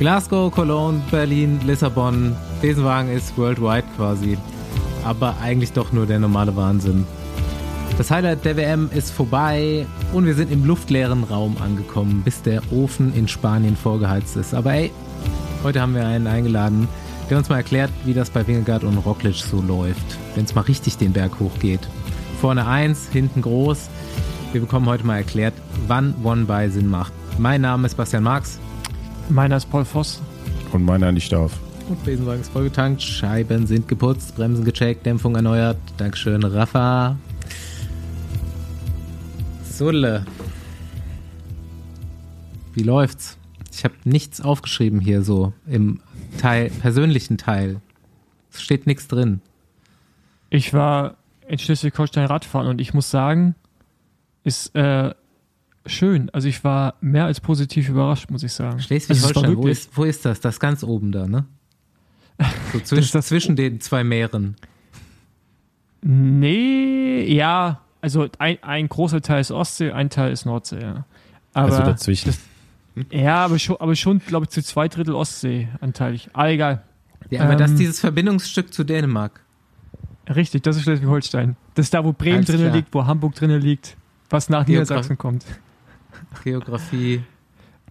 Glasgow, Cologne, Berlin, Lissabon. Besenwagen ist worldwide quasi. Aber eigentlich doch nur der normale Wahnsinn. Das Highlight der WM ist vorbei und wir sind im luftleeren Raum angekommen, bis der Ofen in Spanien vorgeheizt ist. Aber ey, heute haben wir einen eingeladen, der uns mal erklärt, wie das bei Wingegaard und Roglic so läuft, wenn es mal richtig den Berg hochgeht. Vorne eins, hinten groß. Wir bekommen heute mal erklärt, wann One-By Sinn macht. Mein Name ist Bastian Marx. Meiner ist Paul Voss. Und meiner nicht darf. Und Besenwagen ist vollgetankt, Scheiben sind geputzt, Bremsen gecheckt, Dämpfung erneuert. Dankeschön, Rafa. Sulle. Wie läuft's? Ich habe nichts aufgeschrieben hier so im Teil, persönlichen Teil. Es steht nichts drin. Ich war in Schleswig-Holstein Radfahren und ich muss sagen, ist äh, schön. Also ich war mehr als positiv überrascht, muss ich sagen. Also Schleswig-Holstein, wo, ist, wo ist das? Das ganz oben da, ne? So zwisch, das das zwischen den zwei Meeren. Nee, ja, also ein, ein großer Teil ist Ostsee, ein Teil ist Nordsee, ja. Aber also dazwischen. Das, ja, aber schon, aber schon glaube ich, zu zwei Drittel Ostsee anteilig. Ah, egal. Ja, aber ähm, das ist dieses Verbindungsstück zu Dänemark. Richtig, das ist Schleswig-Holstein. Das ist da, wo Bremen drinnen liegt, wo Hamburg drinnen liegt, was nach Geogra Niedersachsen kommt. Geografie.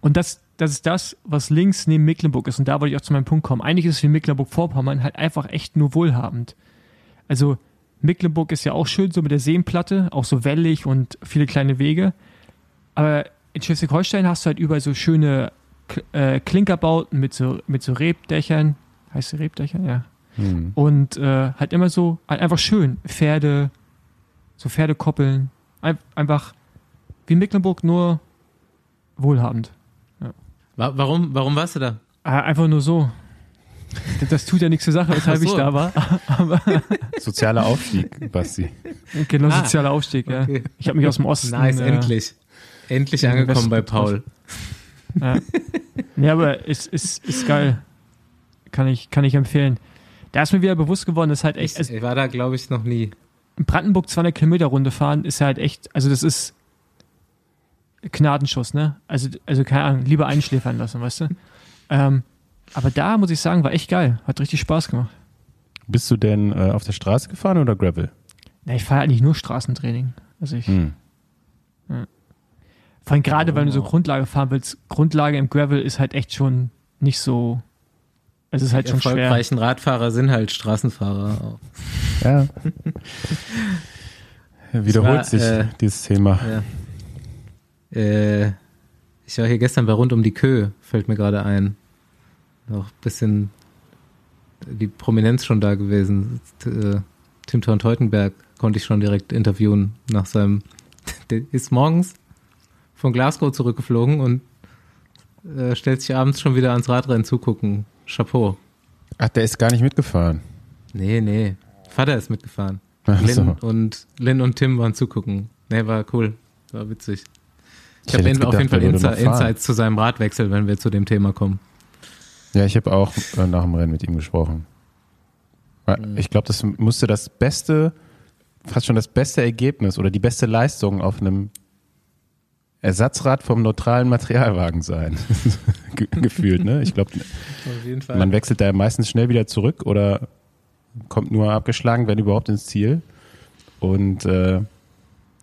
Und das, das ist das, was links neben Mecklenburg ist. Und da wollte ich auch zu meinem Punkt kommen. Eigentlich ist es wie Mecklenburg-Vorpommern halt einfach echt nur wohlhabend. Also Mecklenburg ist ja auch schön, so mit der Seenplatte, auch so wellig und viele kleine Wege. Aber in Schleswig-Holstein hast du halt überall so schöne äh, Klinkerbauten mit so, mit so Rebdächern. Heißt sie Rebdächer? Ja. Hm. Und äh, halt immer so, halt einfach schön. Pferde, so Pferdekoppeln. Ein, einfach wie Mecklenburg, nur wohlhabend. Ja. Warum, warum warst du da? Äh, einfach nur so. Das tut ja nichts zur Sache, weshalb so. ich da war. Aber sozialer Aufstieg, Basti. Genau, ah, sozialer Aufstieg, ja. Okay. Ich habe mich aus dem Osten. Nice, äh, endlich. Endlich angekommen bei Paul. Ja. ja, aber ist, ist, ist geil. Kann ich, kann ich empfehlen. Da ist mir wieder bewusst geworden, dass halt echt. Ich, ich war da, glaube ich, noch nie. In Brandenburg 200 Kilometer Runde fahren ist halt echt, also das ist Gnadenschuss, ne? Also, also keine Ahnung, lieber einschläfern lassen, weißt du? Ähm, aber da muss ich sagen, war echt geil. Hat richtig Spaß gemacht. Bist du denn äh, auf der Straße gefahren oder Gravel? Na, ich fahre eigentlich nur Straßentraining. Also ich. Hm. Ja. Vor allem gerade, oh, wenn du so Grundlage fahren willst, Grundlage im Gravel ist halt echt schon nicht so. Es ist halt Die schon schwer. erfolgreichen Radfahrer sind halt Straßenfahrer auch. Ja. Wiederholt war, sich äh, dieses Thema. Ja. Äh, ich war hier gestern bei Rund um die Kö, fällt mir gerade ein noch ein bisschen die Prominenz schon da gewesen. Äh, Tim Thorn Teutenberg konnte ich schon direkt interviewen nach seinem. Der ist morgens von Glasgow zurückgeflogen und äh, stellt sich abends schon wieder ans Radrennen zugucken. Chapeau. Ach, der ist gar nicht mitgefahren. Nee, nee. Vater ist mitgefahren. Ach Lynn, so. und, Lynn und Tim waren zugucken. Nee, war cool. War witzig. Ich, ich habe auf jeden Fall Insights zu seinem Radwechsel, wenn wir zu dem Thema kommen. Ja, ich habe auch äh, nach dem Rennen mit ihm gesprochen. Mhm. Ich glaube, das musste das beste, fast schon das beste Ergebnis oder die beste Leistung auf einem Ersatzrad vom neutralen Materialwagen sein. Gefühlt, ne? Ich glaube, man wechselt da meistens schnell wieder zurück oder kommt nur abgeschlagen, wenn überhaupt ins Ziel. Und äh,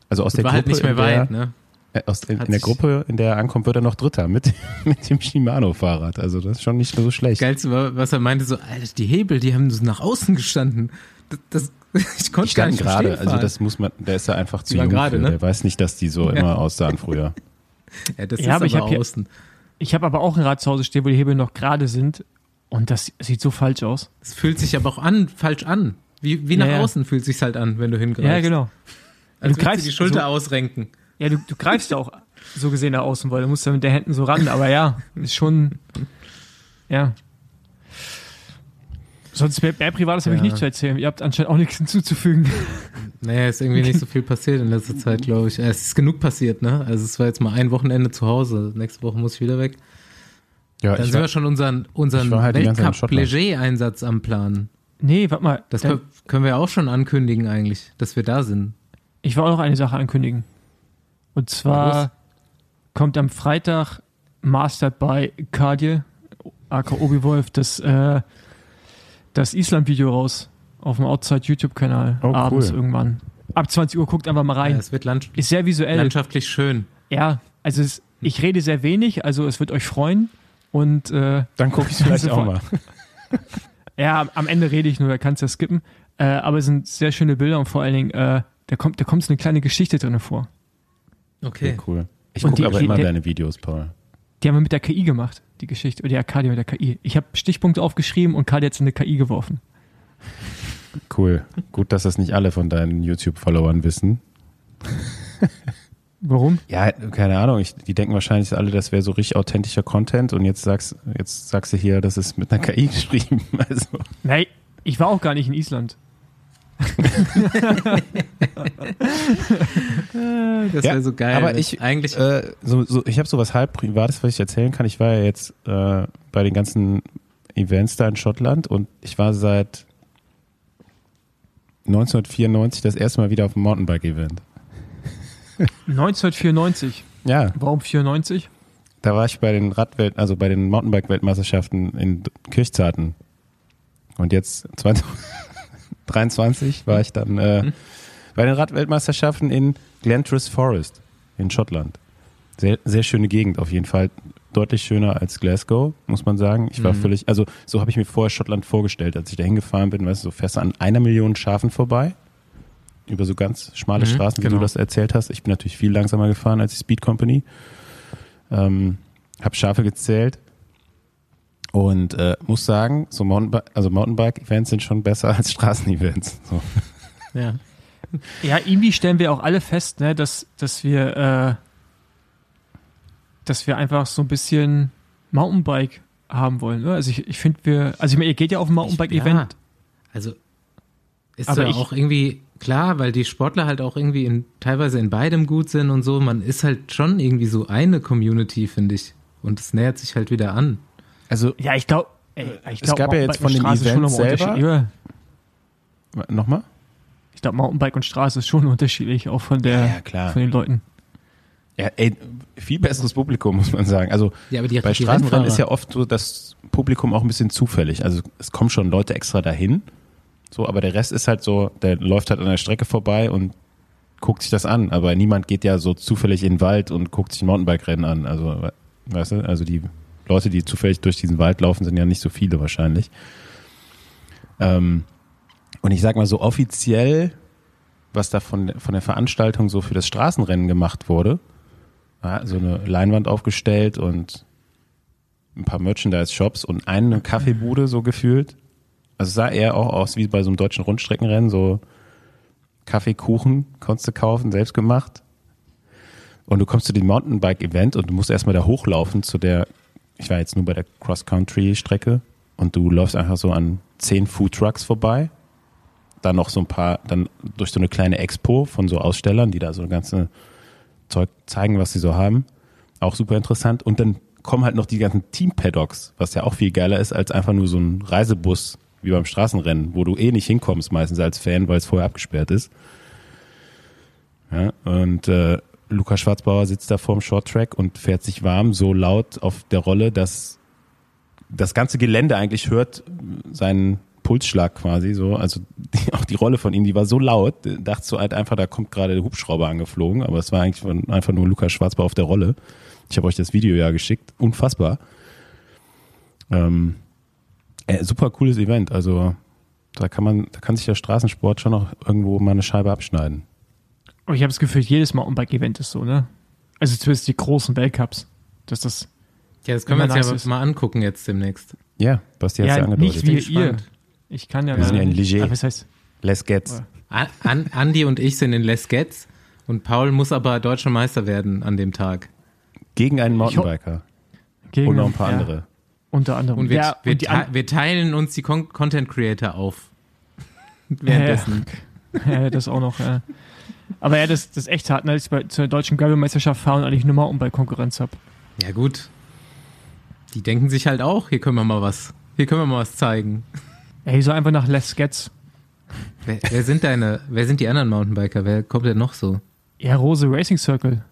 also aus Und der war halt Gruppe, halt nicht mehr weit, ne? Äh, aus, in, in der Gruppe, in der er ankommt, wird er noch Dritter mit, mit dem Shimano-Fahrrad. Also das ist schon nicht so schlecht. Geilste war, was er meinte, so, Alter, die Hebel, die haben so nach außen gestanden. Das, das ich konnte gar nicht gerade, also das muss man, der ist ja einfach zu jung grade, ne? Der weiß nicht, dass die so ja. immer aussahen früher. ja, das ja, ist aber, ich habe außen. ich habe aber auch ein Rad zu Hause stehen, wo die Hebel noch gerade sind und das sieht so falsch aus. Es fühlt sich aber auch an, falsch an. Wie, wie nach ja, außen fühlt sich halt an, wenn du hingreifst. Ja, genau. Also du greifst die Schulter so, ausrenken. Ja, du, du greifst ja auch so gesehen nach außen, weil du musst ja mit den Händen so ran, aber ja, ist schon, ja. Sonst mehr, mehr Privates ja. habe ich nicht zu erzählen. Ihr habt anscheinend auch nichts hinzuzufügen. Naja, ist irgendwie nicht so viel passiert in letzter Zeit, glaube ich. Es ist genug passiert, ne? Also es war jetzt mal ein Wochenende zu Hause. Nächste Woche muss ich wieder weg. Ja, Dann sind war, wir schon unseren, unseren halt Weltcup-Leger-Einsatz am Plan. Nee, warte mal. Das können wir auch schon ankündigen eigentlich, dass wir da sind. Ich will auch noch eine Sache ankündigen. Und zwar kommt am Freitag Mastered by Cardier aka Obi Wolf, das, äh, das Island-Video raus auf dem Outside-YouTube-Kanal Oh, abends cool. irgendwann. Ab 20 Uhr guckt einfach mal Ja, rein. es wird land Ist sehr visuell. landschaftlich schön. Ja, also es, ich rede sehr wenig, also es wird euch freuen. Und äh, Dann gucke ich vielleicht auch mal. ja, am- am Ende rede ich nur, da kannst du ja skippen. Äh, aber es sind sehr schöne Bilder und vor allen Dingen, äh, da kommt, da kommt so eine kleine Geschichte drin vor. Okay. Okay, cool. Ich gucke aber immer der- deine Videos, Paul. Die haben wir mit der KI gemacht, die Geschichte. Oder die Arcadia mit der KI. Ich habe Stichpunkte aufgeschrieben und Kadi hat es in eine KI geworfen. Cool. Gut, dass das nicht alle von deinen YouTube-Followern wissen. Warum? Ja, keine Ahnung. Ich, die denken wahrscheinlich alle, das wäre so richtig authentischer Content und jetzt sagst, jetzt sagst du hier, das ist mit einer KI geschrieben. Also, Nein, ich war auch gar nicht in Island. Das Ja, wäre so geil. aber ich- eigentlich äh, so, so, ich habe sowas halb Privates, was ich erzählen kann. Ich war ja jetzt äh, bei den ganzen Events da in Schottland und ich war seit 1994 das erste Mal wieder auf einem Mountainbike-Event. 1994. Ja, Warum 94? da war ich bei den Radwelt, also bei den Mountainbike-Weltmeisterschaften in Kirchzarten. Und jetzt 2023 war ich dann äh, bei den Radweltmeisterschaften in Glentris Forest in Schottland. Sehr, sehr schöne Gegend auf jeden Fall. Deutlich schöner als Glasgow, muss man sagen. Ich war Mhm. völlig, also so habe ich mir vorher Schottland vorgestellt, als ich da hingefahren bin. Weißt du, so fährst du an einer Million Schafen vorbei. Über so ganz schmale Mhm, Straßen, wie genau. du das erzählt hast. Ich bin natürlich viel langsamer gefahren als die Speed Company. Ähm, hab Schafe gezählt. Und äh, muss sagen, so Mountainbike, also Mountainbike-Events sind schon besser als Straßenevents. So. ja. Ja, irgendwie stellen wir auch alle fest, ne, dass, dass wir, äh, dass wir einfach so ein bisschen Mountainbike haben wollen. Ne? Also ich, ich finde wir, also ich meine, ihr geht ja auf ein Mountainbike-Event. Ja, also ist Aber ja auch irgendwie klar, weil die Sportler halt auch irgendwie in, teilweise in beidem gut sind und so. Man ist halt schon irgendwie so eine Community, finde ich. Und es nähert sich halt wieder an. Also Ja, ich glaube, ich Es glaub, gab ja jetzt von dem Straße ist schon Event nochmal selber- nochmal? ich glaube, Mountainbike und Straße ist schon unterschiedlich, auch von der, Ja, ja, klar. von den Leuten. Ja, ey, viel besseres Publikum, muss man sagen. Also Ja, aber die, bei Straßenrennen ist ja oft so das Publikum auch ein bisschen zufällig. Also es kommen schon Leute extra dahin, so, aber der Rest ist halt so, der läuft halt an der Strecke vorbei und guckt sich das an. Aber niemand geht ja so zufällig in den Wald und guckt sich Mountainbike-Rennen an. Also, we- weißt du, also die Leute, die zufällig durch diesen Wald laufen, sind ja nicht so viele wahrscheinlich. Ähm, und ich sag mal so offiziell, was da von, von der Veranstaltung so für das Straßenrennen gemacht wurde, ja, so eine Leinwand aufgestellt und ein paar Merchandise-Shops und eine Kaffeebude so gefühlt. Also sah eher auch aus wie bei so einem deutschen Rundstreckenrennen, so Kaffeekuchen konntest du kaufen, selbst gemacht. Und du kommst zu dem Mountainbike-Event und du musst erstmal da hochlaufen zu der, ich war jetzt nur bei der Cross-Country-Strecke und du läufst einfach so an zehn Food-Trucks vorbei. Dann noch so ein paar, dann durch so eine kleine Expo von so Ausstellern, die da so ganze Zeug zeigen, was sie so haben. Auch super interessant. Und dann kommen halt noch die ganzen Team-Paddocks, was ja auch viel geiler ist als einfach nur so ein Reisebus wie beim Straßenrennen, wo du eh nicht hinkommst meistens als Fan, weil es vorher abgesperrt ist. Ja, und äh, Lukas Schwarzbauer sitzt da vorm Shorttrack und fährt sich warm so laut auf der Rolle, dass das ganze Gelände eigentlich hört seinen Pulsschlag quasi so. Also die, auch die Rolle von ihm, die war so laut, dachtest du halt einfach, da kommt gerade der Hubschrauber angeflogen, aber es war eigentlich von, einfach nur Lukas Schwarzbauer auf der Rolle. Ich habe euch das Video ja geschickt, unfassbar. Ähm, äh, super cooles Event, also da kann man, da kann sich der Straßensport schon noch irgendwo mal eine Scheibe abschneiden. Aber ich habe das Gefühl, jedes Mountainbike-Event ist so, ne? Also zumindest die großen Weltcups. Dass das, Ja, das können wir uns ja nice ist. mal angucken jetzt demnächst. Ja, Basti hat ja, ja, angedeutet. nicht wie bin ihr. Ich kann ja Wir sind ja in nicht- Ligier. Ah, Was heißt? Les Gets. Ja. An, An, Andi und ich sind in Les Gets und Paul muss aber deutscher Meister werden an dem Tag. Gegen einen Mountainbiker. Gegen, Und noch ein paar ja, andere. Unter anderem. Und wir, ja, wir, und te an, wir teilen uns die Con Content Creator auf. Währenddessen. ja, das auch noch, ja. Aber ja, das, das ist echt hart, ne, dass ich bei, zur deutschen Gravel-Meisterschaft fahre und eigentlich nur Mountainbike-Konkurrenz habe. Ja, gut. Die denken sich halt auch, hier können wir mal was. Hier können wir mal was zeigen. Ey, so einfach nach Les Gets. Wer, wer sind deine, wer sind die anderen Mountainbiker? Wer kommt denn noch so? Ja, Rose Racing Circle.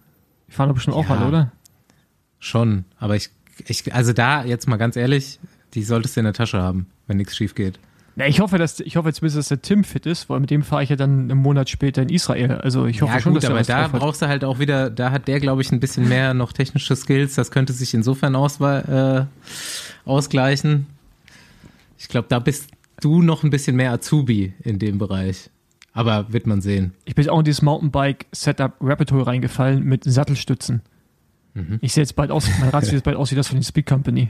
Die fahren doch bestimmt auch Ja. alle, oder? Schon, aber ich, ich, also da jetzt mal ganz ehrlich, Die solltest du in der Tasche haben, wenn nichts schief geht. Na, ich hoffe, dass ich hoffe zumindest, dass der Tim fit ist, weil mit dem fahre ich ja dann einen Monat später in Israel. Also ich hoffe ja, schon, gut, dass er aber was da drauf hat. brauchst du halt auch wieder, da hat der, glaube ich, ein bisschen mehr noch technische Skills. Das könnte sich insofern auswe- äh, ausgleichen. Ich glaube, da bist du noch ein bisschen mehr Azubi in dem Bereich. Aber wird man sehen. Ich bin jetzt auch in dieses Mountainbike-Setup Rapid Hole reingefallen mit Sattelstützen. Mhm. Ich sehe jetzt bald aus, mein Rad sieht jetzt bald aus wie das von den Speed Company.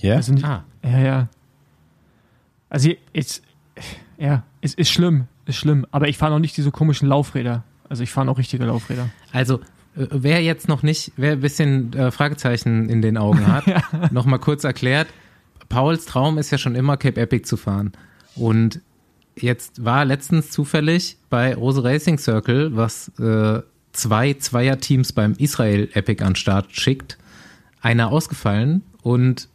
Ja? Also nicht, Ah, ja, ja. Also jetzt, ja, es ist schlimm, ist schlimm. Aber ich fahre noch nicht diese komischen Laufräder. Also ich fahre noch richtige Laufräder. Also, äh, wer jetzt noch nicht, wer ein bisschen äh, Fragezeichen in den Augen hat, noch mal kurz erklärt. Pauls Traum ist ja schon immer Cape Epic zu fahren. Und jetzt war letztens zufällig bei Rose Racing Circle, was äh, zwei Zweierteams beim Israel Epic an Start schickt, einer ausgefallen und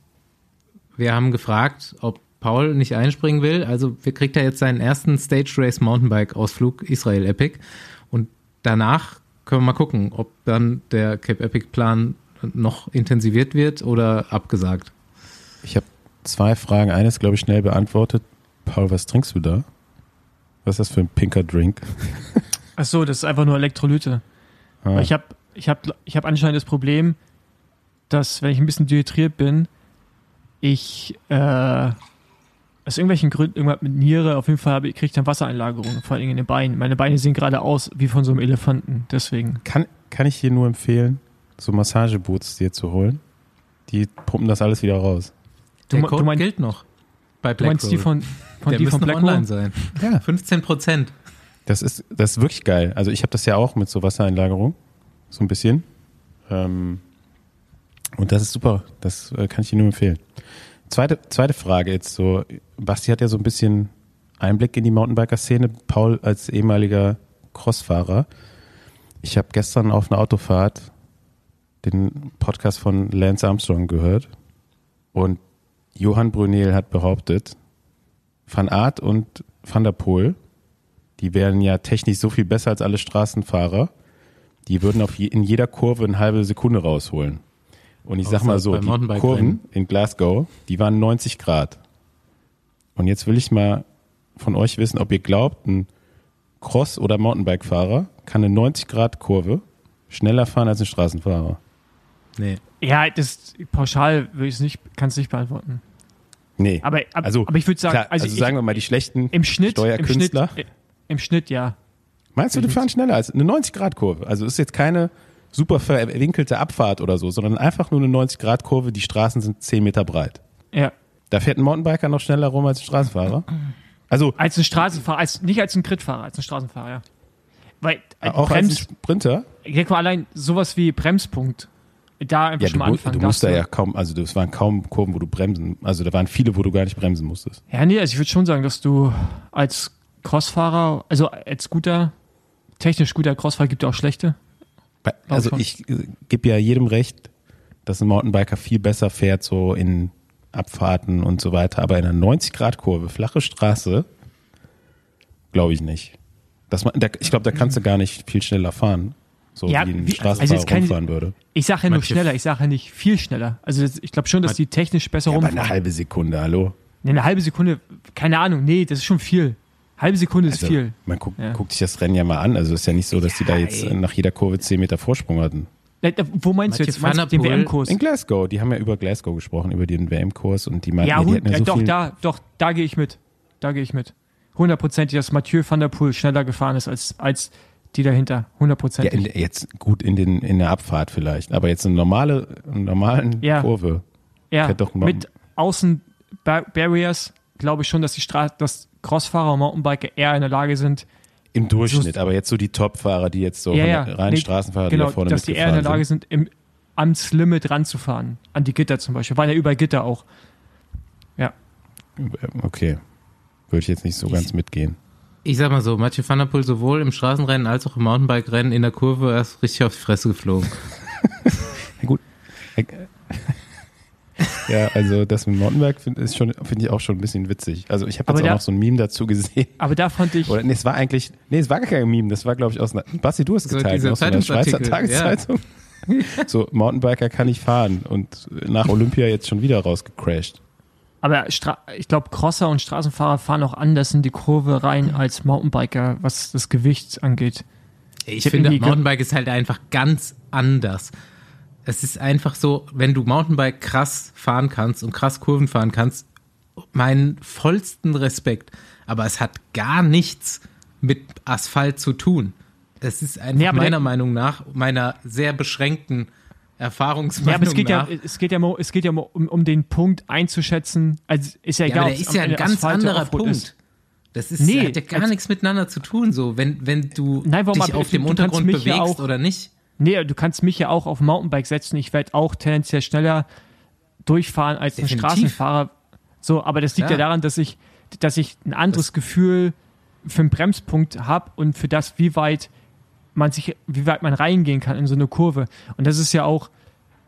wir haben gefragt, ob Paul nicht einspringen will. Also wir kriegt er jetzt seinen ersten Stage Race Mountainbike Ausflug Israel Epic und danach können wir mal gucken, ob dann der Cape Epic Plan noch intensiviert wird oder abgesagt. Ich habe zwei Fragen. Eine ist, glaube ich, schnell beantwortet. Paul, was trinkst du da? Was ist das für ein pinker Drink? Ach so, das ist einfach nur Elektrolyte. Ah, ich habe ich hab, ich hab anscheinend das Problem, dass, wenn ich ein bisschen dehydriert bin, ich äh, aus irgendwelchen Gründen irgendwas mit Niere, auf jeden Fall kriege ich dann Wassereinlagerung, vor allem in den Beinen. Meine Beine sehen gerade aus wie von so einem Elefanten, deswegen. kann, kann ich dir nur empfehlen, so Massageboots dir zu holen? Die pumpen das alles wieder raus. Du, Der Code du, mein, gilt noch bei du meinst die Blackroll. von, von, Der die von Blackroll? online sein. Ja. 15 Prozent. Das ist, das ist wirklich geil. Also ich habe das ja auch mit so Wassereinlagerung. So ein bisschen. Ähm, und das ist super. Das äh, kann ich dir nur empfehlen. Zweite, zweite Frage jetzt so. Basti hat ja so ein bisschen Einblick in die Mountainbiker-Szene. Paul als ehemaliger Crossfahrer. Ich habe gestern auf einer Autofahrt den Podcast von Lance Armstrong gehört. Und Johann Brunel hat behauptet, Van Aert und Van der Poel, die wären ja technisch so viel besser als alle Straßenfahrer. Die würden auf je, in jeder Kurve eine halbe Sekunde rausholen. Und ich sag mal so, die. Kurven in Glasgow, die waren 90 Grad. Und jetzt will ich mal von euch wissen, ob ihr glaubt, ein Cross- oder Mountainbike-Fahrer kann eine 90 Grad Kurve schneller fahren als ein Straßenfahrer. Nee. Ja, das pauschal würde ich es nicht, kann es nicht beantworten. Nee. Aber, aber, also, aber ich würde sagen, klar, also, also, ich, sagen wir mal, die schlechten im Schnitt, im Schnitt, Steuerkünstler. äh, im Schnitt ja. Meinst du, die fahren schneller als eine 90-Grad-Kurve? Also ist jetzt keine super verwinkelte Abfahrt oder so, sondern einfach nur eine 90-Grad-Kurve. Die Straßen sind 10 Meter breit. Ja. Da fährt ein Mountainbiker noch schneller rum als ein Straßenfahrer. Also Als ein Straßenfahrer, als, nicht als ein Critfahrer, als ein Straßenfahrer, ja. Weil äh, auch als ein Brems, Sprinter. ich mal allein sowas wie Bremspunkt, da einfach Ja, schon du, mal mu- anfangen. du musst da darfst ja kaum, also das waren kaum Kurven, wo du bremsen, also da waren viele, wo du gar nicht bremsen musstest. Ja, nee, also ich würde schon sagen, dass du als Crossfahrer, also als guter, technisch guter Crossfahrer, gibt ja auch schlechte. Also ich äh, gebe ja jedem recht, dass ein Mountainbiker viel besser fährt, so in Abfahrten und so weiter, aber in einer 90-Grad-Kurve, flache Straße, glaube ich nicht. Das, da, ich glaube, da kannst du gar nicht viel schneller fahren, so Ja, wie ein Straßenfahrer also jetzt keine- rumfahren würde. Ich sage ja nur Manche- schneller, ich sage ja nicht viel schneller. Also das, ich glaube schon, dass die technisch besser Ja, aber rumfahren. eine halbe Sekunde, hallo? Nee, eine halbe Sekunde, keine Ahnung, nee, das ist schon viel. Halbe Sekunde ist Also, viel. Man guckt, Ja. guckt sich das Rennen ja mal an. Also es ist ja nicht so, dass die da jetzt ey. nach jeder Kurve 10 Meter Vorsprung hatten. Wo meinst du Mathieu jetzt? Meinst du van den der Poel WM-Kurs? In Glasgow, die haben ja über Glasgow gesprochen, über den WM-Kurs und die meinten, Ja, ja, die ja so doch, viel. da, doch, da gehe ich mit. Da gehe ich mit. Hundertprozentig, dass Mathieu van der Poel schneller gefahren ist als, als die dahinter. ja, Hundertprozentig. in, jetzt gut in, den, in der Abfahrt vielleicht, aber jetzt eine normale, eine normalen Ja. Kurve. Ja, mit Außen-Barriers glaube ich schon, dass die Stra dass Crossfahrer und Mountainbiker eher in der Lage sind, Im Durchschnitt, aber jetzt so die Top-Fahrer, die jetzt so ja, ja, reinen nee, Straßenfahrer, die genau, da vorne dass die eher in der Lage sind. sind, im, ans Limit ranzufahren. An die Gitter zum Beispiel. Waren ja überall Gitter auch. Ja. Okay. Würde ich jetzt nicht so ganz mitgehen. Ich sag mal so, Mathieu van der Poel sowohl im Straßenrennen als auch im Mountainbike-Rennen in der Kurve erst richtig auf die Fresse geflogen. Gut. Ja, also das mit Mountainbike finde ich, schon- finde ich auch schon ein bisschen witzig. Also ich habe Aber jetzt auch da- noch so ein Meme dazu gesehen. Aber da fand ich, Oder nee, es war eigentlich, nee, es war gar kein Meme, das war glaube ich aus einer, Basti, du hast es So geteilt, dieser aus einer Schweizer Zeitungsartikel, ja. Tageszeitung. So, Mountainbiker kann nicht fahren und nach Olympia jetzt schon wieder rausgecrashed. Aber Stra ich glaube, Crosser und Straßenfahrer fahren auch anders in die Kurve rein als Mountainbiker, was das Gewicht angeht. Ich, hab finde, Mountainbike ist halt einfach ganz anders. Es ist einfach so, wenn du Mountainbike krass fahren kannst und krass Kurven fahren kannst, meinen vollsten Respekt. Aber es hat gar nichts mit Asphalt zu tun. Es ist einfach Nee, meiner Meinung nach, meiner sehr beschränkten Erfahrungsmeinung Ja, aber es geht ja, nach. es geht ja, es geht ja um, um den Punkt einzuschätzen. Also ist ja Ja, egal, aber der ist ja ein ganz Asphalt anderer Punkt. ist. Das ist, Nee, hat ja gar nichts miteinander zu tun, so, wenn, wenn du Nein, dich auf dem Untergrund mich ja bewegst auch- oder nicht. Nee, du kannst mich ja auch auf ein Mountainbike setzen. Ich werde auch tendenziell schneller durchfahren als ein Definitiv. Straßenfahrer. So, aber das liegt ja, Ja. daran, dass ich, dass ich ein anderes Gefühl für einen Bremspunkt habe und für das, wie weit man sich, wie weit man reingehen kann in so eine Kurve. Und das ist ja auch,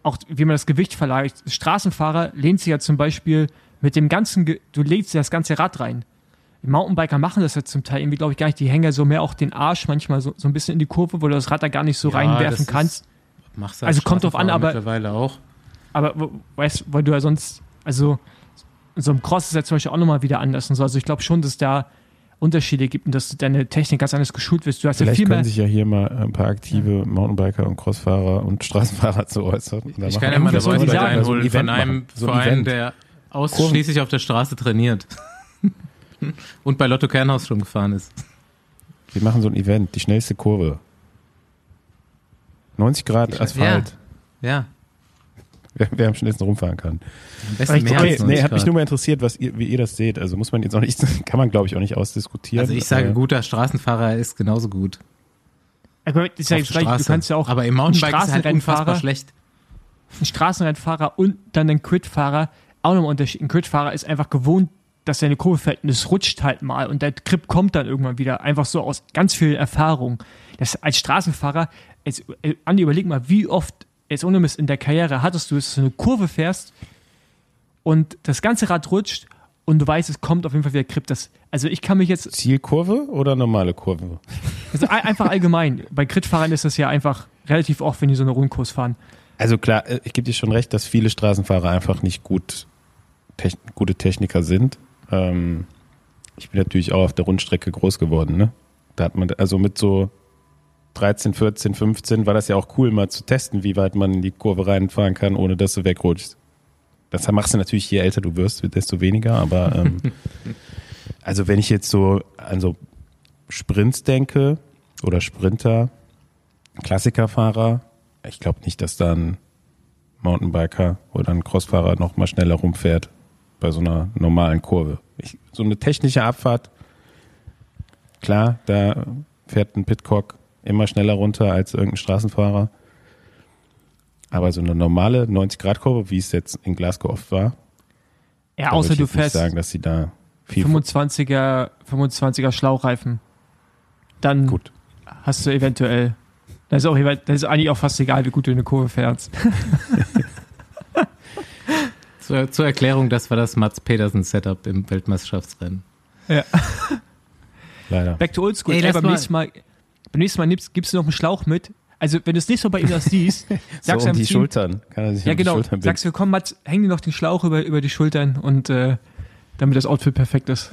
auch wie man das Gewicht verlagert. Straßenfahrer lehnt sich ja zum Beispiel mit dem ganzen, Ge du legst das ganze Rad rein. Die Mountainbiker machen das ja zum Teil irgendwie, glaube ich, gar nicht. Die hängen ja so mehr auch den Arsch manchmal so, so ein bisschen in die Kurve, wo du das Rad da gar nicht so Ja, reinwerfen das ist- kannst. Machst Also kommt drauf an, aber- Mittlerweile auch. Aber wo- weißt weil du ja sonst, also in so einem Cross ist ja zum Beispiel auch nochmal wieder anders und so. Also ich glaube schon, dass da Unterschiede gibt und dass deine Technik ganz anders geschult wirst. Du hast ja Vielleicht viel mehr. können sich ja hier mal ein paar aktive Mountainbiker und Crossfahrer und Straßenfahrer zu äußern. Ich kann ja mal das sagen, einholen so ein von einem. So ein Verein, der ausschließlich auf der Straße trainiert. Und bei Lotto Kernhaus schon gefahren ist. Wir machen so ein Event, die schnellste Kurve. 90 Grad Ich- Asphalt. Ja, Wer, wer am schnellsten rumfahren kann. am besten Ich- mehr Okay, als nee, 90 hat mich nur mal interessiert, was ihr, wie ihr das seht. Also muss man jetzt auch nicht, kann man glaube ich auch nicht ausdiskutieren. Also ich sage, Äh, guter Straßenfahrer ist genauso gut. Also, das ist ja auf gleich, du kannst ja auch Aber im Mountainbike ist halt unfassbar schlecht. ein Straßenrennfahrer und dann ein Quid-Fahrer auch nochmal Unterschied. Ein Quid-Fahrer ist einfach gewohnt, dass er eine Kurve und es rutscht halt mal und der Grip kommt dann irgendwann wieder. Einfach so aus ganz viel Erfahrung. Das als Straßenfahrer, jetzt, äh, Andi, überleg mal, wie oft, jetzt ohne Mist, in der Karriere hattest du es, dass du eine Kurve fährst und das ganze Rad rutscht und du weißt, es kommt auf jeden Fall wieder Grip. Das, also ich kann mich jetzt, Zielkurve oder normale Kurve? also ein- einfach allgemein, bei Crit-Fahrern ist das ja einfach relativ oft, wenn die so eine Rundkurs fahren. Also klar, äh, ich gebe dir schon recht, dass viele Straßenfahrer einfach nicht gut techn gute Techniker sind. Ähm, ich bin natürlich auch auf der Rundstrecke groß geworden, ne? Da hat man, also mit so 13, 14, 15 war das ja auch cool, mal zu testen, wie weit man in die Kurve reinfahren kann, ohne dass du wegrutschst. Das machst du natürlich, je älter du wirst, desto weniger, aber ähm, also wenn ich jetzt so an so Sprints denke oder Sprinter, Klassikerfahrer, ich glaube nicht, dass da ein Mountainbiker oder ein Crossfahrer noch mal schneller rumfährt bei so einer normalen Kurve. Ich, so eine technische Abfahrt, klar, da fährt ein Pitcock immer schneller runter als irgendein Straßenfahrer. Aber so eine normale 90-Grad-Kurve, wie es jetzt in Glasgow oft war, Ja, außer du fährst sagen, dass sie da viel 25er, 25er Schlauchreifen. Dann gut. hast du eventuell. Das ist, auch, das ist eigentlich auch fast egal, wie gut du eine Kurve fährst. Zur, zur Erklärung, das war das Mats Pedersen Setup im Weltmeisterschaftsrennen. Leider. Back to oldschool. Ey, Ey, beim, mal- nächsten mal, beim nächsten Mal nimmst, gibst du noch einen Schlauch mit. Also, wenn du es nicht so bei ihm das siehst, So sagst um du die Schultern. Kann er sich Ja, um die genau. Schultern binden. Sagst du, komm, Mats, häng dir noch den Schlauch über, über die Schultern und äh, damit das Outfit perfekt ist.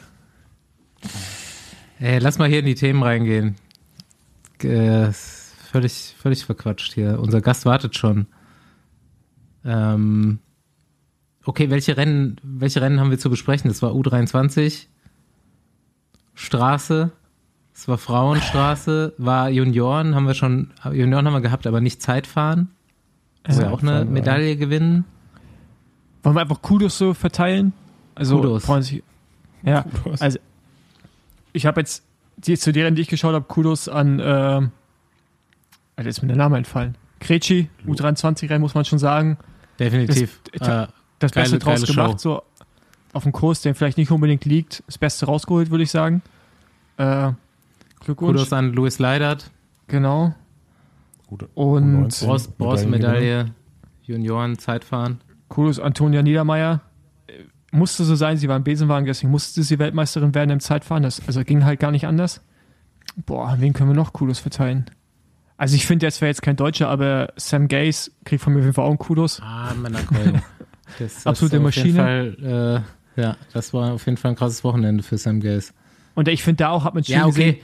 Ey, lass mal hier in die Themen reingehen. Äh, völlig, völlig verquatscht hier. Unser Gast wartet schon. Ähm, okay, welche Rennen, welche Rennen haben wir zu besprechen? Das war U23, Straße, es war Frauenstraße, war Junioren, haben wir schon, Junioren haben wir gehabt, aber nicht Zeitfahren. Das Ja, auch eine Zeitfahren war- Medaille gewinnen. Wollen wir einfach Kudos so verteilen? Also, Kudos. freuen sich- Ja, Kudos. also ich habe jetzt die, zu deren, die ich geschaut habe, Kudos an, ähm, Alter, ist mir der Name entfallen. Kretschi, U23-Rennen, muss man schon sagen. Definitiv. Das- äh, Das Geile- Beste draus gemacht, so auf dem Kurs, der vielleicht nicht unbedingt liegt. Das Beste rausgeholt, würde ich sagen. Äh, Glückwunsch. Kudos an Louis Leidert. Genau. Gute- Und U19. Bronze- Bronzemedaille, Junioren, Zeitfahren. Kudos Antonia Niedermeyer. Äh, Musste so sein, sie war im Besenwagen, deswegen musste sie Weltmeisterin werden im Zeitfahren. Das, also ging halt gar nicht anders. Boah, wen können wir noch Kudos verteilen? Also ich finde, jetzt wäre jetzt kein Deutscher, aber Sam Gaze kriegt von mir auf jeden Fall auch einen Kudos. Ah, Männerkeule. Das Absolute Maschine. Fall, Ja, das war auf jeden Fall ein krasses Wochenende für Sam Gaze. Und ich finde, da auch hat man schön Ja, okay. gesehen,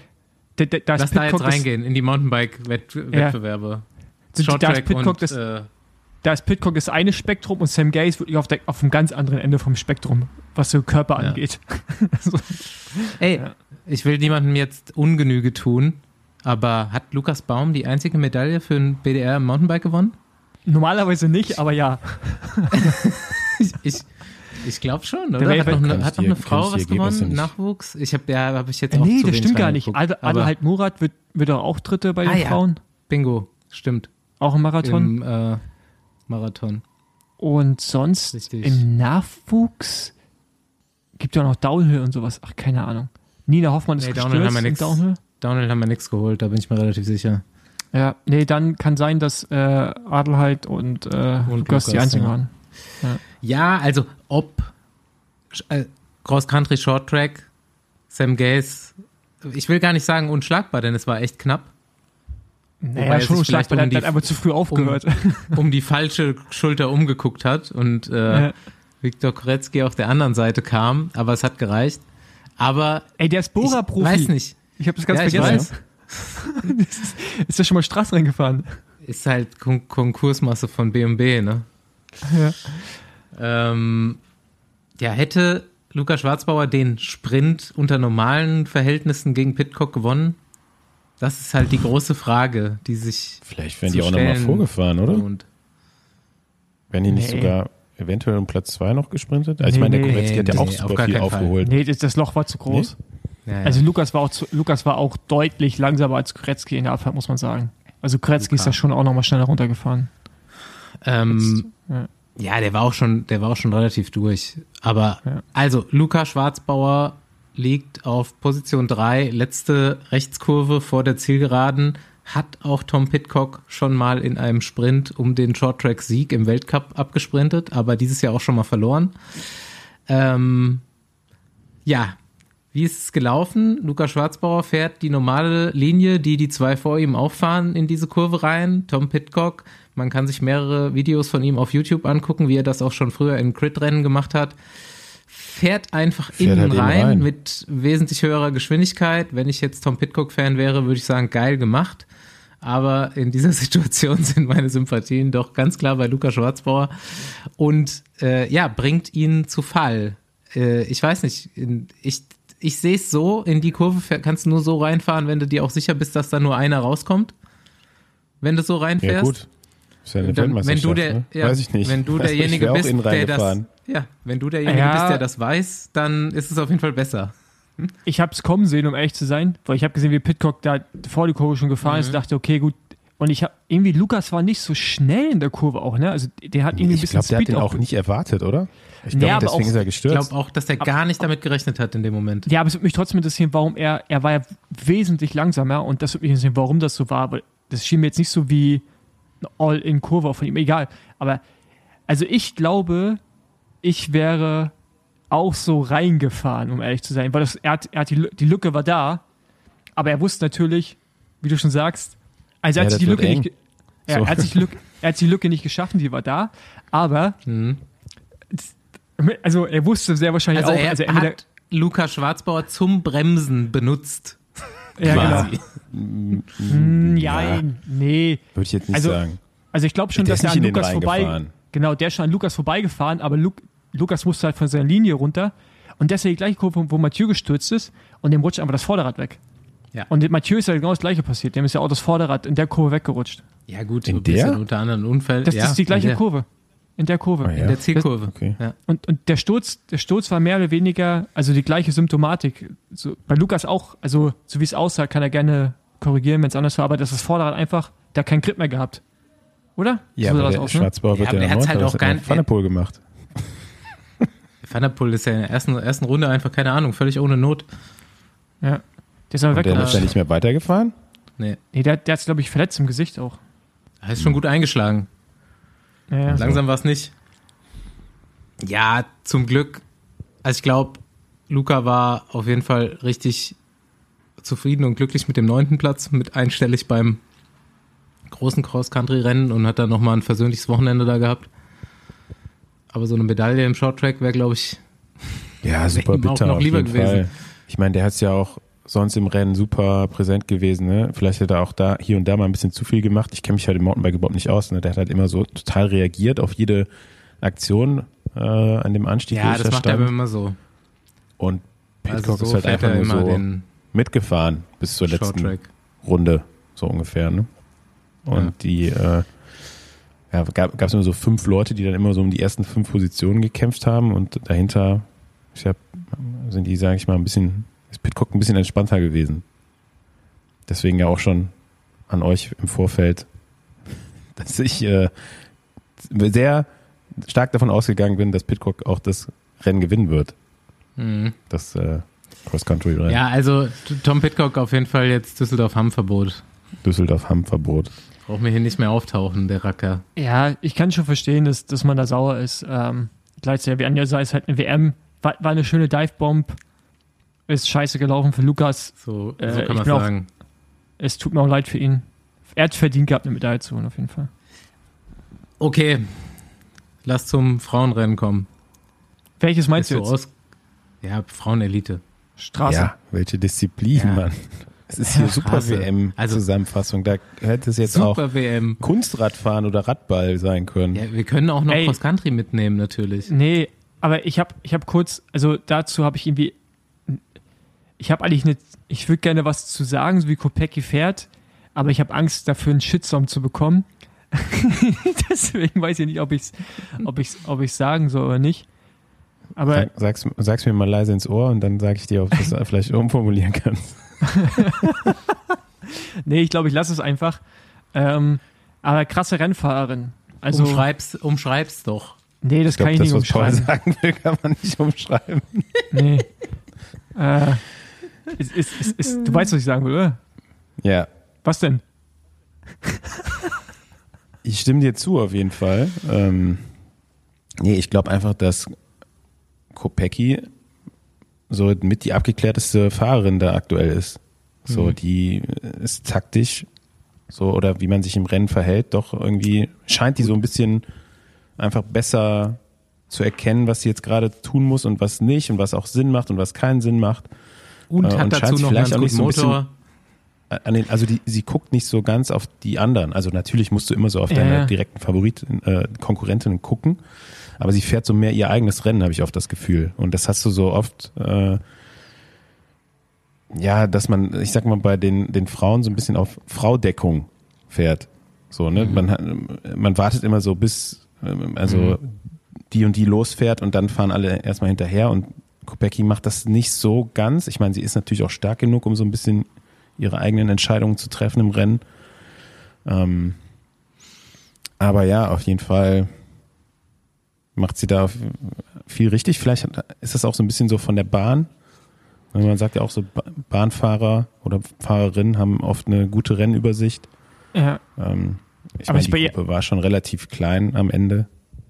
da, da, da Lass da jetzt reingehen in die Mountainbike-Wettbewerbe. Da- da ist Pitcock und, das- äh, da ist Pitcock das eine Spektrum und Sam Gaze wirklich auf, der, auf einem ganz anderen Ende vom Spektrum, was so Körper Ja. angeht. ey, Ja. ich will niemandem jetzt Ungenüge tun, aber hat Lukas Baum die einzige Medaille für ein BDR im Mountainbike gewonnen? Normalerweise nicht, aber ja. Ich, ich, glaube schon, oder? Hat noch eine, hat noch eine Frau was gewonnen? Nachwuchs? Ich habe ja, habe ich jetzt auch nee, das stimmt gar nicht. Adelheid Murat wird, wird doch auch Dritte bei den Ah, ja. Frauen. Bingo, stimmt. Auch im Marathon. Im äh, Marathon. Und sonst Richtig. im Nachwuchs gibt ja noch Downhill und sowas. Ach, keine Ahnung. Nina Hoffmann ist Nee, gestürzt Downhill haben wir im nix. Downhill. Downhill haben wir nichts geholt, da bin ich mir relativ sicher. Ja, nee, dann kann sein, dass äh, Adelheid und, äh, Und Lukas die einzigen ja. waren. Ja, also ob äh, Cross Country Short Track, Sam Gaze, ich will gar nicht sagen unschlagbar, denn es war echt knapp. Wobei Naja, er schon unschlagbar, um die- hat einfach zu früh aufgehört. um die falsche Schulter umgeguckt hat und äh, Ja. Viktor Koretzky auf der anderen Seite kam, aber es hat gereicht. Aber Ey, der ist ich Bora-Profi. weiß nicht. Ich habe das ganz Ja, ich vergessen. ist, ist ja schon mal Straßen reingefahren. Ist halt Kon Konkursmasse von B&B, ne? Ja. Ähm, ja, hätte Luca Schwarzbauer den Sprint unter normalen Verhältnissen gegen Pitcock gewonnen? Das ist halt die große Frage, die sich Vielleicht wären zu die auch nochmal vorgefahren, oder? lohnt. Wären die nicht Nee. sogar eventuell um Platz 2 noch gesprintet? Also ich Nee, meine, der nee, Kowetzki hat ja nee, auch auf super gar viel keinen Fall. aufgeholt. Nee, das, das Loch war zu groß. Ja, ja. Also Lukas war auch zu, Lukas war auch deutlich langsamer als Kretzky in der Abfahrt, muss man sagen. Also Kretzky ist Luka. da schon auch nochmal schneller runtergefahren. ähm, ja. ja, der war auch schon, der war auch schon relativ durch. Aber also Luca Schwarzbauer liegt auf Position 3, letzte Rechtskurve vor der Zielgeraden. Hat auch Tom Pitcock schon mal in einem Sprint um den Shorttrack-Sieg im Weltcup abgesprintet, aber dieses Jahr auch schon mal verloren. Ähm, ja, wie ist es gelaufen? Luca Schwarzbauer fährt die normale Linie, die die zwei vor ihm auffahren in diese Kurve rein. Tom Pitcock, man kann sich mehrere Videos von ihm auf YouTube angucken, wie er das auch schon früher in Crit-Rennen gemacht hat. Fährt einfach Fährt innen halt rein, rein. mit wesentlich höherer Geschwindigkeit. Wenn ich jetzt Tom Pitcock-Fan wäre, würde ich sagen, geil gemacht. Aber in dieser Situation sind meine Sympathien doch ganz klar bei Luca Schwarzbauer und äh, ja, bringt ihn zu Fall. Äh, ich weiß nicht, ich, ich sehe es so, in die Kurve kannst du nur so reinfahren, wenn du dir auch sicher bist, dass da nur einer rauskommt. Wenn du so reinfährst. Ja, gut. Ist ja eine Dann, wenn du der, ne? ja, Weiß ich nicht. wenn du derjenige bist, der das, ja, wenn du derjenige Ja. bist, der das weiß, dann ist es auf jeden Fall besser. Ich habe es kommen sehen, um ehrlich zu sein, weil ich habe gesehen, wie Pitcock da vor die Kurve schon gefahren Mhm. ist und dachte, okay, gut. Und ich habe irgendwie, Lukas war nicht so schnell in der Kurve auch, ne? Also der hat irgendwie ein Ich bisschen glaube, der hat den auch nicht erwartet, oder? Ich Nee, glaube, deswegen auch- ist er Ich gestürzt. glaube auch, dass der gar nicht damit gerechnet hat in dem Moment. Ja, aber es würde mich trotzdem interessieren, warum er, er war ja wesentlich langsamer und das würde mich interessieren, warum das so war, weil das schien mir jetzt nicht so wie eine All-in-Kurve von ihm, egal. Aber, also ich glaube, ich wäre auch so reingefahren, um ehrlich zu sein, weil das, er hat, er hat die, die Lücke war da, aber er wusste natürlich, wie du schon sagst, also er Ja, hat sich die Lücke eng. nicht, ja, So. er, hat sich die Lücke, er hat die Lücke nicht geschaffen, die war da, aber, Mhm. also er wusste sehr wahrscheinlich Also auch, er also entweder, hat Luca Schwarzbauer zum Bremsen benutzt. ja, genau. quasi. Hm, ja, nee. Würde ich jetzt nicht Also, sagen. Also ich glaube schon, Der dass er an Lukas vorbei. gefahren. Genau, der ist schon an Lukas vorbeigefahren, aber Lu Lukas musste halt von seiner Linie runter. Und das ist ja die gleiche Kurve, wo Mathieu gestürzt ist und dem rutscht einfach das Vorderrad weg. Ja. Und dem Mathieu ist ja genau das gleiche passiert. Dem ist ja auch das Vorderrad in der Kurve weggerutscht. Ja, gut, In der? unter anderem Unfällen. Das ja, ist die gleiche in Kurve. In der Kurve. Ah, ja. In der Zielkurve. Okay. Ja. Und, und der Sturz, der Sturz war mehr oder weniger, also die gleiche Symptomatik. So, bei Lukas auch, also so wie es aussah, kann er gerne korrigieren, wenn es anders war, aber das ist das Vorderrad einfach, der hat keinen Grip mehr gehabt. Oder? Ja, so sah aber das der aus, ne? Schwarzbauer Ja, wird ja der hat's halt auch das gar nicht- Poel gemacht. Poel ist ja in der ersten, ersten Runde einfach, keine Ahnung, völlig ohne Not. Ja. Der ist aber Und der ist ja nicht mehr weitergefahren? Nee, Nee, der, der hat glaube ich, verletzt im Gesicht auch. er ist schon gut eingeschlagen. Ja, ja. Langsam war es nicht. Ja, zum Glück. Also ich glaube, Luca war auf jeden Fall richtig zufrieden und glücklich mit dem neunten Platz, mit einstellig beim großen Cross-Country-Rennen und hat dann nochmal ein versöhnliches Wochenende da gehabt. Aber so eine Medaille im Shorttrack wäre, glaube ich, Ja, super ihm auch bitter noch auf lieber jeden gewesen. Fall. Ich meine, der hat ja auch sonst im Rennen super präsent gewesen. Ne? Vielleicht hat er auch da hier und da mal ein bisschen zu viel gemacht. Ich kenne mich halt im Mountainbike überhaupt nicht aus. Ne? Der hat halt immer so total reagiert auf jede Aktion äh, an dem Anstieg. Ja, das da macht er stand. immer so. Und Pitcock Also so ist halt einfach nur immer so den mitgefahren bis zur letzten. Runde, so ungefähr. Ne? Und Ja. die äh, ja, gab es immer so fünf Leute, die dann immer so um die ersten fünf Positionen gekämpft haben und dahinter ich hab, sind die, sage ich mal, ein bisschen, ist Pitcock ein bisschen entspannter gewesen. Deswegen ja auch schon an euch im Vorfeld, dass ich äh, sehr stark davon ausgegangen bin, dass Pitcock auch das Rennen gewinnen wird. Mhm. Das äh, Cross-Country-Rennen. Ja, also Tom Pitcock auf jeden Fall jetzt Düsseldorf-Hamm-Verbot. Düsseldorf-Hamm-Verbot. Braucht mir hier nicht mehr auftauchen, der Racker. Ja, ich kann schon verstehen, dass, dass man da sauer ist. Ähm, gleichzeitig, wie Anja sagt, ist halt eine WM. War, war eine schöne Divebomb. Ist scheiße gelaufen für Lukas. So, Äh, so ich kann man bin auch- sagen. Es tut mir auch leid für ihn. Er hat verdient gehabt, eine Medaille zu holen, auf jeden Fall. Okay, lass zum Frauenrennen kommen. Welches meinst Ist du jetzt? aus ja, Frauenelite. Straße. Ja, welche Disziplin, Ja. Mann. Es ist hier super Straße. Also- WM-Zusammenfassung. Da hätte es jetzt auch WM. Kunstradfahren oder Radball sein können. Ja, wir können auch noch Ey. Cross Country mitnehmen, natürlich. Nee, aber ich habe ich hab kurz, also dazu habe ich irgendwie, ich habe eigentlich nicht, ich würde gerne was zu sagen, so wie Kopecki fährt, aber ich habe Angst dafür, einen Shitstorm zu bekommen. Deswegen weiß ich nicht, ob ich es ob ich's, ob ich's sagen soll oder nicht. Aber Sag, sag's, sag's mir mal leise ins Ohr und dann sage ich dir, ob du es vielleicht umformulieren kannst. nee, ich glaube, ich lasse es einfach. Ähm, aber krasse Rennfahrerin. Also, umschreib's, umschreib's doch. nee, das Ich glaube, kann ich das, nicht was Paul umschreiben. sagen will, kann man nicht umschreiben. Nee. äh, ist, ist, ist, du weißt, was ich sagen will, oder? Ja, Was denn? ich stimme dir zu auf jeden Fall. Ähm, nee, ich glaube einfach, dass Kopecki so mit die abgeklärteste Fahrerin da aktuell ist. So, Mhm. die ist taktisch, so, oder wie man sich im Rennen verhält, doch irgendwie scheint die so ein bisschen einfach besser zu erkennen, was sie jetzt gerade tun muss und was nicht und was auch Sinn macht und was keinen Sinn macht. Und Äh, hat und dazu noch vielleicht einen auch guten nicht so ein Motor. Den, also die, sie guckt nicht so ganz auf die anderen. Also natürlich musst du immer so auf Ja, deine direkten Favoriten, äh, Konkurrentinnen gucken, aber sie fährt so mehr ihr eigenes Rennen, habe ich oft das Gefühl. Und das hast du so oft, äh, ja, dass man, ich sag mal, bei den, den Frauen so ein bisschen auf Fraudeckung fährt. So, ne? Man, hat, man wartet immer so bis, ähm, also die und die losfährt und dann fahren alle erstmal hinterher und Kopecki macht das nicht so ganz. Ich meine, sie ist natürlich auch stark genug, um so ein bisschen ihre eigenen Entscheidungen zu treffen im Rennen. Ähm, aber ja, auf jeden Fall macht sie da viel richtig. Vielleicht ist das auch so ein bisschen so von der Bahn. Man sagt ja auch so, Ba- Bahnfahrer oder Fahrerinnen haben oft eine gute Rennübersicht. Ja, Ähm, ich Aber meine, bei die Gruppe war schon relativ klein am Ende.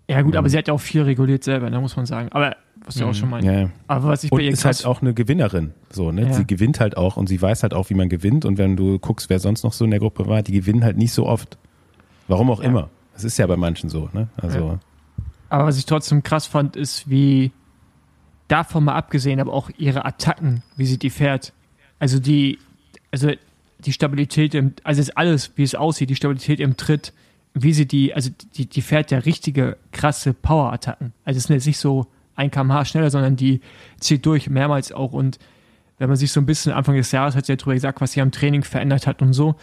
ja gut, aber sie hat ja auch viel reguliert selber, da muss man sagen. Aber was du auch schon. Mhm. Ja. Aber was ich Und bei ihr ist halt auch eine Gewinnerin. So, ne? Ja. Sie gewinnt halt auch und sie weiß halt auch, wie man gewinnt. Und wenn du guckst, wer sonst noch so in der Gruppe war, die gewinnen halt nicht so oft. Warum auch Ja. immer. Das ist ja bei manchen so, ne? Also, aber was ich trotzdem krass fand, ist, wie davon mal abgesehen, aber auch ihre Attacken, wie sie die fährt. Also die, also die Stabilität im, also es ist alles, wie es aussieht, die Stabilität im Tritt, wie sie die, also die, die fährt ja richtige krasse Power-Attacken. Also es ist jetzt nicht so ein kmh schneller, sondern die zieht durch mehrmals auch und wenn man sich so ein bisschen Anfang des Jahres hat sie ja drüber gesagt, was sie am Training verändert hat und so,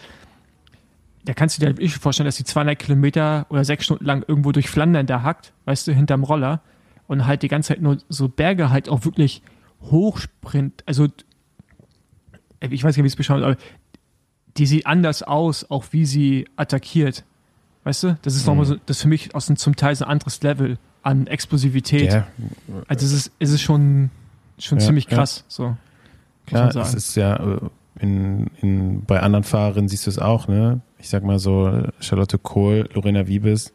da kannst du dir wirklich vorstellen, dass sie 200 Kilometer oder sechs Stunden lang irgendwo durch Flandern da hackt, weißt du, hinterm Roller und halt die ganze Zeit nur so Berge halt auch wirklich hochsprint. Also, ich weiß nicht, wie ich es beschreiben soll, aber die sieht anders aus, auch wie sie attackiert. Weißt du? Das ist nochmal so, das ist für mich aus zum Teil so ein anderes Level an Explosivität. ja, Also es ist, es ist schon, schon Ja, ziemlich ja. krass. So, muss klar, es ist ja äh, in, in, bei anderen Fahrerinnen siehst du es auch, ne? Ich sag mal so, Charlotte Kohl, Lorena Wiebes,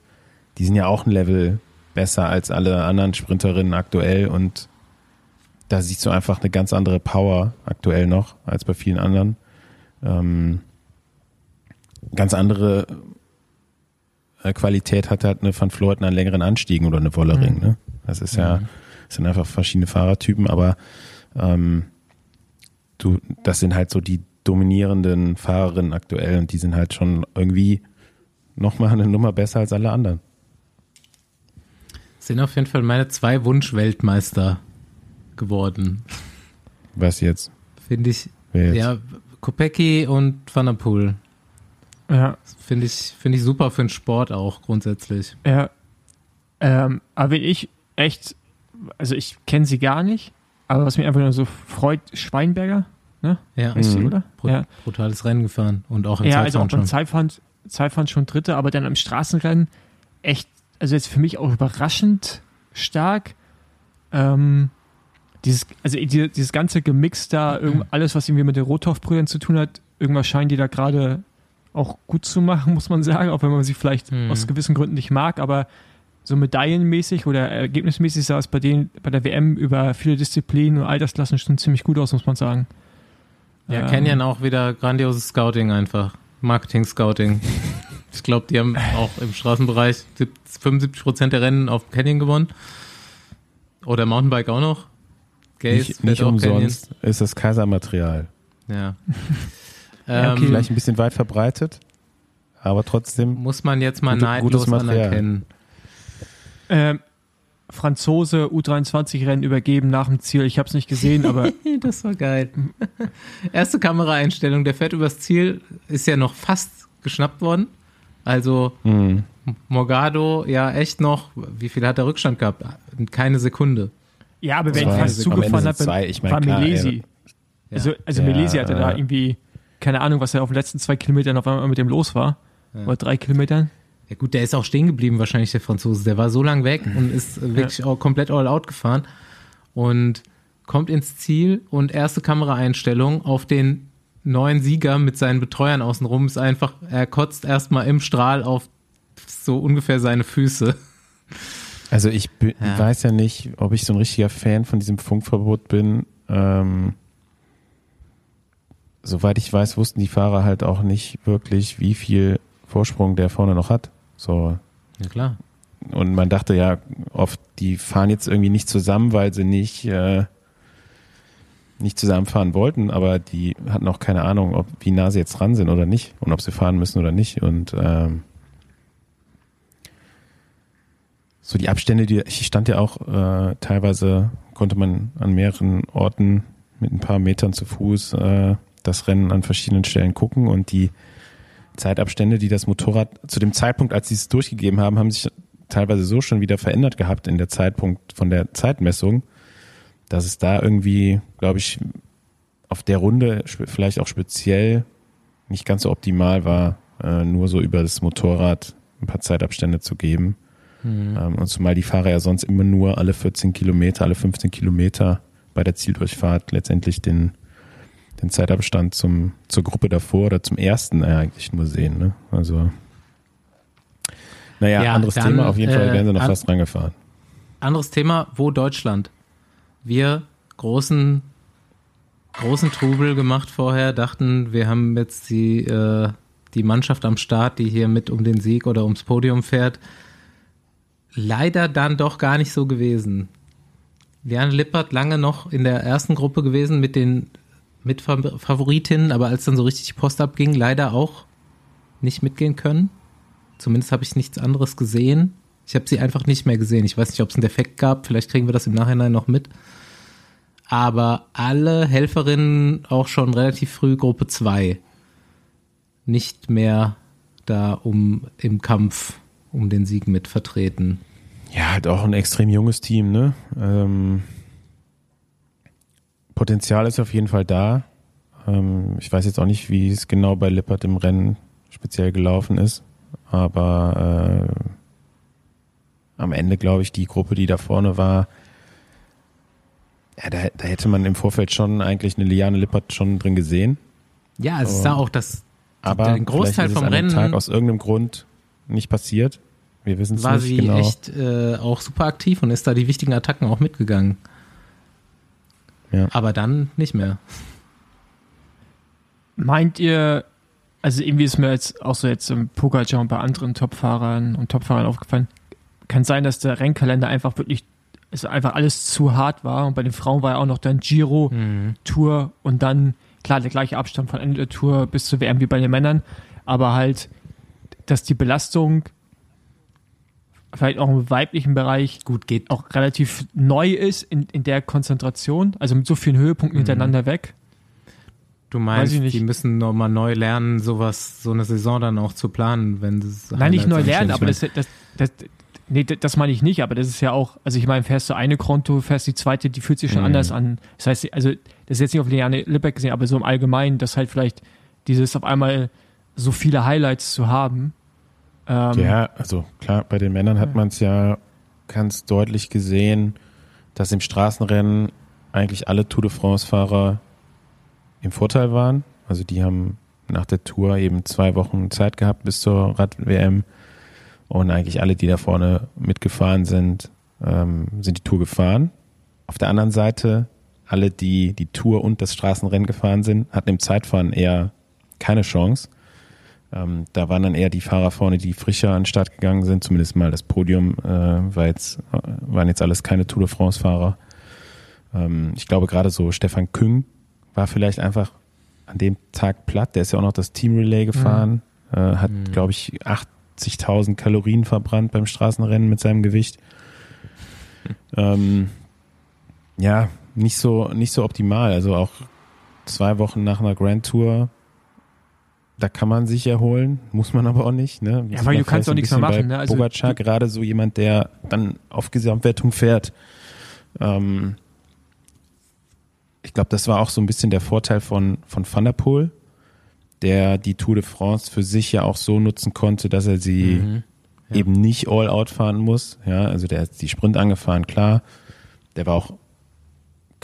die sind ja auch ein Level besser als alle anderen Sprinterinnen aktuell und da siehst du einfach eine ganz andere Power aktuell noch als bei vielen anderen. Ähm, ganz andere Qualität hat halt eine Van Fleuten an längeren Anstiegen oder eine Wollering. Mhm. Ne? Das ist ja, Es sind einfach verschiedene Fahrertypen, aber ähm, du, das sind halt so die dominierenden Fahrerinnen aktuell und die sind halt schon irgendwie nochmal eine Nummer besser als alle anderen. Sind auf jeden Fall meine zwei Wunschweltmeister geworden. Was jetzt? Finde ich. Jetzt? Ja, Kopecki und Van der Poel. Ja, Finde ich, finde ich super für den Sport auch grundsätzlich. ja. Ähm, aber wenn ich echt, also ich kenne sie gar nicht, aber was mich einfach nur so freut, Schweinberger, ne? Ja, Ist Mhm. oder? Brut Ja, brutales Rennen gefahren und auch im ja also auch Zeitfahren beim schon. Zeitfahren, Zeitfahren schon Dritte, aber dann am Straßenrennen echt, also jetzt für mich auch überraschend stark. Ähm, dieses, also die, dieses ganze Gemix da, irgend, alles, was irgendwie mit den Rothoff-Brüdern zu tun hat, irgendwas scheinen die da gerade auch gut zu machen, muss man sagen, auch wenn man sie vielleicht Mhm. aus gewissen Gründen nicht mag, aber so medaillenmäßig oder ergebnismäßig sah es bei denen bei der WM über viele Disziplinen und Altersklassen schon ziemlich gut aus, muss man sagen. Ja, Ähm, Canyon auch wieder grandioses Scouting einfach. Marketing-Scouting. ich glaube, die haben auch im Straßenbereich 75 Prozent der Rennen auf Canyon gewonnen. Oder Mountainbike auch noch. Gaze Nicht, nicht auch umsonst ist das Kaisermaterial. Canyon. Ja. Ja, okay. ähm, Vielleicht ein bisschen weit verbreitet, aber trotzdem muss man jetzt mal Gute- neidlos anerkennen. Ähm, Franzose U23-Rennen übergeben nach dem Ziel. Ich habe es nicht gesehen, aber Das war geil. Erste Kameraeinstellung, der fährt übers Ziel, ist ja noch fast geschnappt worden. Also mh, Morgado, ja echt noch, wie viel hat er Rückstand gehabt? Keine Sekunde. ja, aber ihn Zwei. fast zugefahren. Ich mein, war Melesi. ey. Also, also Ja, Melesi hatte da äh, irgendwie, keine Ahnung, was er auf den letzten zwei Kilometern auf einmal mit dem los war. Oder drei Kilometern. Ja gut, der ist auch stehen geblieben wahrscheinlich, der Franzose. Der war so lang weg und ist äh, wirklich auch komplett all out gefahren und kommt ins Ziel und erste Kameraeinstellung auf den neuen Sieger mit seinen Betreuern außenrum ist einfach, er kotzt erstmal im Strahl auf so ungefähr seine Füße. Also ich bin, Ja. weiß ja nicht, ob ich so ein richtiger Fan von diesem Funkverbot bin. Ähm, soweit ich weiß, wussten die Fahrer halt auch nicht wirklich, wie viel Vorsprung der vorne noch hat. So. Ja klar. Und man dachte ja oft, die fahren jetzt irgendwie nicht zusammen, weil sie nicht, äh, nicht zusammenfahren wollten, aber die hatten auch keine Ahnung, ob wie nah sie jetzt dran sind oder nicht und ob sie fahren müssen oder nicht. Und ähm, so die Abstände, die ich stand ja auch äh, teilweise konnte man an mehreren Orten mit ein paar Metern zu Fuß äh, das Rennen an verschiedenen Stellen gucken und die Zeitabstände, die das Motorrad zu dem Zeitpunkt, als sie es durchgegeben haben, haben sich teilweise so schon wieder verändert gehabt in der Zeitpunkt von der Zeitmessung, dass es da irgendwie, glaube ich, auf der Runde vielleicht auch speziell nicht ganz so optimal war, äh, nur so über das Motorrad ein paar Zeitabstände zu geben. Ähm, und zumal die Fahrer ja sonst immer nur alle 14 Kilometer, alle 15 Kilometer bei der Zieldurchfahrt letztendlich den, den Zeitabstand zum, zur Gruppe davor oder zum ersten eigentlich nur sehen. Ne? Also, naja, Ja, anderes dann, Thema. Auf jeden Fall äh, wären sie noch an- fast rangefahren. Anderes Thema, wo Deutschland? Wir großen, großen Trubel gemacht vorher, dachten, wir haben jetzt die, äh, die Mannschaft am Start, die hier mit um den Sieg oder ums Podium fährt. Leider dann doch gar nicht so gewesen. Jan Lippert lange noch in der ersten Gruppe gewesen mit den Mitfavoritinnen, aber als dann so richtig die Post abging, leider auch nicht mitgehen können. Zumindest habe ich nichts anderes gesehen. Ich habe sie einfach nicht mehr gesehen. Ich weiß nicht, ob es einen Defekt gab. Vielleicht kriegen wir das im Nachhinein noch mit. Aber alle Helferinnen auch schon relativ früh Gruppe 2 nicht mehr da um im Kampf um den Sieg mit vertreten. Ja, halt auch ein extrem junges Team, ne? Ähm, Potenzial ist auf jeden Fall da. Ähm, ich weiß jetzt auch nicht, wie es genau bei Lippert im Rennen speziell gelaufen ist, aber äh, am Ende glaube ich, die Gruppe, die da vorne war, ja, da, da hätte man im Vorfeld schon eigentlich eine Liane Lippert schon drin gesehen. Ja, es Oh. ist da auch das, Aber Den Großteil vom Rennen- Tag aus irgendeinem Grund nicht passiert. Wir wissen es war nicht sie genau. echt äh, auch super aktiv und ist da die wichtigen Attacken auch mitgegangen. Ja. Aber dann nicht mehr. Meint ihr, also irgendwie ist mir jetzt auch so jetzt im und bei anderen Topfahrern und Topfahrern aufgefallen, kann sein, dass der Rennkalender einfach wirklich es einfach alles zu hart war. Und bei den Frauen war ja auch noch dann Giro, Tour und dann, klar, der gleiche Abstand von Ende der Tour bis zur WM wie bei den Männern. Aber halt, dass die Belastung vielleicht auch im weiblichen Bereich Gut, geht auch relativ neu ist in, in der Konzentration, also mit so vielen Höhepunkten hintereinander weg. Du meinst, die müssen nochmal neu lernen, sowas, so eine Saison dann auch zu planen, wenn es Nein, nicht neu Highlights lernen, aber das, das, das, nee, das das meine ich nicht, aber das ist ja auch, also ich meine, fährst du eine Konto, fährst die zweite, die fühlt sich schon Mhm. anders an. Das heißt, also, das ist jetzt nicht auf Liane Lipbeck gesehen, aber so im Allgemeinen, dass halt vielleicht dieses auf einmal so viele Highlights zu haben. Ähm, Ja, also klar, bei den Männern hat man es ja ganz deutlich gesehen, dass im Straßenrennen eigentlich alle Tour de France-Fahrer im Vorteil waren. Also die haben nach der Tour eben zwei Wochen Zeit gehabt bis zur Rad-WM und eigentlich alle, die da vorne mitgefahren sind, ähm, sind die Tour gefahren. Auf der anderen Seite, alle, die die Tour und das Straßenrennen gefahren sind, hatten im Zeitfahren eher keine Chance. Ähm, da waren dann eher die Fahrer vorne, die frischer an den Start gegangen sind. Zumindest mal das Podium äh, war jetzt, äh, waren jetzt alles keine Tour de France-Fahrer. Ähm, ich glaube gerade so Stefan Küng war vielleicht einfach an dem Tag platt. Der ist ja auch noch das Team Relay gefahren, äh, hat glaube ich 80.000 Kalorien verbrannt beim Straßenrennen mit seinem Gewicht. Ähm, ja, nicht so nicht so optimal. Also auch zwei Wochen nach einer Grand Tour da kann man sich erholen, muss man aber auch nicht. Ne? Ja, weil du kannst auch nichts mehr machen, ne? Also Pogacar, gerade so jemand, der dann auf Gesamtwertung fährt. Ähm, ich glaube, das war auch so ein bisschen der Vorteil von, von Van der Poel, der die Tour de France für sich ja auch so nutzen konnte, dass er sie Mhm. Ja. eben nicht all out fahren muss. Ja, also der hat die Sprint angefahren, klar. Der war auch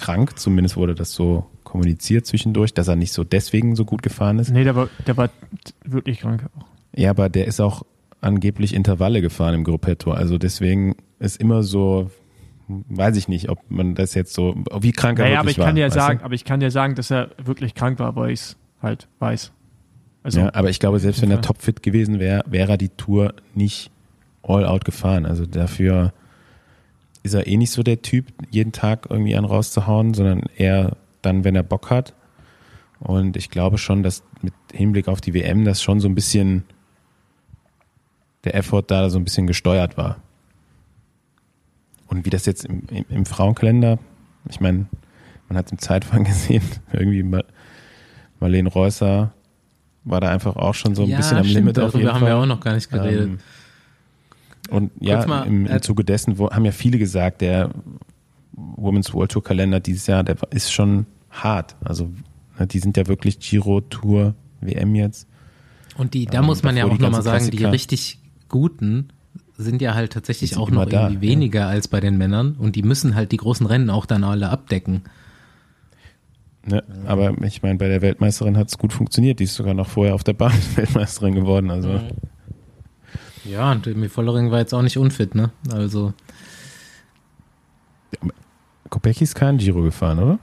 krank, zumindest wurde das so kommuniziert zwischendurch, dass er nicht so deswegen so gut gefahren ist. Nee, der war, der war wirklich krank auch. Ja, aber der ist auch angeblich Intervalle gefahren im Gruppetto. Also deswegen ist immer so, weiß ich nicht, ob man das jetzt so, wie krank er Naja, aber wirklich ich kann war. dir sagen, du? aber ich kann dir sagen, dass er wirklich krank war, weil ich es halt weiß. Also, ja, aber ich glaube, selbst wenn er topfit gewesen wäre, wäre er die Tour nicht all out gefahren. Also dafür ist er eh nicht so der Typ, jeden Tag irgendwie einen rauszuhauen, sondern eher dann, wenn er Bock hat. Und ich glaube schon, dass mit Hinblick auf die WM das schon so ein bisschen der Effort da so ein bisschen gesteuert war. Und wie das jetzt im, im, im Frauenkalender, ich meine, man hat im Zeitfahren gesehen, irgendwie Ma- Marlene Reusser war da einfach auch schon so ein ja, bisschen am stimmt, Limit auf darüber jeden haben Fall. wir auch noch gar nicht geredet. Ähm, und ja, mal, im, äh, im Zuge dessen wo, haben ja viele gesagt, der Women's World Tour Kalender dieses Jahr, der ist schon hart. Also ne, die sind ja wirklich Giro Tour WM jetzt. Und die, da Ähm, muss man ja auch die nochmal sagen, die Klassiker. richtig guten sind ja halt tatsächlich Die auch noch immer da, irgendwie ja. weniger als bei den Männern und die müssen halt die großen Rennen auch dann alle abdecken. Ne? Aber ich meine, bei der Weltmeisterin hat es gut funktioniert. Die ist sogar noch vorher auf der Bahn Weltmeisterin geworden. Also Mhm. Ja, und Emi Vollering war jetzt auch nicht unfit, ne? Also, Kopecky ist kein Giro gefahren, oder?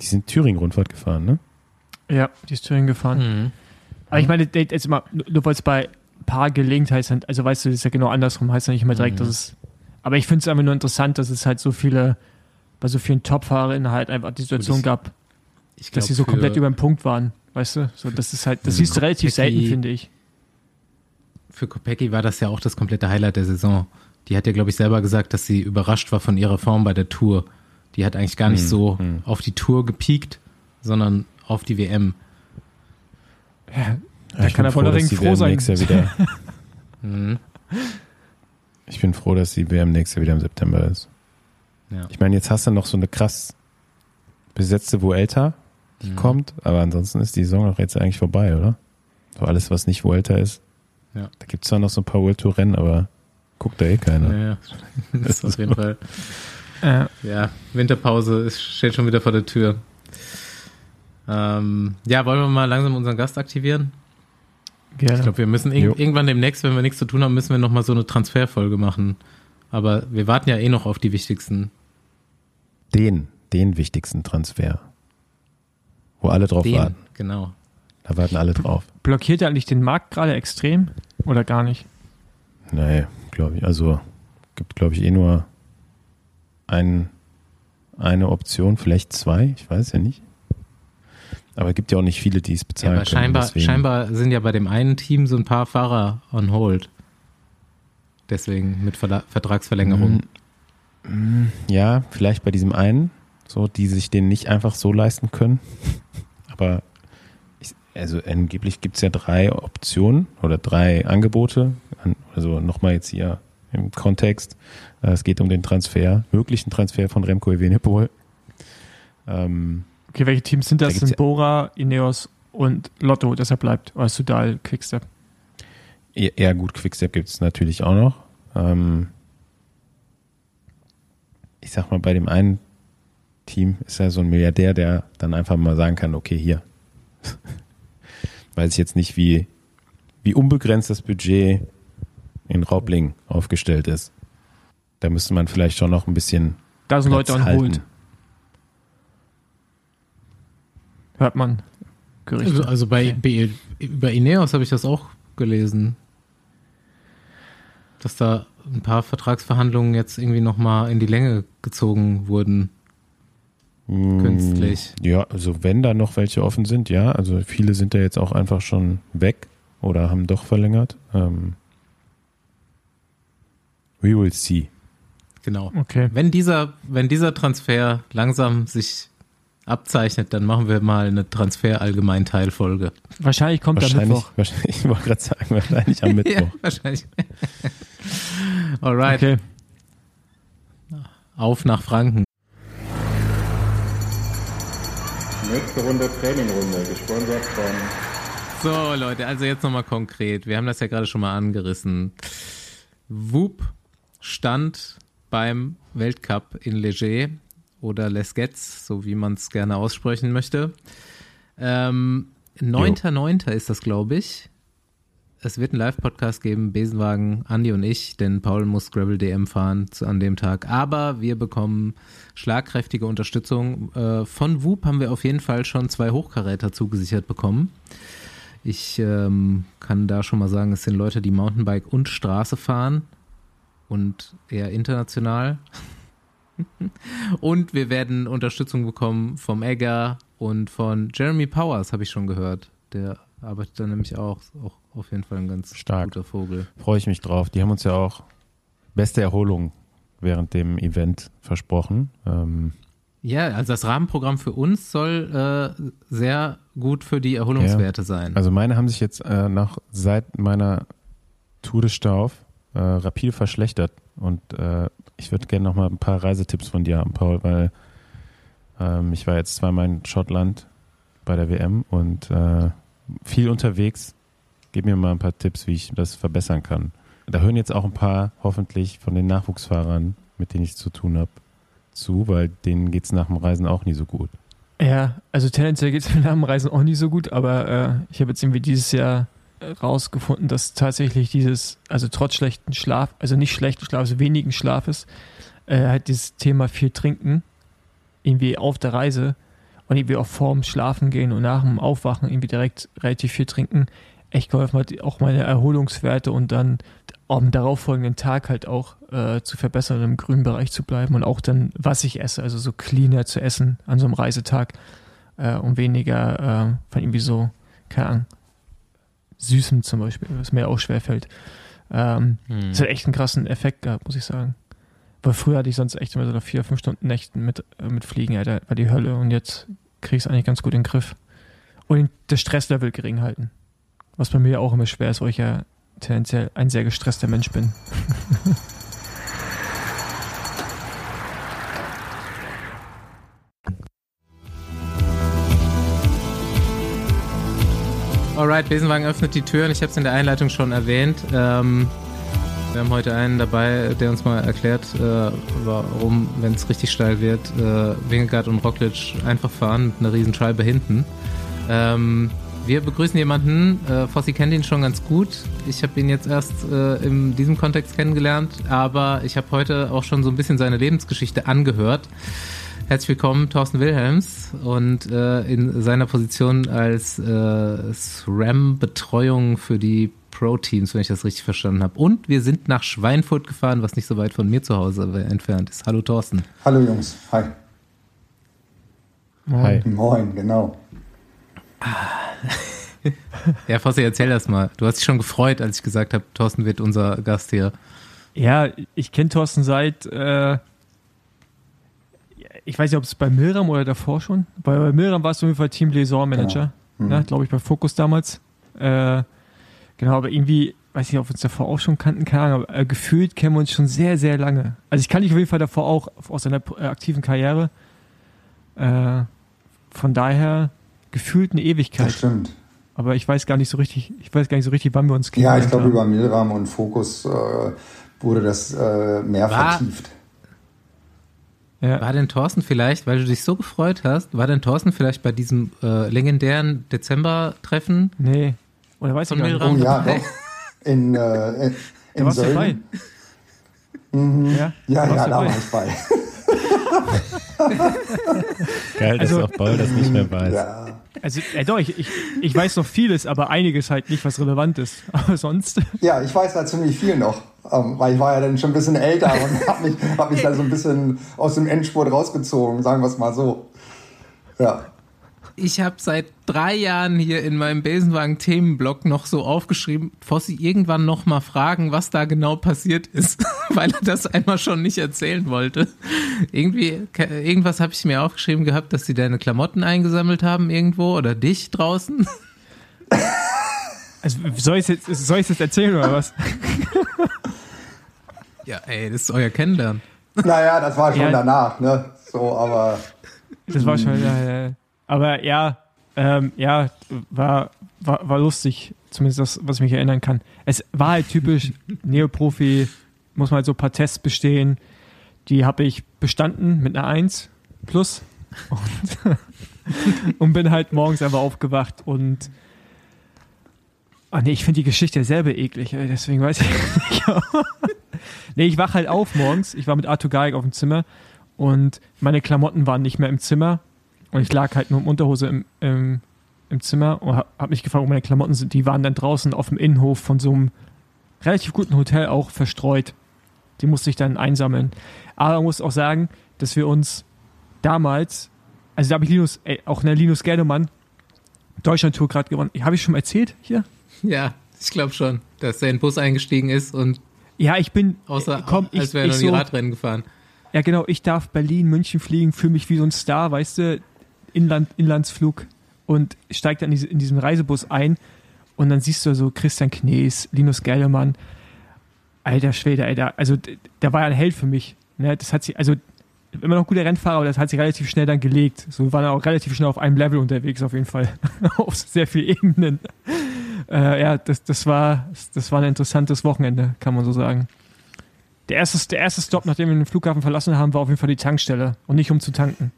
Die sind Thüringen-Rundfahrt gefahren, ne? ja, die ist Thüringen gefahren. mhm. Aber ich meine, jetzt immer, nur weil es bei Paar gelingt, heißt dann, also weißt du, das ist ja genau andersrum, heißt ja nicht immer direkt, Mhm. dass es. Aber ich finde es einfach nur interessant, dass es halt so viele, bei so vielen Top-Fahrerinnen halt einfach die Situation ich- gab, ich dass sie so komplett über den Punkt waren. Weißt du? So, das ist halt, das siehst du relativ selten, finde ich. Für Kopecky war das ja auch das komplette Highlight der Saison. Die hat ja, glaube ich, selber gesagt, dass sie überrascht war von ihrer Form bei der Tour. Die hat eigentlich gar nicht Hm, so hm. auf die Tour gepiekt, sondern auf die WM. Ja, Ja, ich kann der froh, Vollering froh WM sein. nächstes Jahr wieder. Mhm. Ich bin froh, dass die WM nächstes Jahr wieder im September ist. Ja. Ich meine, jetzt hast du noch so eine krass besetzte Vuelta, die Mhm. kommt, aber ansonsten ist die Saison doch jetzt eigentlich vorbei, oder? So alles, was nicht Vuelta ist. Ja. Da gibt es zwar noch so ein paar World Tour Rennen, aber guckt da eh keiner. Ja, ja. Das ist auf jeden Fall. Äh, Ja, Winterpause steht schon wieder vor der Tür. Ähm, ja, wollen wir mal langsam unseren Gast aktivieren? gerne. Ich glaube, wir müssen Jo. irg irgendwann demnächst, wenn wir nichts zu tun haben, müssen wir nochmal so eine Transferfolge machen. Aber wir warten ja eh noch auf die wichtigsten. Den, den wichtigsten Transfer. Wo alle drauf Den, warten. genau. Da warten alle drauf. Blockiert er eigentlich den Markt gerade extrem oder gar nicht? Nee, glaube ich. Also gibt, glaube ich, eh nur ein, eine Option, vielleicht zwei, ich weiß ja nicht. Aber es gibt ja auch nicht viele, die es bezahlen ja, aber können. scheinbar, deswegen- scheinbar sind ja bei dem einen Team so ein paar Fahrer on hold. Deswegen mit Verla Vertragsverlängerung. Ja, vielleicht bei diesem einen, so, die sich den nicht einfach so leisten können. Aber also angeblich gibt es ja drei Optionen oder drei Angebote. An- Also nochmal jetzt hier im Kontext. Äh, Es geht um den Transfer, möglichen Transfer von Remco Evenepoel. Ähm, Okay, welche Teams sind das? Da sind Bora, Ineos und Lotto, deshalb bleibt. Oder Sudal, Quickstep. eher, eher gut, Quickstep gibt es natürlich auch noch. Ähm, ich sag mal, bei dem einen Team ist er so ein Milliardär, der dann einfach mal sagen kann, okay, hier. Weiß ich jetzt nicht, wie, wie unbegrenzt das Budget in Raubling aufgestellt ist. Da müsste man vielleicht schon noch ein bisschen Da sind Leute Platz hold. halten. Hört man Gerüchte. Also, also bei, bei, bei Ineos habe ich das auch gelesen. Dass da ein paar Vertragsverhandlungen jetzt irgendwie nochmal in die Länge gezogen wurden. Künstlich. Mm, Ja, also wenn da noch welche offen sind, ja. Also viele sind da jetzt auch einfach schon weg oder haben doch verlängert. Ähm, we will see. Genau. Okay. Wenn dieser, wenn dieser Transfer langsam sich abzeichnet, dann machen wir mal eine Transfer-Allgemeinteilfolge. Wahrscheinlich kommt Wahrscheinlich, Mittwoch. wahrscheinlich, ich wollte gerade sagen, wahrscheinlich am Mittwoch. Ja, wahrscheinlich. Alright, Okay. auf nach Franken. Nächste Runde Trainingrunde, gesponsert von So, Leute, also jetzt nochmal konkret. Wir haben das ja gerade schon mal angerissen. Whoop stand beim Weltcup in Leger oder Les Gets, so wie man es gerne aussprechen möchte. Ähm, 9.9. ist das, glaube ich. Es wird einen Live-Podcast geben, Besenwagen, Andi und ich, denn Paul muss Gravel DM fahren an dem Tag. Aber wir bekommen schlagkräftige Unterstützung. Äh, von Whoop haben wir auf jeden Fall schon zwei Hochkaräter zugesichert bekommen. Ich ähm, kann da schon mal sagen, es sind Leute, die Mountainbike und Straße fahren und eher international. und wir werden Unterstützung bekommen vom Egger und von Jeremy Powers, habe ich schon gehört. Der arbeitet da nämlich auch, auch auf jeden Fall ein ganz Stark. guter Vogel. Freue ich mich drauf. Die haben uns ja auch beste Erholung während dem Event versprochen. Ähm, Ja, also das Rahmenprogramm für uns soll äh, sehr gut für die Erholungswerte sein. also meine haben sich jetzt äh, nach seit meiner Tour de Stauf äh, rapide verschlechtert und äh, ich würde gerne noch mal ein paar Reisetipps von dir haben, Paul, weil ähm, ich war jetzt zweimal in Schottland bei der WM und äh, viel unterwegs. Gib mir mal ein paar Tipps, wie ich das verbessern kann. Da hören jetzt auch ein paar hoffentlich von den Nachwuchsfahrern, mit denen ich zu tun habe, zu, weil denen geht es nach dem Reisen auch nie so gut. Ja, also tendenziell geht es mir nach dem Reisen auch nicht so gut, aber äh, ich habe jetzt irgendwie dieses Jahr rausgefunden, dass tatsächlich dieses, also trotz schlechten Schlaf, also nicht schlechten Schlaf, also wenigen Schlafes, äh, halt dieses Thema viel trinken, irgendwie auf der Reise und irgendwie auch vorm Schlafen gehen und nach dem Aufwachen irgendwie direkt relativ viel trinken, echt geholfen hat, auch meine Erholungswerte und dann am darauffolgenden Tag halt auch äh, zu verbessern und im grünen Bereich zu bleiben und auch dann, was ich esse, also so cleaner zu essen an so einem Reisetag äh, und weniger äh, von irgendwie so, keine Ahnung, Süßem zum Beispiel, was mir auch schwerfällt. Ähm, Hm. Das hat echt einen krassen Effekt gehabt, muss ich sagen. Weil früher hatte ich sonst echt immer so vier, fünf Stunden Nächten mit, äh, mit Fliegen, Alter, war die Hölle und jetzt krieg ich es eigentlich ganz gut in den Griff. Und das Stresslevel gering halten. Was bei mir auch immer schwer ist, weil ich ja tendenziell ein sehr gestresster Mensch bin. Alright, Besenwagen öffnet die Türen. Ich habe es in der Einleitung schon erwähnt. Ähm, wir haben heute einen dabei, der uns mal erklärt, äh, warum, wenn es richtig steil wird, äh, Wingegaard und Roglic einfach fahren mit einer riesen Scheibe hinten. Ähm, wir begrüßen jemanden, äh, Fossi kennt ihn schon ganz gut. Ich habe ihn jetzt erst äh, in diesem Kontext kennengelernt, aber ich habe heute auch schon so ein bisschen seine Lebensgeschichte angehört. Herzlich willkommen, Thorsten Wilhelms. Und äh, in seiner Position als äh, SRAM-Betreuung für die Pro-Teams, wenn ich das richtig verstanden habe. Und wir sind nach Schweinfurt gefahren, was nicht so weit von mir zu Hause entfernt ist. Hallo Thorsten. Hallo Jungs, hi. Hi. Moin, genau. Ja, Fossi, erzähl das mal. Du hast dich schon gefreut, als ich gesagt habe, Thorsten wird unser Gast hier. Ja, ich kenne Thorsten seit, äh, ich weiß nicht, ob es bei Milram oder davor schon. Bei, bei Milram warst du auf jeden Fall Team Liaison Manager, Genau. ne, glaube ich, bei Focus damals. Äh, genau, aber irgendwie, weiß nicht, ob wir uns davor auch schon kannten, keine Ahnung, aber äh, gefühlt kennen wir uns schon sehr, sehr lange. Also ich kann dich auf jeden Fall davor auch aus seiner äh, aktiven Karriere. Äh, von daher gefühlt eine Das Ewigkeit. stimmt. Aber ich weiß gar nicht so richtig, ich weiß gar nicht so richtig, wann wir uns Ja, kennengelernt ich glaube, über Milram und Fokus äh, wurde das äh, mehr War- vertieft. Ja. War denn Thorsten vielleicht, weil du dich so gefreut hast, war denn Thorsten vielleicht bei diesem äh, legendären Dezember-Treffen Nee. Oder weiß ich von gar nicht. Oh Milram ja, doch. In, äh, in, Da in warst du dabei. Sölden. Ja, Ja, da warst ja, du da dabei. war ich bei. Geil, dass Also- auch Paul das nicht mehr weiß. Ja. Also, äh, doch, ich, ich, ich weiß noch vieles, aber einiges halt nicht, was relevant ist. Aber sonst. ja, ich weiß da ziemlich viel noch. Ähm, weil ich war ja dann schon ein bisschen älter und habe mich, hab mich da so ein bisschen aus dem Endspurt rausgezogen, sagen wir es mal so. Ja. Ich habe seit drei Jahren hier in meinem Besenwagen-Themenblock noch so aufgeschrieben, Fossi irgendwann noch mal fragen, was da genau passiert ist, weil er das einmal schon nicht erzählen wollte. Irgendwie, irgendwas habe ich mir aufgeschrieben gehabt, dass sie deine Klamotten eingesammelt haben irgendwo oder dich draußen. Also, soll ich jetzt, soll ich jetzt erzählen oder was? Ja, ey, das ist euer Kennenlernen. Naja, das war schon Ja. danach, ne? So, aber Das war schon, ja, ja. Aber ja, ähm, ja, war, war, war lustig. Zumindest das, was ich mich erinnern kann. Es war halt typisch Neoprofi, muss man halt so ein paar Tests bestehen. Die habe ich bestanden mit einer 1 plus. Und, und bin halt morgens einfach aufgewacht und Ah nee, ich finde die Geschichte selber eklig, ey, deswegen weiß ich nicht. nee, ich wach halt auf morgens. Ich war mit Arthur Geig auf dem Zimmer und meine Klamotten waren nicht mehr im Zimmer. Und ich lag halt nur im Unterhose im, im, im Zimmer und hab, hab mich gefragt, wo meine Klamotten sind. Die waren dann draußen auf dem Innenhof von so einem relativ guten Hotel auch verstreut. Die musste ich dann einsammeln. Aber man muss auch sagen, dass wir uns damals, also da habe ich Linus, ey, auch eine Linus Gerdemann, Deutschland-Tour gerade gewonnen. Habe ich schon mal erzählt hier? Ja, ich glaube schon, dass er in den Bus eingestiegen ist und Ja, ich bin, außer äh, komm, ich, als wäre er noch nie so, Radrennen gefahren. Ja, genau, ich darf Berlin, München fliegen, fühle mich wie so ein Star, weißt du, Inland, Inlandsflug und steig dann in, diese, in diesen Reisebus ein und dann siehst du so Christian Knees, Linus Geldermann, alter Schwede, Alter, also der war ja ein Held für mich. Ne? Das hat sich, also immer noch guter Rennfahrer, aber das hat sich relativ schnell dann gelegt. So wir waren auch relativ schnell auf einem Level unterwegs, auf jeden Fall. auf sehr vielen Ebenen. Äh, ja, das, das, war, das war ein interessantes Wochenende, kann man so sagen. Der erste, der erste Stop, nachdem wir den Flughafen verlassen haben, war auf jeden Fall die Tankstelle und nicht um zu tanken.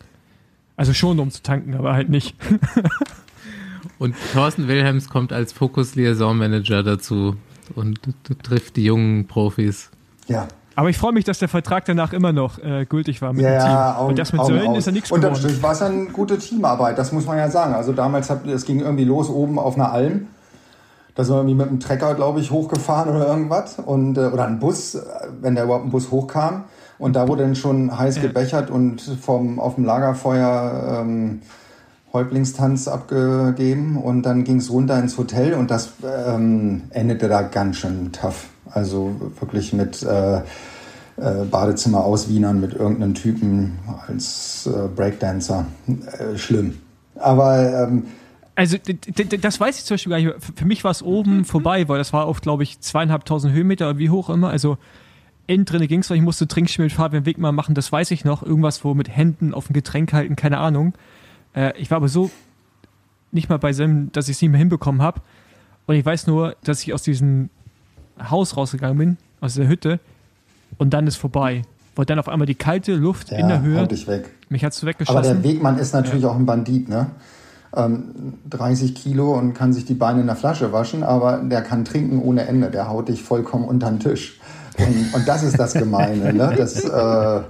Also schon um zu tanken, aber halt nicht. Und Thorsten Wilhelms kommt als Focus Liaison Manager dazu und trifft die jungen Profis. ja. Aber ich freue mich, dass der Vertrag danach immer noch äh, gültig war mit Ja, dem Team. ja, Augen, und das mit Augen Sölden aus. ist ja nichts geworden. Strich war es ja eine gute Teamarbeit, das muss man ja sagen. Also damals, hat, es ging irgendwie los oben auf einer Alm. Da sind wir irgendwie mit einem Trecker, glaube ich, hochgefahren oder irgendwas. Und, äh, oder ein Bus, äh, wenn da überhaupt ein Bus hochkam. Und da wurde dann schon heiß gebechert und vom, auf dem Lagerfeuer ähm, Häuptlingstanz abgegeben. Und dann ging es runter ins Hotel und das ähm, endete da ganz schön tough. Also wirklich mit äh, äh, Badezimmer auswienern mit irgendeinem Typen als äh, Breakdancer. Äh, schlimm. Aber ähm, Also das weiß ich zum Beispiel gar nicht. Für mich war es oben vorbei, weil das war auf, glaube ich, zweieinhalbtausend Höhenmeter oder wie hoch immer. Also innen drinne ging es, weil ich musste Trinkspiel mit Fabian Weg mal machen, das weiß ich noch. Irgendwas, wo mit Händen auf ein Getränk halten, keine Ahnung. Äh, ich war aber so nicht mal bei Sam, dass ich es nicht mehr hinbekommen habe. Und ich weiß nur, dass ich aus diesem Haus rausgegangen bin, aus der Hütte, und dann ist vorbei. Weil dann auf einmal die kalte Luft ja, in der Höhe, dich weg. mich hat es Aber weggeschossen. der Wegmann ist natürlich auch ein Bandit, ne? Ähm, 30 Kilo und kann sich die Beine in der Flasche waschen, aber der kann trinken ohne Ende. Der haut dich vollkommen unter den Tisch. Und, und das ist das Gemeine, ne? Das, äh,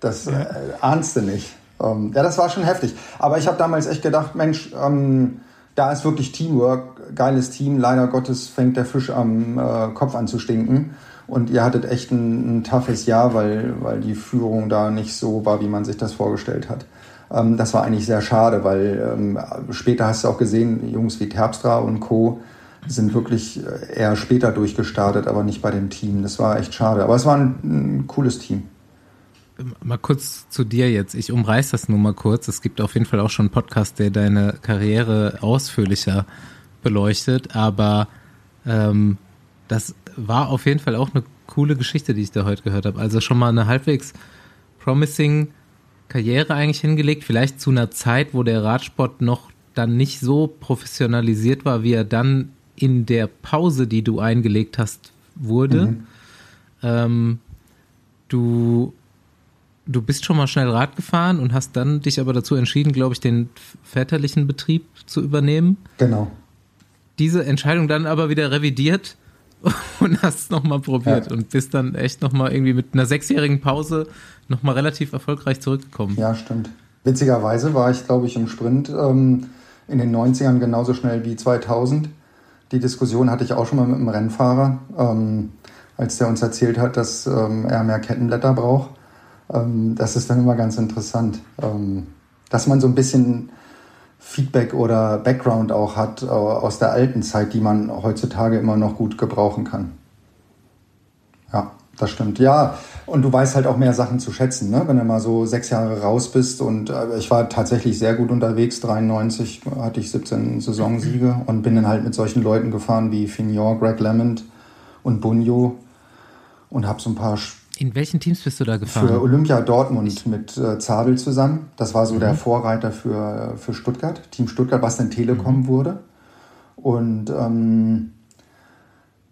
das äh, ahnst du nicht. Ähm, ja, das war schon heftig. Aber ich habe damals echt gedacht, Mensch, ähm, da ist wirklich Teamwork, geiles Team. Leider Gottes fängt der Fisch am äh, Kopf an zu stinken. Und ihr hattet echt ein, ein toughes Jahr, weil, weil die Führung da nicht so war, wie man sich das vorgestellt hat. Ähm, das war eigentlich sehr schade, weil ähm, später hast du auch gesehen, Jungs wie Terpstra und Co. sind wirklich äh, eher später durchgestartet, aber nicht bei dem Team. Das war echt schade. Aber es war ein, ein cooles Team. Mal kurz zu dir jetzt. Ich umreiß das nur mal kurz. Es gibt auf jeden Fall auch schon einen Podcast, der deine Karriere ausführlicher beleuchtet. Aber ähm, das war auf jeden Fall auch eine coole Geschichte, die ich da heute gehört habe. Also schon mal eine halbwegs promising Karriere eigentlich hingelegt. Vielleicht zu einer Zeit, wo der Radsport noch dann nicht so professionalisiert war, wie er dann in der Pause, die du eingelegt hast, wurde. Mhm. Ähm, du du bist schon mal schnell Rad gefahren und hast dann dich aber dazu entschieden, glaube ich, den väterlichen Betrieb zu übernehmen. Genau. Diese Entscheidung dann aber wieder revidiert und hast es nochmal probiert ja. und bist dann echt nochmal irgendwie mit einer sechsjährigen Pause nochmal relativ erfolgreich zurückgekommen. Ja, stimmt. Witzigerweise war ich, glaube ich, im Sprint ähm, in den 90ern genauso schnell wie 2000. Die Diskussion hatte ich auch schon mal mit einem Rennfahrer, ähm, als der uns erzählt hat, dass ähm, er mehr Kettenblätter braucht ähm, das ist dann immer ganz interessant, ähm, dass man so ein bisschen Feedback oder Background auch hat äh, aus der alten Zeit, die man heutzutage immer noch gut gebrauchen kann. Das stimmt. Ja, und du weißt halt auch mehr Sachen zu schätzen, ne? wenn du mal so sechs Jahre raus bist. Und äh, ich war tatsächlich sehr gut unterwegs. 93 hatte ich 17 Saisonsiege und bin dann halt mit solchen Leuten gefahren wie Fignon, Greg Lemond und Bunyo und habe so ein paar in welchen Teams bist du da gefahren? Für Olympia Dortmund mit äh, Zabel zusammen. Das war so mhm. der Vorreiter für, für Stuttgart, Team Stuttgart, was dann Telekom mhm. wurde. Und ähm,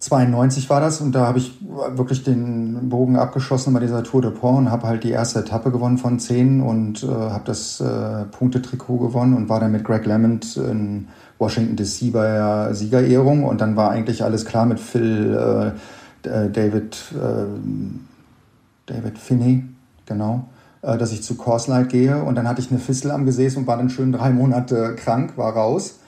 92 war das und da habe ich wirklich den Bogen abgeschossen bei dieser Tour de Pont und habe halt die erste Etappe gewonnen von 10 und äh, habe das äh, Punktetrikot gewonnen und war dann mit Greg Lemond in Washington DC bei der Siegerehrung und dann war eigentlich alles klar mit Phil, äh, David äh, David Finney, genau, äh, dass ich zu Course Light gehe. Und dann hatte ich eine Fistel am Gesäß und war dann schön drei Monate krank, war raus.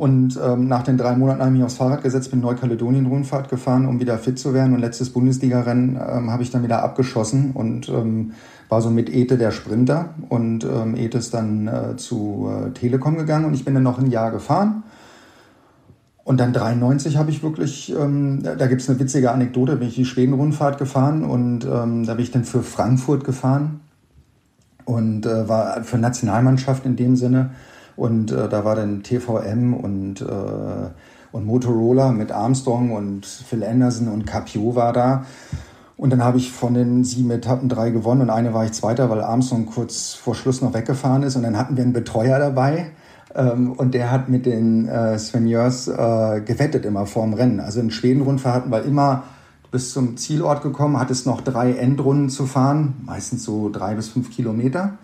Und ähm, nach den drei Monaten habe ich mich aufs Fahrrad gesetzt, bin Neukaledonien-Rundfahrt gefahren, um wieder fit zu werden. Und letztes Bundesliga-Rennen ähm, habe ich dann wieder abgeschossen und ähm, war so mit Ete der Sprinter. Und ähm, Ete ist dann äh, zu äh, Telekom gegangen und ich bin dann noch ein Jahr gefahren. Und dann 93 habe ich wirklich, ähm, da, da gibt es eine witzige Anekdote, bin ich die Schweden-Rundfahrt gefahren und ähm, da bin ich dann für Frankfurt gefahren und äh, war für Nationalmannschaft in dem Sinne. Und äh, da war dann TVM und, äh, und Motorola mit Armstrong und Phil Anderson und Capio war da. Und dann habe ich von den sieben Etappen drei gewonnen und eine war ich Zweiter, weil Armstrong kurz vor Schluss noch weggefahren ist. Und dann hatten wir einen Betreuer dabei ähm, und der hat mit den äh, Svenjeurs äh, gewettet immer vorm Rennen. Also in Schweden-Rundfahrt hatten wir immer bis zum Zielort gekommen, hattest noch drei Endrunden zu fahren, meistens so drei bis fünf Kilometer.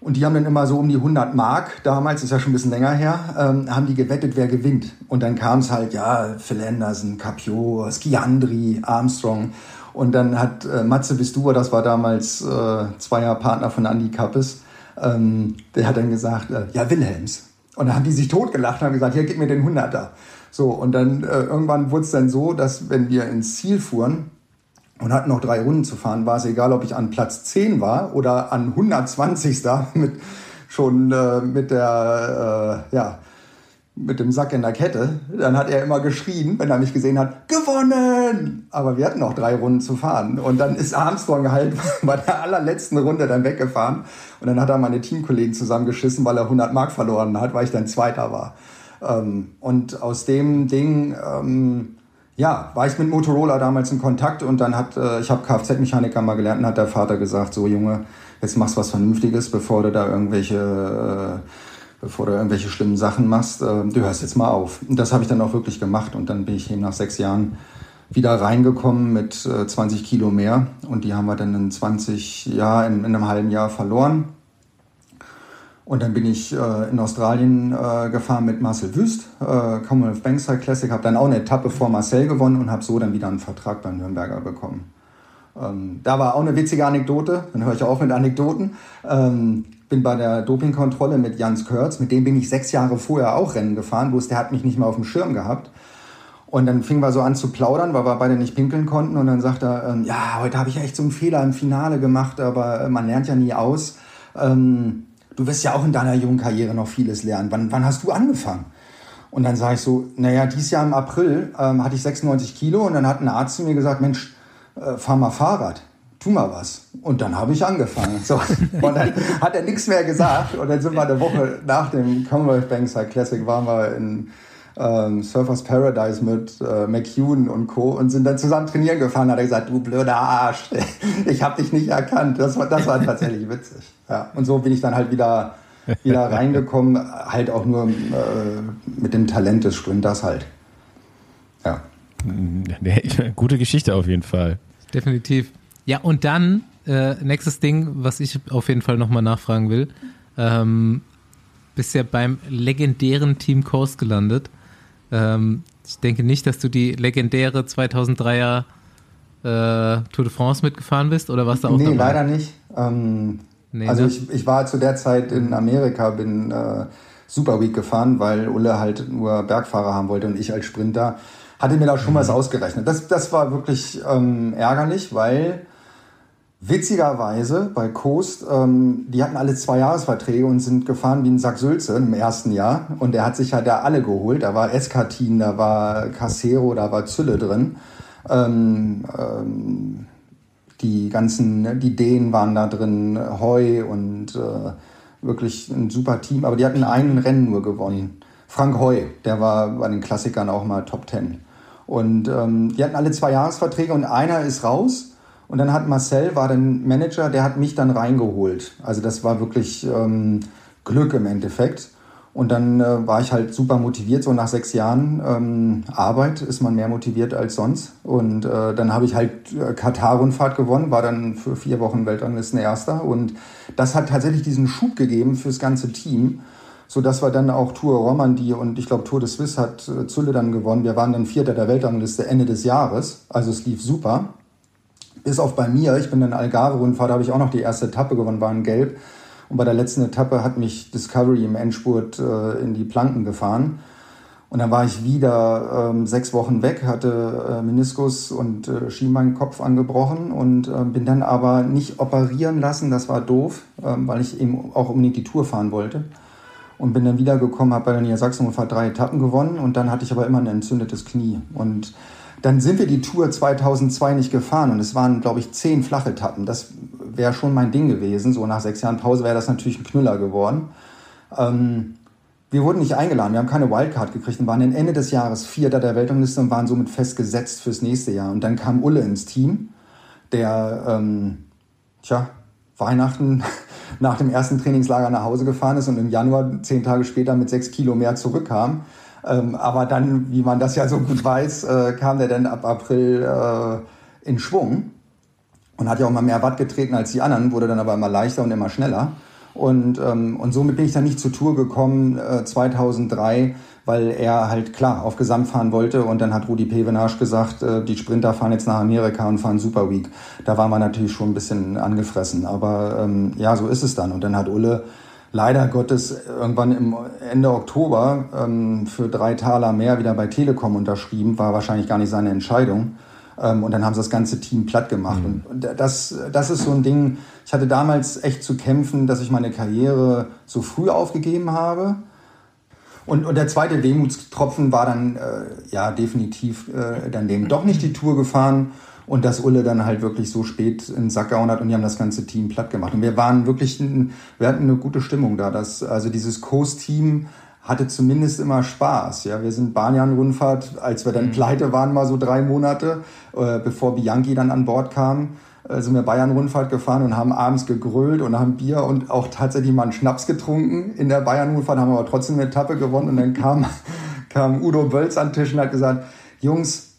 Und die haben dann immer so um die 100 Mark, damals ist ja schon ein bisschen länger her, ähm, haben die gewettet, wer gewinnt. Und dann kam es halt, ja, Phil Anderson, Capio, Skiandri, Armstrong. Und dann hat äh, Matze Bistua, das war damals äh, Zweierpartner von Andy Kappes, ähm, der hat dann gesagt, äh, ja, Wilhelms. Und dann haben die sich totgelacht und haben gesagt, hier, gib mir den Hunderter. So, und dann äh, irgendwann wurde es dann so, dass wenn wir ins Ziel fuhren und hatten noch drei Runden zu fahren, war es egal, ob ich an Platz 10 war oder an 120. mit schon äh, mit der, äh, ja, mit dem Sack in der Kette, dann hat er immer geschrien, wenn er mich gesehen hat, gewonnen! Aber wir hatten noch drei Runden zu fahren. Und dann ist Armstrong halt bei der allerletzten Runde dann weggefahren. Und dann hat er meine Teamkollegen zusammengeschissen, weil er 100 Mark verloren hat, weil ich dann Zweiter war. Ähm, und aus dem Ding, ähm, ja, war ich mit Motorola damals in Kontakt und dann hat, äh, ich habe Kfz-Mechaniker mal gelernt und hat der Vater gesagt, so Junge, jetzt machst was Vernünftiges, bevor du da irgendwelche... Äh, bevor du irgendwelche schlimmen Sachen machst, äh, du hörst jetzt mal auf. Und das habe ich dann auch wirklich gemacht und dann bin ich eben nach sechs Jahren wieder reingekommen mit äh, 20 Kilo mehr und die haben wir dann in 20 Jahr, in, in einem halben Jahr verloren. Und dann bin ich äh, in Australien äh, gefahren mit Marcel Wüst, äh, Commonwealth Bankside Classic, habe dann auch eine Etappe vor Marcel gewonnen und habe so dann wieder einen Vertrag bei Nürnberger bekommen. Ähm, da war auch eine witzige Anekdote, dann höre ich auf mit Anekdoten. Ähm, bin bei der Dopingkontrolle mit Jans Körz, mit dem bin ich sechs Jahre vorher auch Rennen gefahren, bloß der hat mich nicht mal auf dem Schirm gehabt. Und dann fingen wir so an zu plaudern, weil wir beide nicht pinkeln konnten. Und dann sagt er, ähm, ja, heute habe ich echt so einen Fehler im Finale gemacht, aber man lernt ja nie aus. Ähm, du wirst ja auch in deiner jungen Karriere noch vieles lernen. Wann, wann hast du angefangen? Und dann sage ich so, naja, dieses Jahr im April ähm, hatte ich 96 Kilo und dann hat ein Arzt zu mir gesagt, Mensch, äh, fahr mal Fahrrad, tu mal was. Und dann habe ich angefangen. So. Und dann hat er nichts mehr gesagt. Und dann sind wir eine Woche nach dem Commonwealth Bankside Classic, waren wir in ähm, Surfers Paradise mit äh, McEwen und Co. und sind dann zusammen trainieren gefahren. Hat er gesagt, du blöder Arsch, ich habe dich nicht erkannt. Das war, das war tatsächlich witzig. Ja. Und so bin ich dann halt wieder wieder reingekommen, halt auch nur äh, mit dem Talent des Sprinters halt. Ja. Gute Geschichte auf jeden Fall. Definitiv. Ja, und dann, äh, nächstes Ding, was ich auf jeden Fall nochmal nachfragen will. Ähm, bist ja beim legendären Team Coast gelandet. Ähm, ich denke nicht, dass du die legendäre 2003er äh, Tour de France mitgefahren bist, oder was da auch Nee, dabei? leider nicht. Ähm, Nee, also ne? ich, ich war zu der Zeit in Amerika, bin äh, Super Week gefahren, weil Ulle halt nur Bergfahrer haben wollte und ich als Sprinter hatte mir da schon mhm. was ausgerechnet. Das, das war wirklich ähm, ärgerlich, weil witzigerweise bei Coast, ähm, die hatten alle zwei Jahresverträge und sind gefahren wie ein Sack Sülze im ersten Jahr. Und der hat sich halt da alle geholt. Da war Escartin, da war Casero, da war Zülle drin. Ähm, ähm, die ganzen, ne, die Dänen waren da drin, Heu und äh, wirklich ein super Team. Aber die hatten einen Rennen nur gewonnen. Frank Heu, der war bei den Klassikern auch mal Top Ten. Und ähm, die hatten alle zwei Jahresverträge und einer ist raus. Und dann hat Marcel, war dann Manager, der hat mich dann reingeholt. Also das war wirklich ähm, Glück im Endeffekt. Und dann äh, war ich halt super motiviert. So nach sechs Jahren ähm, Arbeit ist man mehr motiviert als sonst. Und äh, dann habe ich halt äh, Katar-Rundfahrt gewonnen, war dann für vier Wochen Weltranglisten Erster. Und das hat tatsächlich diesen Schub gegeben fürs ganze Team, so dass wir dann auch Tour Romandie und ich glaube Tour de Suisse hat äh, Zulle dann gewonnen. Wir waren dann Vierter der Weltrangliste Ende des Jahres. Also es lief super. Bis auf bei mir, ich bin dann Algarve-Rundfahrt, habe ich auch noch die erste Etappe gewonnen, war in Gelb und bei der letzten Etappe hat mich Discovery im Endspurt äh, in die Planken gefahren. Und dann war ich wieder ähm, sechs Wochen weg, hatte äh, Meniskus und äh, Schienbeinkopf angebrochen und äh, bin dann aber nicht operieren lassen. Das war doof, äh, weil ich eben auch unbedingt die Tour fahren wollte. Und bin dann wiedergekommen, habe bei der Niedersachsenrundfahrt drei Etappen gewonnen und dann hatte ich aber immer ein entzündetes Knie. Und dann sind wir die Tour 2002 nicht gefahren und es waren, glaube ich, zehn Flachetappen. Das wäre schon mein Ding gewesen. So nach sechs Jahren Pause wäre das natürlich ein Knüller geworden. Ähm, wir wurden nicht eingeladen, wir haben keine Wildcard gekriegt und waren Ende des Jahres Vierter der Weltrangliste und waren somit festgesetzt fürs nächste Jahr. Und dann kam Ulle ins Team, der, ähm, tja, Weihnachten nach dem ersten Trainingslager nach Hause gefahren ist und im Januar, zehn Tage später, mit sechs Kilo mehr zurückkam. Ähm, aber dann, wie man das ja so gut weiß, äh, kam der dann ab April äh, in Schwung und hat ja auch mal mehr Watt getreten als die anderen, wurde dann aber immer leichter und immer schneller. Und, ähm, und somit bin ich dann nicht zur Tour gekommen äh, 2003, weil er halt klar auf Gesamt fahren wollte. Und dann hat Rudi Pevenage gesagt, äh, die Sprinter fahren jetzt nach Amerika und fahren Super Week. Da waren wir natürlich schon ein bisschen angefressen. Aber ähm, ja, so ist es dann. Und dann hat Ulle leider Gottes irgendwann im Ende Oktober ähm, für drei Taler mehr wieder bei Telekom unterschrieben. War wahrscheinlich gar nicht seine Entscheidung. Ähm, und dann haben sie das ganze Team platt gemacht. Mhm. Und, das, das ist so ein Ding, ich hatte damals echt zu kämpfen, dass ich meine Karriere so früh aufgegeben habe. Und, und der zweite Wehmutstropfen war dann äh, ja definitiv äh, dann dem doch nicht die Tour gefahren und dass Ulle dann halt wirklich so spät in den Sack gehauen hat und die haben das ganze Team platt gemacht. Und wir waren wirklich, ein, wir hatten eine gute Stimmung da. Dass, also dieses Coast-Team hatte zumindest immer Spaß. Ja, wir sind Banyan-Rundfahrt, als wir dann mhm. pleite waren, mal so drei Monate, äh, bevor Bianchi dann an Bord kam, äh, sind wir Bayern-Rundfahrt gefahren und haben abends gegrölt und haben Bier und auch tatsächlich mal einen Schnaps getrunken in der Bayern-Rundfahrt, haben aber trotzdem eine Etappe gewonnen und dann kam, kam Udo Bölz an den Tisch und hat gesagt, Jungs,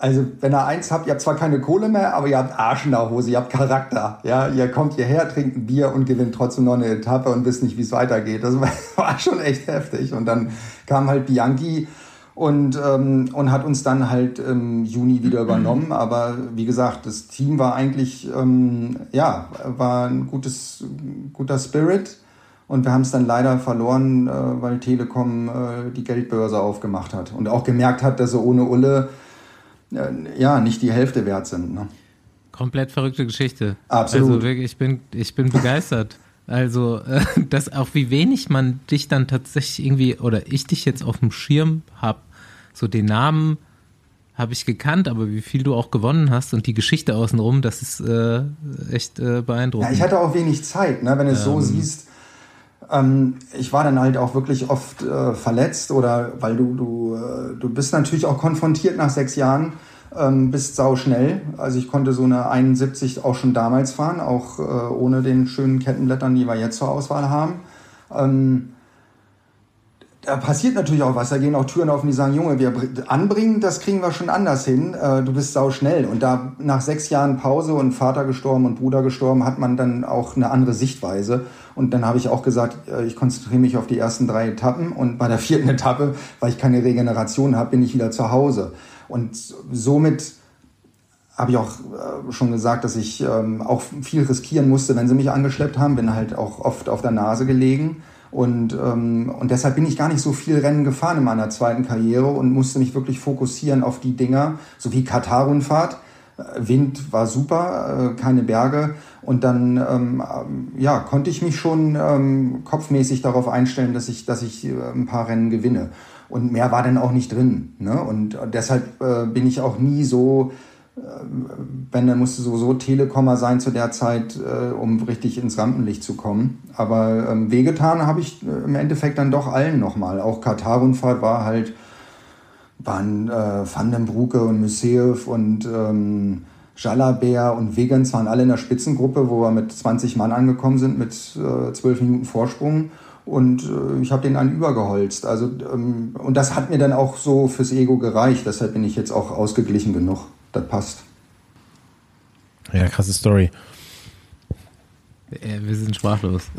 also, wenn ihr eins habt, ihr habt zwar keine Kohle mehr, aber ihr habt Arsch in der Hose, ihr habt Charakter. Ja, ihr kommt hierher, trinkt ein Bier und gewinnt trotzdem noch eine Etappe und wisst nicht, wie es weitergeht. Das war schon echt heftig. Und dann kam halt Bianchi und, ähm, und hat uns dann halt im Juni wieder übernommen. Aber wie gesagt, das Team war eigentlich, ähm, ja, war ein gutes, guter Spirit. Und wir haben es dann leider verloren, äh, weil Telekom äh, die Geldbörse aufgemacht hat und auch gemerkt hat, dass sie ohne Ulle ja nicht die Hälfte wert sind. Ne? Komplett verrückte Geschichte. Absolut. Also wirklich, ich bin, ich bin begeistert. Also, äh, dass auch wie wenig man dich dann tatsächlich irgendwie, oder ich dich jetzt auf dem Schirm habe, so den Namen habe ich gekannt, aber wie viel du auch gewonnen hast und die Geschichte außenrum, das ist äh, echt äh, beeindruckend. Ja, ich hatte auch wenig Zeit, ne, wenn du es ähm. so siehst. Ähm, ich war dann halt auch wirklich oft äh, verletzt oder weil du, du, äh, du bist natürlich auch konfrontiert nach sechs Jahren, ähm, bist sau schnell. Also ich konnte so eine 71 auch schon damals fahren, auch äh, ohne den schönen Kettenblättern, die wir jetzt zur Auswahl haben. Ähm, da passiert natürlich auch was. Da gehen auch Türen auf und die sagen, Junge, wir anbringen, das kriegen wir schon anders hin. Äh, du bist sau schnell. Und da nach sechs Jahren Pause und Vater gestorben und Bruder gestorben, hat man dann auch eine andere Sichtweise. Und dann habe ich auch gesagt, äh, ich konzentriere mich auf die ersten drei Etappen. Und bei der vierten Etappe, weil ich keine Regeneration habe, bin ich wieder zu Hause. Und somit habe ich auch äh, schon gesagt, dass ich ähm, auch viel riskieren musste, wenn sie mich angeschleppt haben. Bin halt auch oft auf der Nase gelegen und, ähm, und deshalb bin ich gar nicht so viel Rennen gefahren in meiner zweiten Karriere und musste mich wirklich fokussieren auf die Dinger, so wie Katar-Rundfahrt. Äh, Wind war super, äh, keine Berge. Und dann ähm, ja, konnte ich mich schon ähm, kopfmäßig darauf einstellen, dass ich, dass ich äh, ein paar Rennen gewinne. Und mehr war dann auch nicht drin. Ne? Und deshalb äh, bin ich auch nie so wenn, dann musste sowieso Telekommer sein zu der Zeit, äh, um richtig ins Rampenlicht zu kommen. Aber ähm, wehgetan habe ich äh, im Endeffekt dann doch allen nochmal. Auch Katar-Rundfahrt war halt, waren äh, Van den Broeke und Museev und ähm, Jalabert und Wegens waren alle in der Spitzengruppe, wo wir mit 20 Mann angekommen sind, mit äh, 12 Minuten Vorsprung. Und äh, ich habe den einen übergeholzt. Also, ähm, und das hat mir dann auch so fürs Ego gereicht. Deshalb bin ich jetzt auch ausgeglichen genug das passt. Ja, krasse Story. Wir sind sprachlos.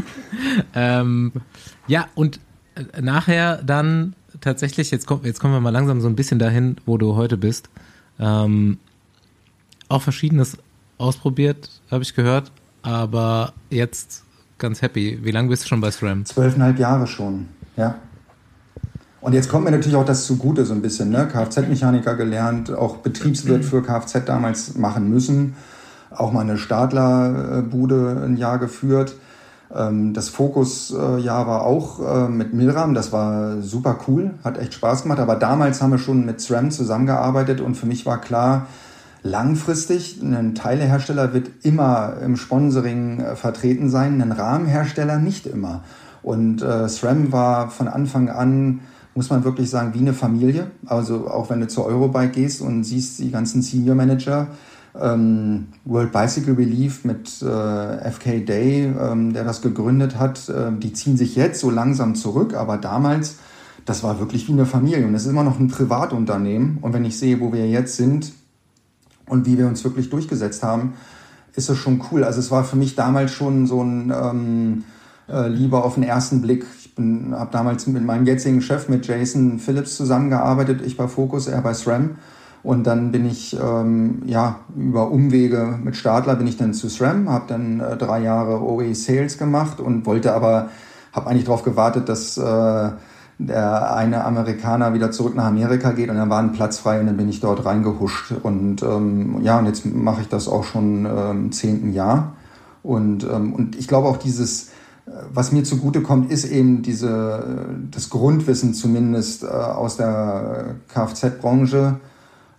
ähm, ja, und äh, nachher dann tatsächlich, jetzt, komm, jetzt kommen wir mal langsam so ein bisschen dahin, wo du heute bist. Ähm, auch Verschiedenes ausprobiert, habe ich gehört, aber jetzt ganz happy. Wie lange bist du schon bei SRAM? Zwölfeinhalb Jahre schon, ja. Und jetzt kommt mir natürlich auch das zugute so ein bisschen, ne? Kfz-Mechaniker gelernt, auch Betriebswirt für Kfz damals machen müssen, auch mal eine Stadlerbude ein Jahr geführt. Ähm, das Fokusjahr war auch äh, mit Milram, das war super cool, hat echt Spaß gemacht. Aber damals haben wir schon mit SRAM zusammengearbeitet und für mich war klar, langfristig, ein Teilehersteller wird immer im Sponsoring äh, vertreten sein, ein Rahmenhersteller nicht immer. Und äh, SRAM war von Anfang an muss man wirklich sagen, wie eine Familie. Also auch wenn du zur Eurobike gehst und siehst die ganzen Senior Manager, ähm, World Bicycle Relief mit äh, FK Day, ähm, der das gegründet hat, äh, die ziehen sich jetzt so langsam zurück, aber damals, das war wirklich wie eine Familie und es ist immer noch ein Privatunternehmen. Und wenn ich sehe, wo wir jetzt sind und wie wir uns wirklich durchgesetzt haben, ist das schon cool. Also es war für mich damals schon so ein ähm, äh, lieber auf den ersten Blick. Habe damals mit meinem jetzigen Chef, mit Jason Phillips, zusammengearbeitet. Ich bei Focus, er bei SRAM. Und dann bin ich ähm, ja über Umwege mit Stadler bin ich dann zu SRAM, habe dann äh, drei Jahre OE Sales gemacht und wollte aber, habe eigentlich darauf gewartet, dass äh, der eine Amerikaner wieder zurück nach Amerika geht und dann war ein Platz frei und dann bin ich dort reingehuscht. Und ähm, ja, und jetzt mache ich das auch schon ähm, im zehnten Jahr. Und, ähm, und ich glaube auch dieses was mir zugute kommt, ist eben diese, das Grundwissen zumindest äh, aus der Kfz-Branche.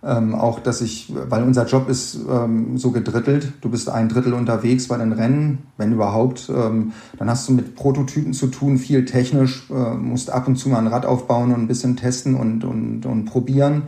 Ähm, auch, dass ich, weil unser Job ist ähm, so gedrittelt, du bist ein Drittel unterwegs bei den Rennen, wenn überhaupt, ähm, dann hast du mit Prototypen zu tun, viel technisch, äh, musst ab und zu mal ein Rad aufbauen und ein bisschen testen und, und, und probieren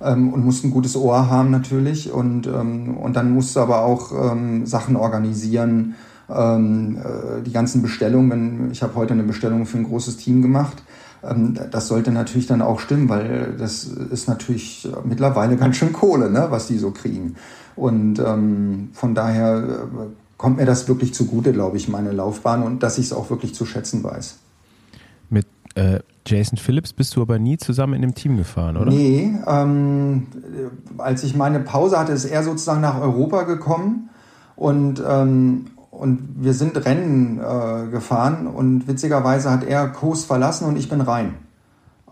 ähm, und musst ein gutes Ohr haben natürlich. Und, ähm, und dann musst du aber auch ähm, Sachen organisieren, ähm, äh, die ganzen Bestellungen, wenn ich habe heute eine Bestellung für ein großes Team gemacht, ähm, das sollte natürlich dann auch stimmen, weil das ist natürlich mittlerweile ganz schön Kohle, ne, was die so kriegen. Und ähm, von daher äh, kommt mir das wirklich zugute, glaube ich, meine Laufbahn und dass ich es auch wirklich zu schätzen weiß. Mit äh, Jason Phillips bist du aber nie zusammen in dem Team gefahren, oder? Nee, ähm, als ich meine Pause hatte, ist er sozusagen nach Europa gekommen und, ähm, und wir sind Rennen äh, gefahren und witzigerweise hat er Kurs verlassen und ich bin rein.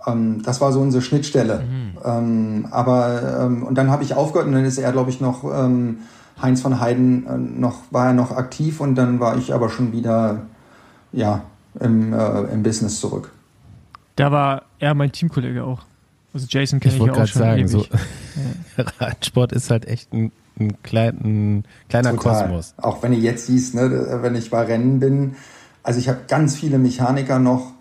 Ähm, das war so unsere Schnittstelle. Mhm. Ähm, aber ähm, und dann habe ich aufgehört und dann ist er, glaube ich, noch ähm, Heinz von Heiden äh, noch war er noch aktiv und dann war ich aber schon wieder ja im, äh, im Business zurück. Da war er mein Teamkollege auch. Also Jason kenne ich, ich auch schon sagen, ewig. So, ja. Radsport ist halt echt ein, ein, klein, ein kleiner Total. Kosmos. Auch wenn du jetzt siehst, ne, wenn ich bei Rennen bin, also ich habe ganz viele Mechaniker noch,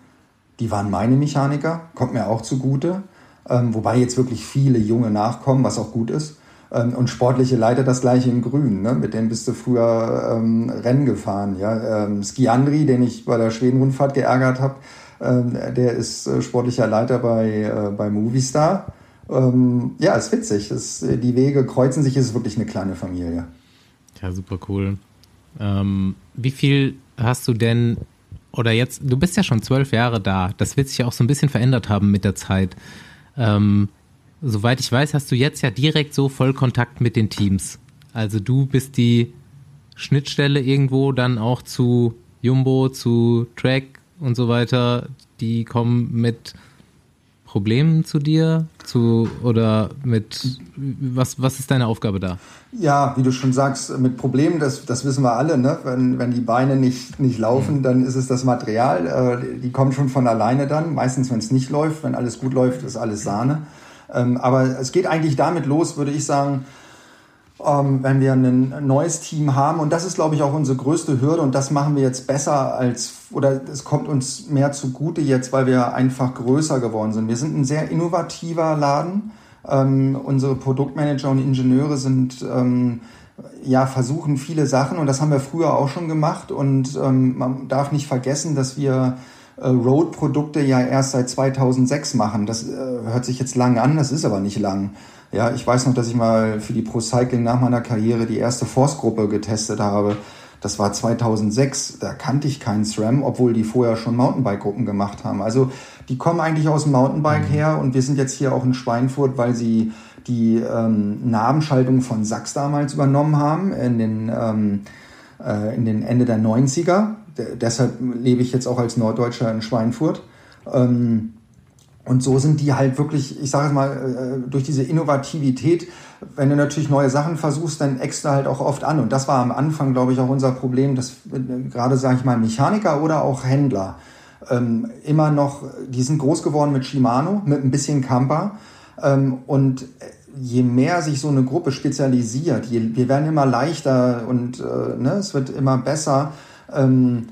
die waren meine Mechaniker, kommt mir auch zugute. Ähm, wobei jetzt wirklich viele junge nachkommen, was auch gut ist. Ähm, und sportliche Leiter das gleiche in Grün, ne? mit dem bist du früher ähm, Rennen gefahren. Ja? Ähm, Skiandri, den ich bei der Schweden-Rundfahrt geärgert habe, ähm, der ist äh, sportlicher Leiter bei, äh, bei Movistar. Ähm, ja, ist witzig. Das, äh, die Wege kreuzen sich, ist wirklich eine kleine Familie. Ja, super cool. Ähm, wie viel hast du denn, oder jetzt, du bist ja schon zwölf Jahre da, das wird sich ja auch so ein bisschen verändert haben mit der Zeit. Ähm, soweit ich weiß, hast du jetzt ja direkt so Vollkontakt mit den Teams. Also du bist die Schnittstelle irgendwo dann auch zu Jumbo, zu Track und so weiter. Die kommen mit Problemen zu dir? Zu, oder mit was, was ist deine Aufgabe da? Ja, wie du schon sagst, mit Problemen, das, das wissen wir alle, ne? Wenn, wenn die Beine nicht, nicht laufen, mhm. dann ist es das Material. Äh, die kommen schon von alleine dann. Meistens, wenn es nicht läuft, wenn alles gut läuft, ist alles Sahne. Ähm, aber es geht eigentlich damit los, würde ich sagen, ähm, wenn wir ein neues Team haben. Und das ist, glaube ich, auch unsere größte Hürde. Und das machen wir jetzt besser als, oder es kommt uns mehr zugute jetzt, weil wir einfach größer geworden sind. Wir sind ein sehr innovativer Laden. Ähm, unsere Produktmanager und Ingenieure sind, ähm, ja, versuchen viele Sachen. Und das haben wir früher auch schon gemacht. Und ähm, man darf nicht vergessen, dass wir äh, Road-Produkte ja erst seit 2006 machen. Das äh, hört sich jetzt lang an, das ist aber nicht lang. Ja, ich weiß noch, dass ich mal für die Pro Cycling nach meiner Karriere die erste Force-Gruppe getestet habe. Das war 2006. Da kannte ich keinen SRAM, obwohl die vorher schon Mountainbike-Gruppen gemacht haben. Also die kommen eigentlich aus dem Mountainbike mhm. her und wir sind jetzt hier auch in Schweinfurt, weil sie die ähm, Nabenschaltung von Sachs damals übernommen haben in den, ähm, äh, in den Ende der 90er. D deshalb lebe ich jetzt auch als Norddeutscher in Schweinfurt. Ähm, und so sind die halt wirklich, ich sage es mal, äh, durch diese Innovativität, wenn du natürlich neue Sachen versuchst, dann eckst du halt auch oft an. Und das war am Anfang, glaube ich, auch unser Problem, dass äh, gerade, sage ich mal, Mechaniker oder auch Händler ähm, immer noch, die sind groß geworden mit Shimano, mit ein bisschen Camper. Ähm, und je mehr sich so eine Gruppe spezialisiert, je, wir werden immer leichter und äh, ne, es wird immer besser, ähm,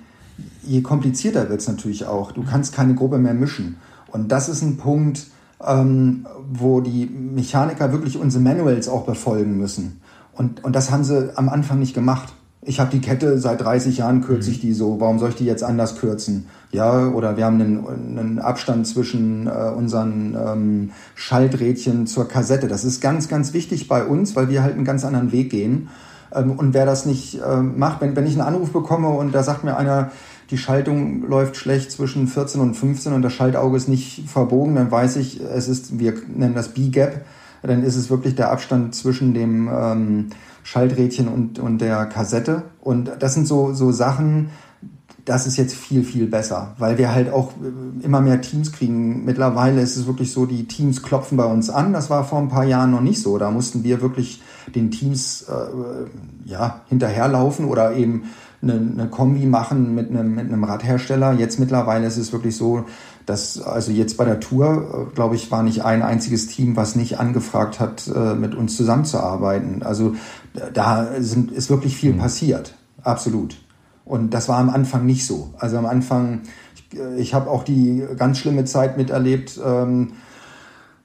je komplizierter wird es natürlich auch. Du kannst keine Gruppe mehr mischen. Und das ist ein Punkt, ähm, wo die Mechaniker wirklich unsere Manuals auch befolgen müssen. Und, und das haben sie am Anfang nicht gemacht. Ich habe die Kette seit 30 Jahren kürze ich mhm. die so. Warum soll ich die jetzt anders kürzen? Ja, oder wir haben einen, einen Abstand zwischen äh, unseren ähm, Schalträdchen zur Kassette. Das ist ganz, ganz wichtig bei uns, weil wir halt einen ganz anderen Weg gehen. Ähm, und wer das nicht äh, macht, wenn, wenn ich einen Anruf bekomme und da sagt mir einer, die Schaltung läuft schlecht zwischen 14 und 15 und das Schaltauge ist nicht verbogen, dann weiß ich, es ist, wir nennen das B-Gap, dann ist es wirklich der Abstand zwischen dem ähm, Schalträdchen und, und der Kassette. Und das sind so, so Sachen, das ist jetzt viel, viel besser, weil wir halt auch äh, immer mehr Teams kriegen. Mittlerweile ist es wirklich so, die Teams klopfen bei uns an. Das war vor ein paar Jahren noch nicht so. Da mussten wir wirklich den Teams äh, ja, hinterherlaufen oder eben eine, eine Kombi machen mit einem, mit einem Radhersteller. Jetzt mittlerweile ist es wirklich so, dass also jetzt bei der Tour, äh, glaube ich, war nicht ein einziges Team, was nicht angefragt hat, äh, mit uns zusammenzuarbeiten. Also da sind, ist wirklich viel mhm. passiert, absolut. Und das war am Anfang nicht so. Also am Anfang, ich, ich habe auch die ganz schlimme Zeit miterlebt. Ähm,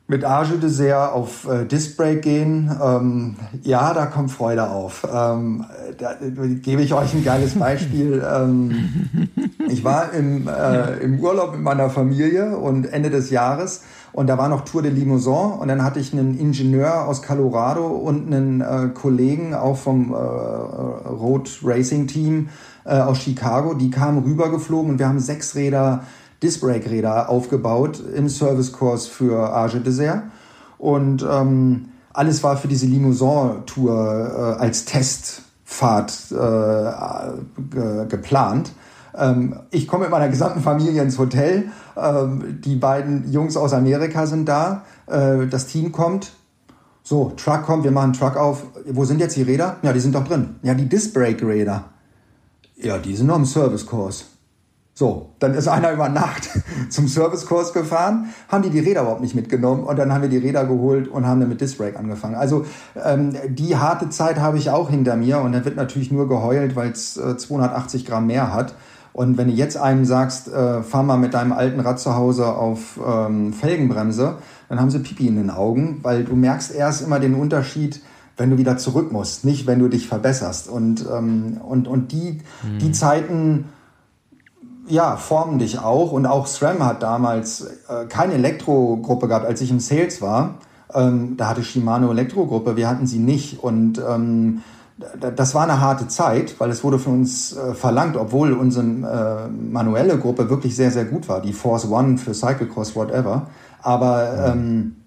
mit Arge Dessert auf äh, Discbreak gehen, ähm, ja, da kommt Freude auf. Ähm, da, da gebe ich euch ein geiles Beispiel. ähm, ich war im, äh, im Urlaub mit meiner Familie und Ende des Jahres und da war noch Tour de Limousin und dann hatte ich einen Ingenieur aus Colorado und einen äh, Kollegen auch vom äh, Road Racing Team äh, aus Chicago, die kamen rübergeflogen und wir haben sechs Räder Disc-Brake-Räder aufgebaut im Servicekurs für Arge Dessert. Und ähm, alles war für diese Limousin-Tour äh, als Testfahrt äh, geplant. Ähm, ich komme mit meiner gesamten Familie ins Hotel. Ähm, die beiden Jungs aus Amerika sind da. Äh, das Team kommt. So, Truck kommt, wir machen Truck auf. Wo sind jetzt die Räder? Ja, die sind doch drin. Ja, die Disc-Brake-Räder. Ja, die sind noch im Servicekurs. So, dann ist einer über Nacht zum Servicekurs gefahren, haben die die Räder überhaupt nicht mitgenommen und dann haben wir die Räder geholt und haben dann mit Disc Brake angefangen. Also ähm, die harte Zeit habe ich auch hinter mir und dann wird natürlich nur geheult, weil es äh, 280 Gramm mehr hat. Und wenn du jetzt einem sagst, äh, fahr mal mit deinem alten Rad zu Hause auf ähm, Felgenbremse, dann haben sie Pipi in den Augen, weil du merkst erst immer den Unterschied, wenn du wieder zurück musst, nicht wenn du dich verbesserst. Und, ähm, und, und die, mhm. die Zeiten ja, formen dich auch. Und auch SRAM hat damals äh, keine Elektrogruppe gehabt, als ich im Sales war. Ähm, da hatte Shimano Elektrogruppe, wir hatten sie nicht. Und ähm, das war eine harte Zeit, weil es wurde von uns äh, verlangt, obwohl unsere äh, manuelle Gruppe wirklich sehr, sehr gut war, die Force One für Cyclecross, whatever. Aber ähm,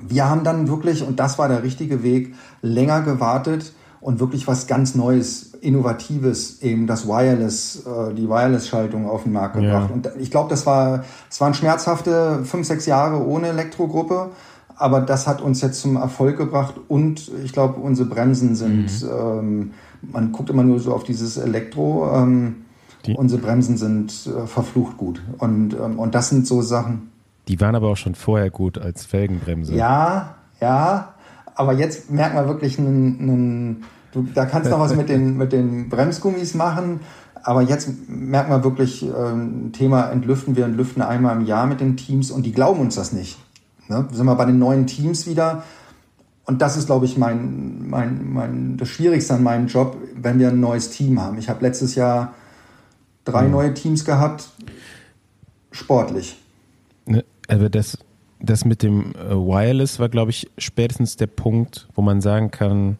wir haben dann wirklich, und das war der richtige Weg, länger gewartet und wirklich was ganz Neues, Innovatives, eben das Wireless, äh, die Wireless-Schaltung auf den Markt gebracht. Ja. Und ich glaube, das war, es waren schmerzhafte fünf, sechs Jahre ohne Elektrogruppe. Aber das hat uns jetzt zum Erfolg gebracht und ich glaube, unsere Bremsen sind, mhm. ähm, man guckt immer nur so auf dieses Elektro, ähm, die, unsere Bremsen sind äh, verflucht gut. Und, ähm, und das sind so Sachen. Die waren aber auch schon vorher gut als Felgenbremse. Ja, ja, aber jetzt merkt man wirklich einen, einen du, da kannst du noch was mit den, mit den Bremsgummis machen. Aber jetzt merkt man wirklich, ein ähm, Thema entlüften wir entlüften einmal im Jahr mit den Teams und die glauben uns das nicht. Ne? Sind wir bei den neuen Teams wieder. Und das ist, glaube ich, mein, mein, mein, das Schwierigste an meinem Job, wenn wir ein neues Team haben. Ich habe letztes Jahr drei mhm. neue Teams gehabt, sportlich. Ne, aber das, das mit dem äh, Wireless war, glaube ich, spätestens der Punkt, wo man sagen kann,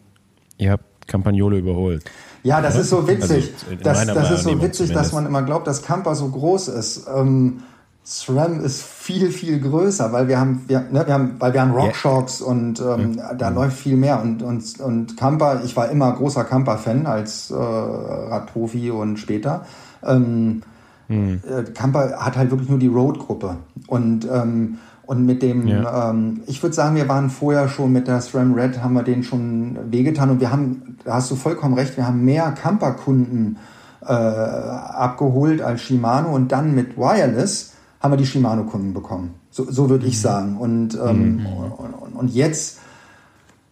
ihr habt Campagnolo überholt. Ja, das ist so witzig. Also das, das ist so witzig, zumindest. dass man immer glaubt, dass Camper so groß ist. Ähm, SRAM ist viel, viel größer, weil wir haben, wir, ne, wir haben, weil wir haben Rockshocks yeah. und ähm, mhm. da läuft viel mehr. Und, und, und Camper, ich war immer großer Camper-Fan als äh, Radprofi und später. Ähm, mhm. Camper hat halt wirklich nur die Road-Gruppe. Und, ähm, und mit dem, ja. ähm, ich würde sagen, wir waren vorher schon mit der SRAM Red, haben wir den schon wehgetan. Und wir haben, da hast du vollkommen recht, wir haben mehr Camper-Kunden äh, abgeholt als Shimano und dann mit Wireless haben wir die Shimano-Kunden bekommen. So, so würde ich mhm. sagen. Und, ähm, mhm. und, und, jetzt,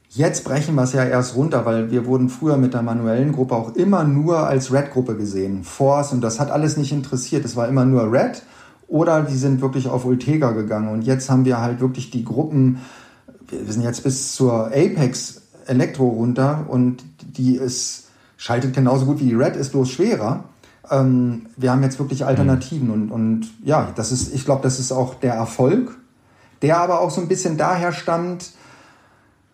jetzt brechen wir es ja erst runter, weil wir wurden früher mit der manuellen Gruppe auch immer nur als Red-Gruppe gesehen. Force und das hat alles nicht interessiert. Es war immer nur Red oder die sind wirklich auf Ultega gegangen. Und jetzt haben wir halt wirklich die Gruppen, wir sind jetzt bis zur Apex Elektro runter und die ist, schaltet genauso gut wie die Red, ist bloß schwerer ähm, wir haben jetzt wirklich Alternativen mhm. und, und ja, das ist, ich glaube, das ist auch der Erfolg, der aber auch so ein bisschen daher stammt,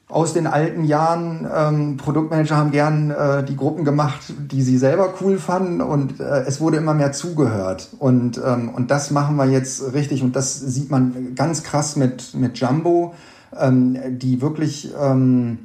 aus den alten Jahren, ähm, Produktmanager haben gern äh, die Gruppen gemacht, die sie selber cool fanden und äh, es wurde immer mehr zugehört. Und, ähm, und das machen wir jetzt richtig und das sieht man ganz krass mit, mit Jumbo, ähm, die wirklich ähm,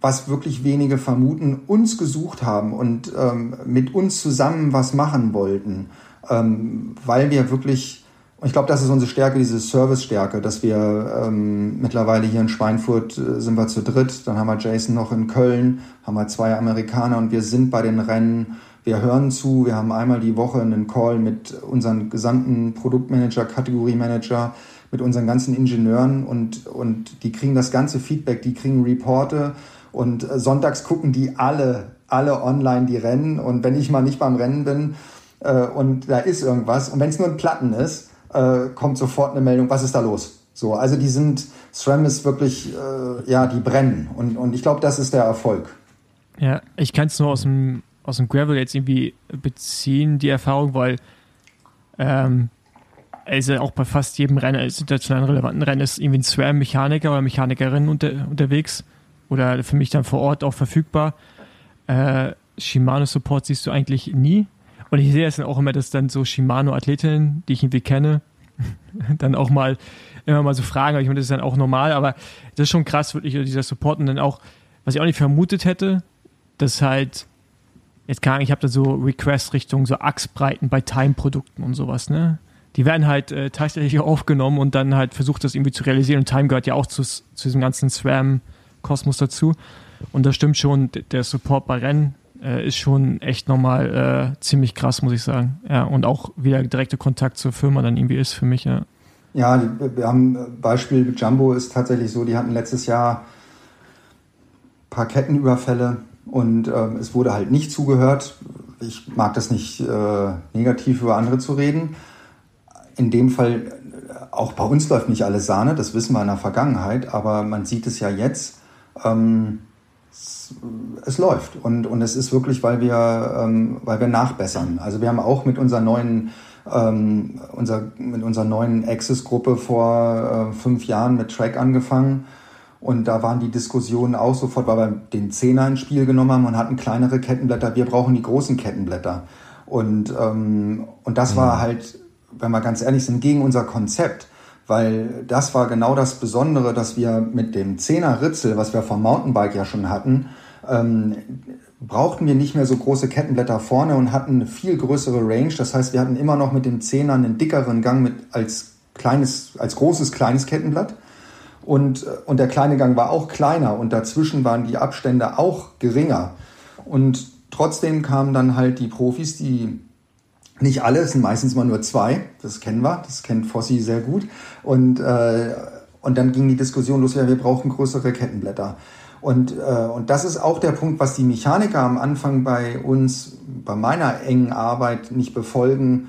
was wirklich wenige vermuten, uns gesucht haben und ähm, mit uns zusammen was machen wollten, ähm, weil wir wirklich, und ich glaube, das ist unsere Stärke, diese Service-Stärke, dass wir ähm, mittlerweile hier in Schweinfurt äh, sind wir zu dritt, dann haben wir Jason noch in Köln, haben wir zwei Amerikaner und wir sind bei den Rennen, wir hören zu, wir haben einmal die Woche einen Call mit unseren gesamten Produktmanager, Kategoriemanager, mit unseren ganzen Ingenieuren und, und die kriegen das ganze Feedback, die kriegen Reporte, und äh, sonntags gucken die alle, alle online die Rennen. Und wenn ich mal nicht beim Rennen bin äh, und da ist irgendwas, und wenn es nur ein Platten ist, äh, kommt sofort eine Meldung, was ist da los? So, also die sind, SRAM ist wirklich, äh, ja, die brennen. Und, und ich glaube, das ist der Erfolg. Ja, ich kann es nur aus dem, aus dem Gravel jetzt irgendwie beziehen, die Erfahrung, weil ähm, also auch bei fast jedem Rennen, also international relevanten Rennen, ist irgendwie ein SRAM-Mechaniker oder Mechanikerin unter, unterwegs oder für mich dann vor Ort auch verfügbar. Äh, Shimano Support siehst du eigentlich nie. Und ich sehe es dann auch immer, dass dann so Shimano-Athletinnen, die ich irgendwie kenne, dann auch mal immer mal so fragen. Aber ich meine, das ist dann auch normal, aber das ist schon krass, wirklich, dieser Support und dann auch, was ich auch nicht vermutet hätte, dass halt, jetzt kann ich habe da so Requests Richtung so Achsbreiten bei Time-Produkten und sowas, ne? Die werden halt äh, tatsächlich aufgenommen und dann halt versucht, das irgendwie zu realisieren. Und Time gehört ja auch zu, zu diesem ganzen SRAM-Kosmos dazu. Und das stimmt schon, der Support bei Rennen äh, ist schon echt nochmal äh, ziemlich krass, muss ich sagen. Ja, und auch wieder direkter Kontakt zur Firma dann irgendwie ist für mich, ja. Ja, wir haben äh, Beispiel Jumbo ist tatsächlich so, die hatten letztes Jahr ein paar Kettenüberfälle und ähm, es wurde halt nicht zugehört. Ich mag das nicht äh, negativ über andere zu reden. In dem Fall, äh, auch bei uns läuft nicht alles Sahne, das wissen wir in der Vergangenheit, aber man sieht es ja jetzt. Ähm, es, es, läuft und, und es ist wirklich, weil wir, ähm, weil wir nachbessern. Also wir haben auch mit unserer neuen ähm, unser, mit unserer neuen Access-Gruppe vor äh, fünf Jahren mit Track angefangen. Und da waren die Diskussionen auch sofort, weil wir den Zehner ins Spiel genommen haben und hatten kleinere Kettenblätter. Wir brauchen die großen Kettenblätter. Und, ähm, und das mhm. war halt, wenn wir ganz ehrlich sind, gegen unser Konzept. Weil das war genau das Besondere, dass wir mit dem Zehner Ritzel, was wir vom Mountainbike ja schon hatten, ähm, brauchten wir nicht mehr so große Kettenblätter vorne und hatten eine viel größere Range. Das heißt, wir hatten immer noch mit dem Zehner einen dickeren Gang mit als kleines, als großes kleines Kettenblatt. Und, und der kleine Gang war auch kleiner und dazwischen waren die Abstände auch geringer. Und trotzdem kamen dann halt die Profis, die nicht alle, es sind meistens mal nur zwei, das kennen wir, das kennt Fossi sehr gut. Und, äh, und dann ging die Diskussion los, ja, wir brauchen größere Kettenblätter. Und, äh, und das ist auch der Punkt, was die Mechaniker am Anfang bei uns, bei meiner engen Arbeit nicht befolgen,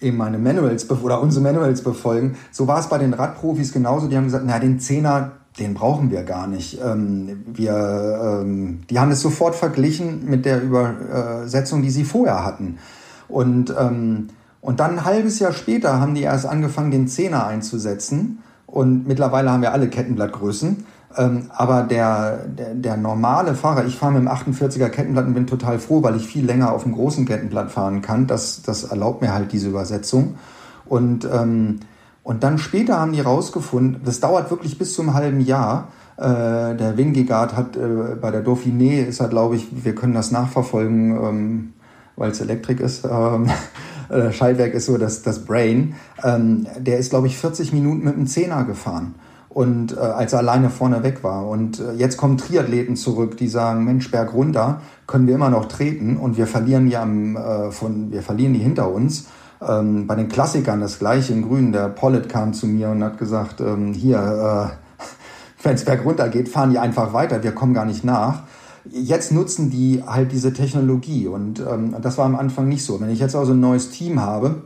eben meine Manuals oder unsere Manuals befolgen. So war es bei den Radprofis genauso. Die haben gesagt, na, den Zehner, den brauchen wir gar nicht. Ähm, wir, ähm, die haben es sofort verglichen mit der Übersetzung, die sie vorher hatten. Und, ähm, und dann ein halbes Jahr später haben die erst angefangen, den Zehner einzusetzen. Und mittlerweile haben wir alle Kettenblattgrößen. Ähm, aber der, der, der normale Fahrer, ich fahre mit dem 48er Kettenblatt und bin total froh, weil ich viel länger auf dem großen Kettenblatt fahren kann. Das, das erlaubt mir halt diese Übersetzung. Und, ähm, und dann später haben die rausgefunden, das dauert wirklich bis zum halben Jahr. Äh, der Wingegard hat äh, bei der Dauphiné ist er, glaube ich, wir können das nachverfolgen, ähm, weil es Elektrik ist. Ähm, äh, Schaltwerk ist so das, das Brain. Ähm, der ist, glaube ich, 40 Minuten mit dem Zehner gefahren und äh, als er alleine vorne weg war. Und äh, jetzt kommen Triathleten zurück, die sagen, Mensch, Berg runter, können wir immer noch treten und wir verlieren die am, äh, von, wir verlieren die hinter uns. Ähm, bei den Klassikern das gleiche in Grün. Der Pollitt kam zu mir und hat gesagt, ähm, hier, äh, wenn es Berg runter geht, fahren die einfach weiter, wir kommen gar nicht nach. Jetzt nutzen die halt diese Technologie und ähm, das war am Anfang nicht so. Wenn ich jetzt also ein neues Team habe,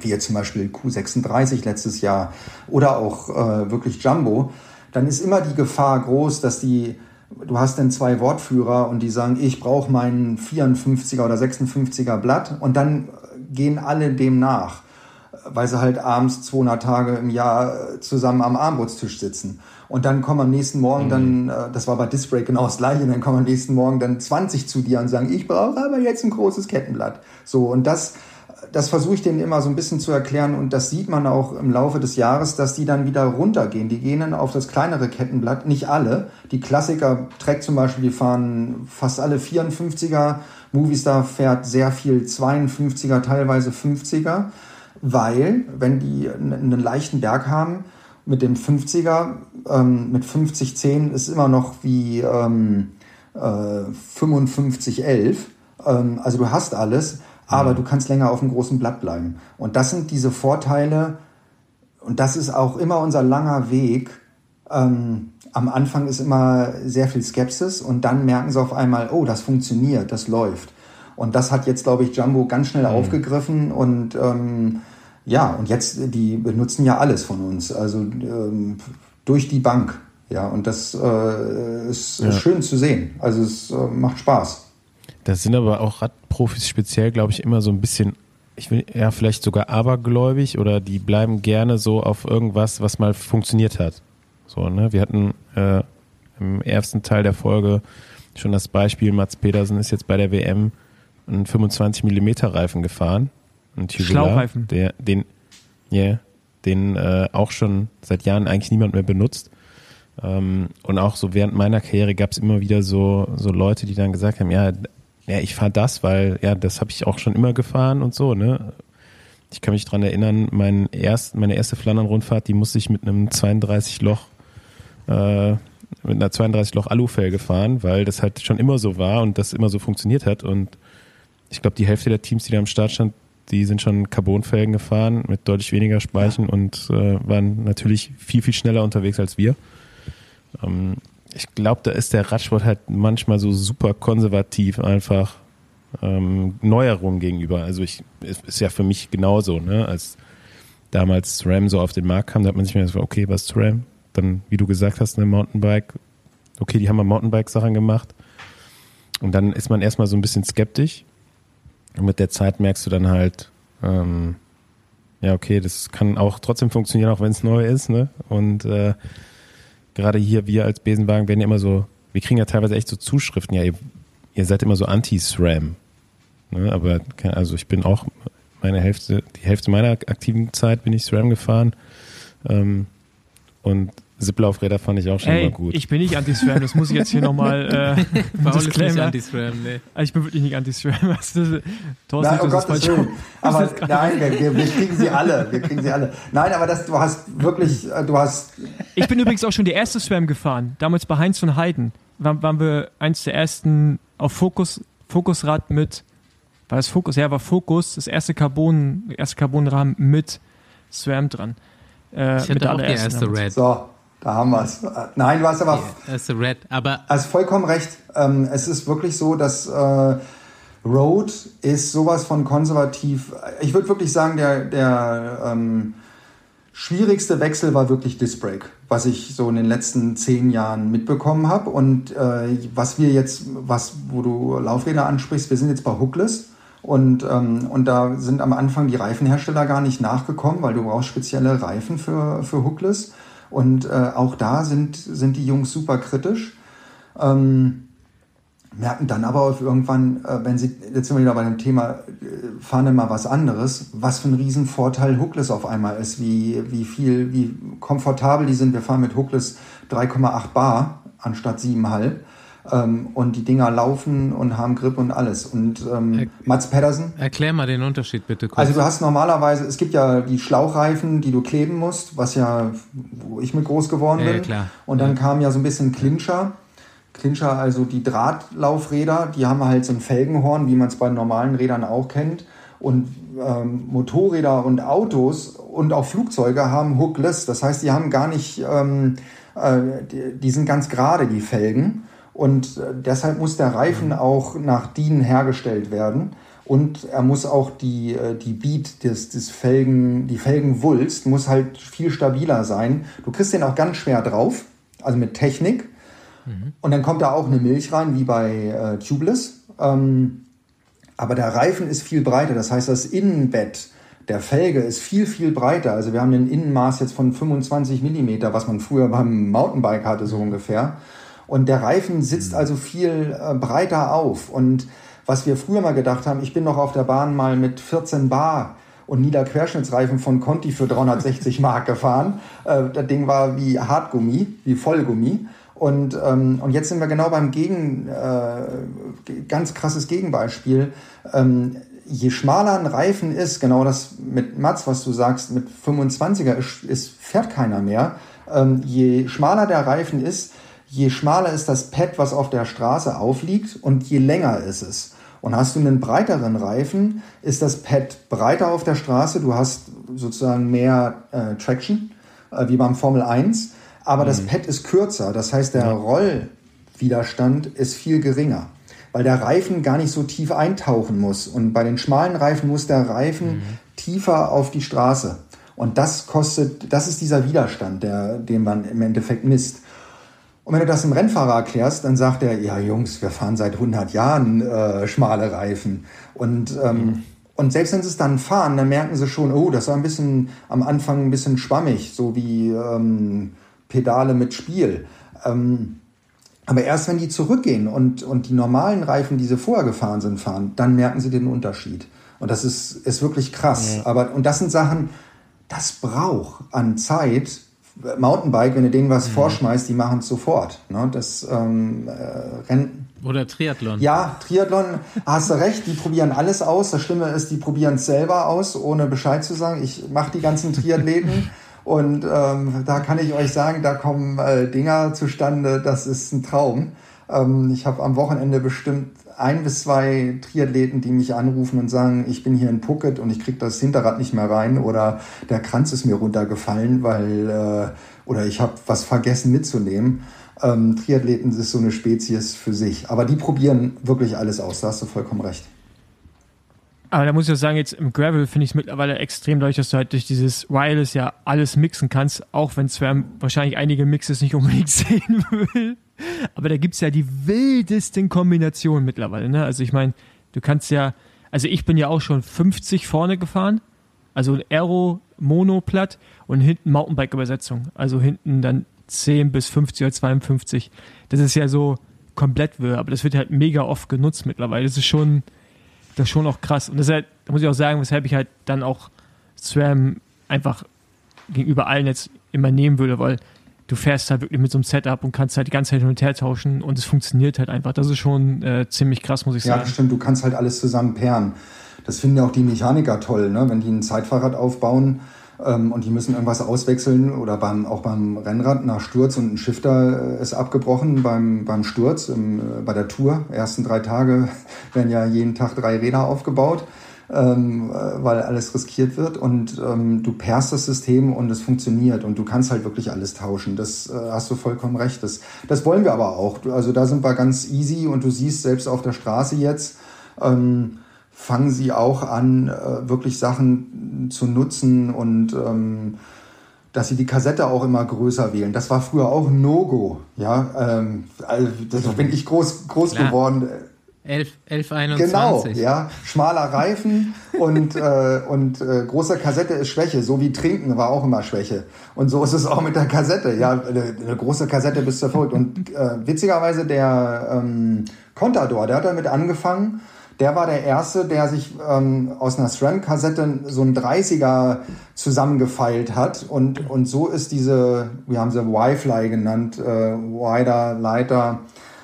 wie jetzt zum Beispiel Q36 letztes Jahr oder auch äh, wirklich Jumbo, dann ist immer die Gefahr groß, dass die, du hast dann zwei Wortführer und die sagen, ich brauche meinen 54er oder 56er Blatt und dann gehen alle dem nach, weil sie halt abends 200 Tage im Jahr zusammen am Armbrutstisch sitzen. Und dann kommen am nächsten Morgen dann, mhm. äh, das war bei Disbreak genau das gleiche, dann kommen am nächsten Morgen dann 20 zu dir und sagen, ich brauche aber jetzt ein großes Kettenblatt. So, und das, das versuche ich denen immer so ein bisschen zu erklären und das sieht man auch im Laufe des Jahres, dass die dann wieder runtergehen. Die gehen dann auf das kleinere Kettenblatt, nicht alle. Die Klassiker, Trek zum Beispiel, die fahren fast alle 54er. Movistar fährt sehr viel 52er, teilweise 50er, weil, wenn die einen leichten Berg haben, mit dem 50er, ähm, mit 50-10 ist immer noch wie ähm, äh, 55-11. Ähm, also du hast alles aber mhm. du kannst länger auf dem großen Blatt bleiben. Und das sind diese Vorteile, und das ist auch immer unser langer Weg. Ähm, am Anfang ist immer sehr viel Skepsis und dann merken sie auf einmal, oh, das funktioniert, das läuft. Und das hat jetzt, glaube ich, Jumbo ganz schnell mhm. aufgegriffen und ähm, ja, und jetzt, die benutzen ja alles von uns, also ähm, durch die Bank. Ja, und das äh, ist ja. schön zu sehen. Also es äh, macht Spaß. Das sind aber auch Radprofis speziell, glaube ich, immer so ein bisschen, ich will ja vielleicht sogar abergläubig oder die bleiben gerne so auf irgendwas, was mal funktioniert hat. So, ne? Wir hatten äh, im ersten Teil der Folge schon das Beispiel, Mats Pedersen ist jetzt bei der WM einen 25 mm Reifen gefahren. Ein Tubular, Schlauchreifen. Der, den, yeah, den äh, auch schon seit Jahren eigentlich niemand mehr benutzt. Ähm, und auch so während meiner Karriere gab es immer wieder so, so Leute, die dann gesagt haben, ja, ja, ich fahre das, weil ja, das habe ich auch schon immer gefahren und so, ne? Ich kann mich dran erinnern, mein erst, meine erste Flandern-Rundfahrt, die musste ich mit einem 32 Loch, äh, mit einer 32 Loch Alufelge fahren, weil das halt schon immer so war und das immer so funktioniert hat. Und ich glaube, die Hälfte der Teams, die da am Start stand, die sind schon Carbonfelgen gefahren mit deutlich weniger Speichen und äh, waren natürlich viel, viel schneller unterwegs als wir. Ähm, ich glaube, da ist der Radsport halt manchmal so super konservativ einfach ähm, Neuerungen gegenüber. Also ich ist, ja für mich genauso, ne? Als damals SRAM so auf den Markt kam, da hat man sich mir gesagt, okay, was ist SRAM? Dann, wie du gesagt hast, eine Mountainbike. Okay, die haben mal Mountainbike-Sachen gemacht. Und dann ist man erstmal so ein bisschen skeptisch. Und mit der Zeit merkst du dann halt, ähm, ja, okay, das kann auch trotzdem funktionieren, auch wenn es neu ist, ne? Und äh, gerade hier, wir als Besenwagen werden ja immer so, wir kriegen ja teilweise echt so Zuschriften, ja, ihr, ihr seid immer so anti-SRAM. Ne? Aber also ich bin auch meine Hälfte, die Hälfte meiner aktiven Zeit bin ich SRAM gefahren. Ähm, und Zipplaufräder fand ich auch schon Ey, immer gut. ich bin nicht anti-SRAM, das muss ich jetzt hier nochmal äh, Paul ist nicht. Anti-SRAM, nee. Also ich bin wirklich nicht anti-SRAM. Das- Thorsten, Nein, um das ist. Willen. Aber nein, wir, wir, wir kriegen sie alle. Wir kriegen sie alle. Nein, aber das, du hast wirklich, äh, du hast, Ich bin übrigens auch schon die erste SRAM gefahren, damals bei Heinz von Heiden. Waren, waren wir eins der ersten auf Fokus, Fokusrad mit, war das Fokus? Ja, war Fokus, das erste Carbon, erste Carbonrahmen mit SRAM dran. Äh, Ich mit hatte der auch die erste. Red. so, da haben wir es. Nein, du hast aber Die erste Red. Aber hast vollkommen recht. Ähm, es ist wirklich so, dass äh, Road ist sowas von konservativ. Ich würde wirklich sagen, der, der ähm, schwierigste Wechsel war wirklich Disc Brake, was ich so in den letzten zehn Jahren mitbekommen habe. Und äh, was wir jetzt, was, wo du Laufräder ansprichst, wir sind jetzt bei Hookless. Und, ähm, und da sind am Anfang die Reifenhersteller gar nicht nachgekommen, weil du brauchst spezielle Reifen für, für Hookless. Und äh, auch da sind, sind die Jungs super kritisch. Ähm, merken dann aber auch irgendwann, äh, wenn sie, jetzt sind wir wieder bei dem Thema, äh, fahren dann mal was anderes, was für ein Riesenvorteil Hookless auf einmal ist, wie, wie viel, wie komfortabel die sind. Wir fahren mit Hookless 3,8 Bar anstatt 7,5. Ähm, und die Dinger laufen und haben Grip und alles. Und ähm, Mats Pedersen, erklär mal den Unterschied bitte kurz. also du hast normalerweise, es gibt ja die Schlauchreifen, die du kleben musst, was ja, wo ich mit groß geworden Ja, ja, bin. klar. Und dann kam ja so ein bisschen Clincher. Clincher, also die Drahtlaufräder, die haben halt so ein Felgenhorn, wie man es bei normalen Rädern auch kennt. Und ähm, Motorräder und Autos und auch Flugzeuge haben Hookless. Das heißt, die haben gar nicht, ähm, äh, die, die sind ganz gerade, die Felgen. Und äh, deshalb muss der Reifen auch nach DIN hergestellt werden. Und er muss auch die, äh, die Beat, des, des Felgen, die Felgenwulst muss halt viel stabiler sein. Du kriegst den auch ganz schwer drauf, also mit Technik. Und dann kommt da auch eine Milch rein, wie bei äh, Tubeless. Ähm, aber der Reifen ist viel breiter. Das heißt, das Innenbett der Felge ist viel, viel breiter. Also wir haben ein Innenmaß jetzt von 25 Millimeter, was man früher beim Mountainbike hatte, so ungefähr. Und der Reifen sitzt also viel äh, breiter auf. Und was wir früher mal gedacht haben, ich bin noch auf der Bahn mal mit 14 Bar und Niederquerschnittsreifen von Conti für 360 Mark gefahren. Äh, das Ding war wie Hartgummi, wie Vollgummi. Und, ähm, und jetzt sind wir genau beim Gegen, äh, ganz krasses Gegenbeispiel. Ähm, je schmaler ein Reifen ist, genau das mit Mats, was du sagst, mit 25er ist, ist fährt keiner mehr. Ähm, je schmaler der Reifen ist, je schmaler ist das Pad, was auf der Straße aufliegt und je länger ist es. Und hast du einen breiteren Reifen, ist das Pad breiter auf der Straße, du hast sozusagen mehr äh, Traction, äh, wie beim Formel 1, aber das Pad ist kürzer, das heißt der Rollwiderstand ist viel geringer, weil der Reifen gar nicht so tief eintauchen muss. Und bei den schmalen Reifen muss der Reifen tiefer auf die Straße. Und das kostet, das ist dieser Widerstand, der, den man im Endeffekt misst. Und wenn du das einem Rennfahrer erklärst, dann sagt er, ja Jungs, wir fahren seit 100 Jahren äh, schmale Reifen. Und, ähm, und selbst wenn sie es dann fahren, dann merken sie schon, oh, das war ein bisschen am Anfang ein bisschen schwammig, so wie ähm, Pedale mit Spiel. Ähm, Aber erst wenn die zurückgehen und, und die normalen Reifen, die sie vorher gefahren sind, fahren, dann merken sie den Unterschied. Und das ist, ist wirklich krass. Ja. Aber, und das sind Sachen, das braucht an Zeit. Mountainbike, wenn du denen was mhm. vorschmeißt, die machen es sofort. Ne? Das ähm, äh, Rennen. Oder Triathlon. Ja, Triathlon, hast du recht, die probieren alles aus. Das Schlimme ist, die probieren es selber aus, ohne Bescheid zu sagen. Ich mache die ganzen Triathleten. Und ähm, da kann ich euch sagen, da kommen äh, Dinger zustande, das ist ein Traum. Ähm, ich habe am Wochenende bestimmt ein bis zwei Triathleten, die mich anrufen und sagen, ich bin hier in Phuket und ich krieg das Hinterrad nicht mehr rein oder der Kranz ist mir runtergefallen, weil äh, oder ich habe was vergessen mitzunehmen. Ähm, Triathleten ist so eine Spezies für sich. Aber die probieren wirklich alles aus, da hast du vollkommen recht. Aber da muss ich auch sagen, jetzt im Gravel finde ich es mittlerweile extrem dadurch, dass du halt durch dieses Wireless ja alles mixen kannst, auch wenn Sven wahrscheinlich einige Mixes nicht unbedingt sehen will. Aber da gibt es ja die wildesten Kombinationen mittlerweile. Ne? Also ich meine, du kannst ja, also ich bin ja auch schon 50 vorne gefahren, also ein Aero Monoplatt und hinten Mountainbike-Übersetzung. Also hinten dann 10 bis 50 oder 52. Das ist ja so komplett wirr, aber das wird halt mega oft genutzt mittlerweile. Das ist schon, das ist schon auch krass. Und deshalb, da muss ich auch sagen, weshalb ich halt dann auch SRAM einfach gegenüber allen jetzt immer nehmen würde, weil du fährst halt wirklich mit so einem Setup und kannst halt die ganze Zeit hin und her tauschen und es funktioniert halt einfach. Das ist schon äh, ziemlich krass, muss ich sagen. Ja, stimmt. Du kannst halt alles zusammen pairen. Das finden ja auch die Mechaniker toll, ne? wenn die ein Zeitfahrrad aufbauen und die müssen irgendwas auswechseln oder beim, auch beim Rennrad nach Sturz und ein Shifter äh, ist abgebrochen beim, beim Sturz im, äh, bei der Tour. Ersten drei Tage werden ja jeden Tag drei Räder aufgebaut. Ähm, äh, weil alles riskiert wird und ähm, du perst das System und es funktioniert und du kannst halt wirklich alles tauschen. Das äh, hast du vollkommen recht. Das, das wollen wir aber auch. Also da sind wir ganz easy und du siehst selbst auf der Straße jetzt, ähm, fangen sie auch an, äh, wirklich Sachen zu nutzen und ähm, dass sie die Kassette auch immer größer wählen. Das war früher auch ein No-Go. Ja, ähm, also das bin ich groß, groß geworden. 11, 11, 21. Genau, ja. Schmaler Reifen und, äh, und äh, große Kassette ist Schwäche. So wie Trinken war auch immer Schwäche. Und so ist es auch mit der Kassette. Ja, eine, eine große Kassette bis zur verrückt. Und äh, witzigerweise der ähm, Contador, der hat damit angefangen der war der Erste, der sich ähm, aus einer SRAM-Kassette so ein 30er zusammengefeilt hat. Und, und so ist diese, wir haben sie Wi-Fi genannt, äh, Wider, Leiter,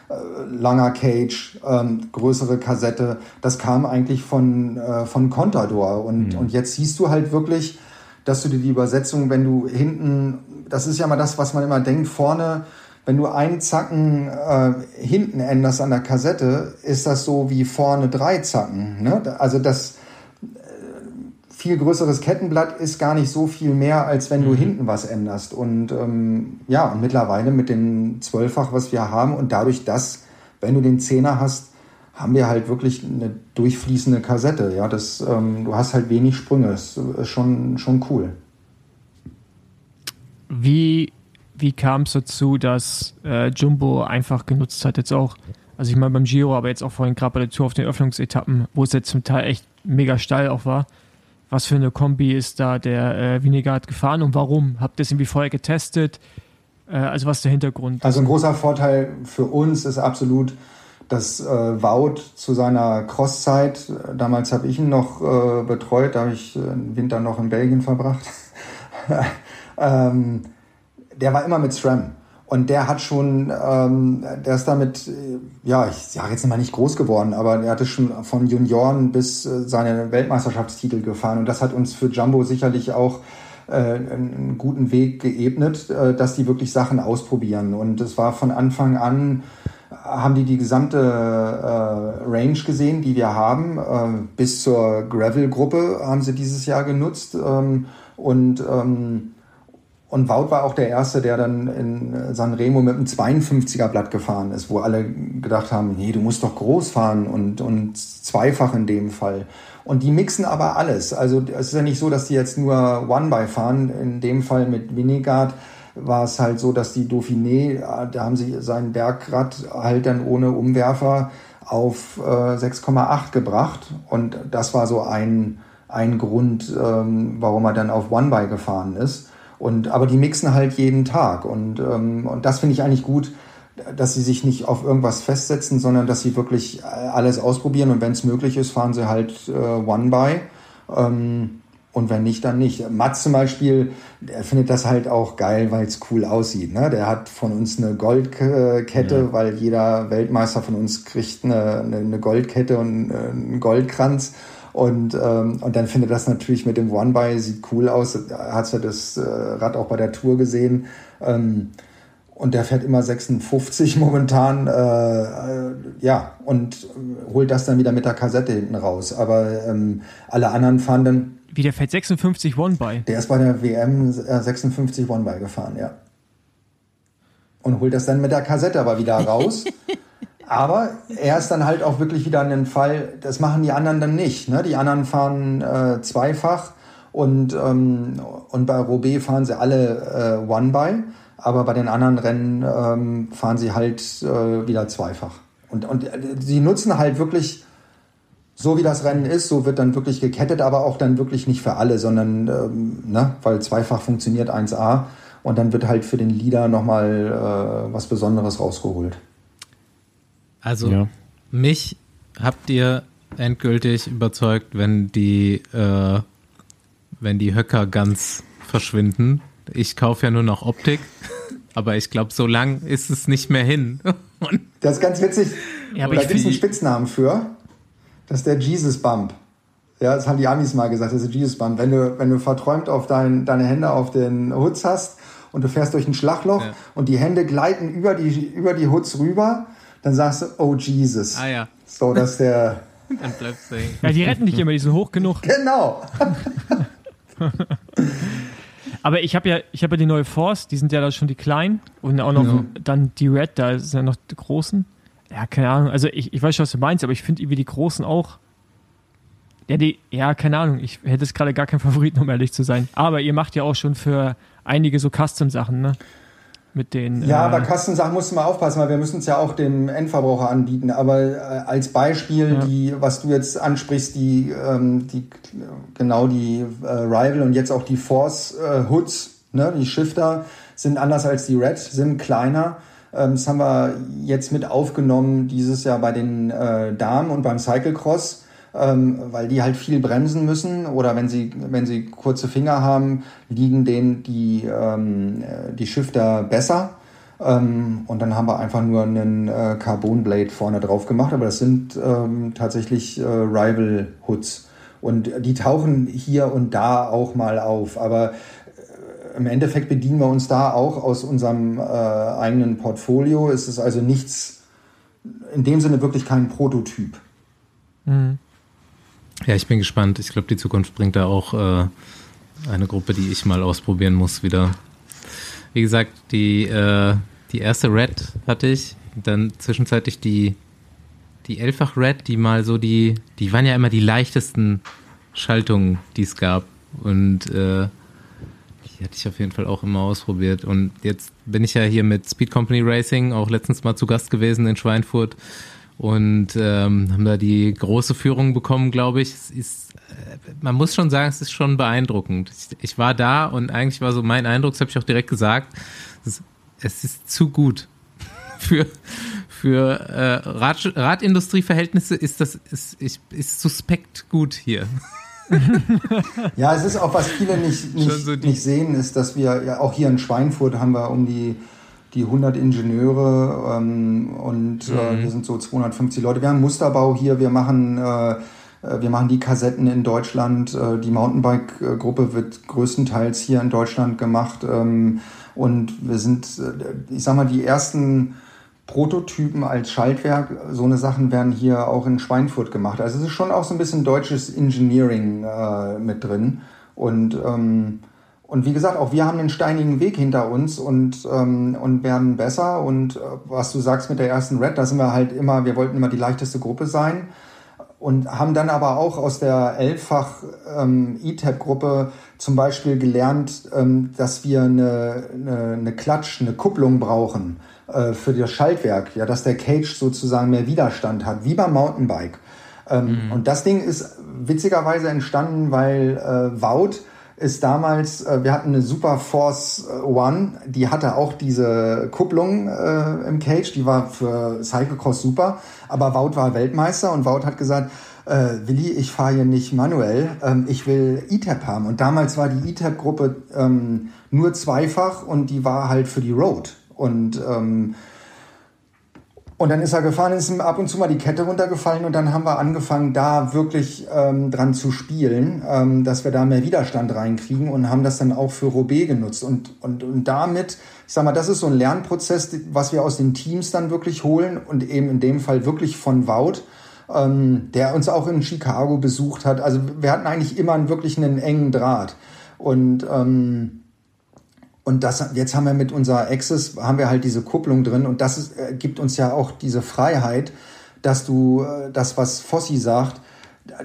äh, langer Cage, ähm, größere Kassette. Das kam eigentlich von, äh, von Contador. Und, mhm. und jetzt siehst du halt wirklich, dass du dir die Übersetzung, wenn du hinten, das ist ja mal das, was man immer denkt, vorne wenn du einen Zacken äh, hinten änderst an der Kassette, ist das so wie vorne drei Zacken. Ne? Also das äh, viel größeres Kettenblatt ist gar nicht so viel mehr, als wenn du mhm. hinten was änderst. Und ähm, ja, und mittlerweile mit dem Zwölffach, was wir haben und dadurch, dass, wenn du den Zehner hast, haben wir halt wirklich eine durchfließende Kassette. Ja, das, ähm, du hast halt wenig Sprünge. Das ist schon, schon cool. Wie wie kam es dazu, dass äh, Jumbo einfach genutzt hat, jetzt auch, also ich meine beim Giro, aber jetzt auch vorhin gerade bei der Tour auf den Öffnungsetappen, wo es jetzt zum Teil echt mega steil auch war. Was für eine Kombi ist da der äh, Vinegard gefahren und warum? Habt ihr es irgendwie vorher getestet? Äh, also was ist der Hintergrund? Also ein großer Vorteil für uns ist absolut, dass äh, Wout zu seiner Crosszeit, damals habe ich ihn noch äh, betreut, da habe ich äh, den Winter noch in Belgien verbracht. ähm, der war immer mit SRAM. Und der hat schon, ähm, der ist damit, äh, ja, ich sage jetzt mal nicht groß geworden, aber der hatte schon von Junioren bis äh, seine Weltmeisterschaftstitel gefahren. Und das hat uns für Jumbo sicherlich auch äh, einen guten Weg geebnet, äh, dass die wirklich Sachen ausprobieren. Und es war von Anfang an, haben die die gesamte äh, Range gesehen, die wir haben. Äh, bis zur Gravel-Gruppe haben sie dieses Jahr genutzt. Ähm, und ähm, und Wout war auch der Erste, der dann in Sanremo mit einem 52er Blatt gefahren ist, wo alle gedacht haben, nee, du musst doch groß fahren und, und zweifach in dem Fall. Und die mixen aber alles. Also es ist ja nicht so, dass die jetzt nur One-by fahren. In dem Fall mit Vinegard war es halt so, dass die Dauphiné, da haben sie sein Bergrad halt dann ohne Umwerfer auf äh, 6,8 gebracht. Und das war so ein, ein Grund, ähm, warum er dann auf One-by gefahren ist. Und, aber die mixen halt jeden Tag. Und, ähm, und das finde ich eigentlich gut. dass sie sich nicht auf irgendwas festsetzen, sondern dass sie wirklich alles ausprobieren und wenn es möglich ist, fahren sie halt äh, One-By. Ähm, und wenn nicht, dann nicht. Mats zum Beispiel, der findet das halt auch geil, weil es cool aussieht. Ne? Der hat von uns eine Goldkette, ja. weil jeder Weltmeister von uns kriegt eine, eine Goldkette und einen Goldkranz. Und, ähm, und dann findet das natürlich mit dem One-By, sieht cool aus. Hat ja das äh, Rad auch bei der Tour gesehen. Ähm, und der fährt immer 56 momentan, äh, äh, ja, und holt das dann wieder mit der Kassette hinten raus. Aber ähm, alle anderen fahren dann. Wie der fährt 56 One-By? Der ist bei der WM 56 äh, One-By gefahren, ja. Und holt das dann mit der Kassette aber wieder raus. aber er ist dann halt auch wirklich wieder ein Fall, das machen die anderen dann nicht. Ne? Die anderen fahren äh, zweifach und, ähm, und bei Roubaix fahren sie alle äh, One-By aber bei den anderen Rennen ähm, fahren sie halt äh, wieder zweifach. Und, und äh, sie nutzen halt wirklich, so wie das Rennen ist, so wird dann wirklich gekettet, aber auch dann wirklich nicht für alle, sondern, ähm, ne, weil zweifach funktioniert 1A und dann wird halt für den Leader nochmal äh, was Besonderes rausgeholt. Also ja. mich habt ihr endgültig überzeugt, wenn die, äh, wenn die Höcker ganz verschwinden ich kaufe ja nur noch Optik, aber ich glaube, so lang ist es nicht mehr hin. Das ist ganz witzig. Ja, aber da gibt es einen Spitznamen für. Das ist der Jesus Bump. Ja, das haben die Amis mal gesagt, das ist der Jesus Bump. Wenn du, wenn du verträumt auf dein, deine Hände auf den Hoods hast und du fährst durch ein Schlagloch ja. und die Hände gleiten über die, über die Hoods rüber, dann sagst du, oh Jesus. Ah ja. So, dass der. dann bleibst du hängen. Ja, die retten dich immer, die sind hoch genug. Genau. Aber ich habe ja, ich habe ja die neue Force, die sind ja da schon die kleinen und auch noch ja. dann die Red, da sind ja noch die großen. Ja, keine Ahnung. Also ich, ich weiß schon, was du meinst, aber ich finde irgendwie die großen auch. Ja, die, ja, keine Ahnung. Ich hätte es gerade gar keinen Favoriten, um ehrlich zu sein. Aber ihr macht ja auch schon für einige so Custom-Sachen, ne? Mit den. Ja, äh, bei Kastensachen musst du mal aufpassen, weil wir müssen es ja auch dem Endverbraucher anbieten. Aber äh, als Beispiel, ja. die, was du jetzt ansprichst, die, ähm, die genau die äh, Rival und jetzt auch die Force äh, Hoods, ne, die Shifter, sind anders als die Red, sind kleiner. Ähm, das haben wir jetzt mit aufgenommen dieses Jahr bei den äh, Damen und beim Cyclecross ähm, weil die halt viel bremsen müssen oder wenn sie, wenn sie kurze Finger haben, liegen denen die, ähm, die Shifter besser. Ähm, und dann haben wir einfach nur einen äh, Carbon Blade vorne drauf gemacht, aber das sind ähm, tatsächlich äh, Rival Hoods. Und die tauchen hier und da auch mal auf, aber äh, im Endeffekt bedienen wir uns da auch aus unserem äh, eigenen Portfolio. Es ist also nichts, in dem Sinne wirklich kein Prototyp. Mhm. Ja, ich bin gespannt. Ich glaube, die Zukunft bringt da auch äh, eine Gruppe, die ich mal ausprobieren muss, wieder. Wie gesagt, die, äh, die erste Red hatte ich, dann zwischenzeitlich die, die Elfach Red, die mal so die, die waren ja immer die leichtesten Schaltungen, die es gab. Und äh, die hatte ich auf jeden Fall auch immer ausprobiert. Und jetzt bin ich ja hier mit Speed Company Racing auch letztens mal zu Gast gewesen in Schweinfurt und ähm, haben da die große Führung bekommen, glaube ich. Es ist, äh, man muss schon sagen, es ist schon beeindruckend. Ich, ich war da und eigentlich war so mein Eindruck, das habe ich auch direkt gesagt, es, es ist zu gut für für äh, Rad, Radindustrieverhältnisse ist das ist, ist, ist suspekt gut hier. ja, es ist auch, was viele nicht, nicht, so nicht sehen, ist, dass wir ja auch hier in Schweinfurt haben wir um die die 100 Ingenieure ähm, und äh, mhm. wir sind so 250 Leute. Wir haben Musterbau hier, wir machen, äh, äh, wir machen die Kassetten in Deutschland. Äh, die Mountainbike-Gruppe wird größtenteils hier in Deutschland gemacht. Ähm, und wir sind, äh, ich sag mal, die ersten Prototypen als Schaltwerk, so eine Sachen werden hier auch in Schweinfurt gemacht. Also es ist schon auch so ein bisschen deutsches Engineering äh, mit drin. Und ähm, und wie gesagt, auch wir haben einen steinigen Weg hinter uns und, ähm, und werden besser. Und äh, was du sagst mit der ersten Red, da sind wir halt immer, wir wollten immer die leichteste Gruppe sein und haben dann aber auch aus der elffach ähm, E-Tab-Gruppe zum Beispiel gelernt, ähm, dass wir eine, eine, eine Klatsch, eine Kupplung brauchen äh, für das Schaltwerk, ja, dass der Cage sozusagen mehr Widerstand hat, wie beim Mountainbike. Ähm, mhm. Und das Ding ist witzigerweise entstanden, weil äh, Wout ist damals, äh, wir hatten eine Super Force äh, One, die hatte auch diese Kupplung äh, im Cage, die war für Cyclocross super, aber Wout war Weltmeister und Wout hat gesagt, äh, Willi, ich fahre hier nicht manuell, ähm, ich will E-Tap haben. Und damals war die E-Tap-Gruppe ähm, nur zweifach und die war halt für die Road. Und ähm, und dann ist er gefahren, ist ab und zu mal die Kette runtergefallen und dann haben wir angefangen, da wirklich ähm, dran zu spielen, ähm, dass wir da mehr Widerstand reinkriegen und haben das dann auch für Roubaix genutzt. Und, und, und damit, ich sag mal, das ist so ein Lernprozess, was wir aus den Teams dann wirklich holen und eben in dem Fall wirklich von Wout, ähm, der uns auch in Chicago besucht hat. Also wir hatten eigentlich immer einen, wirklich einen engen Draht. Und ähm, und das, jetzt haben wir mit unserer Access, haben wir halt diese Kupplung drin und das ist, äh, gibt uns ja auch diese Freiheit, dass du, äh, das was Fossi sagt,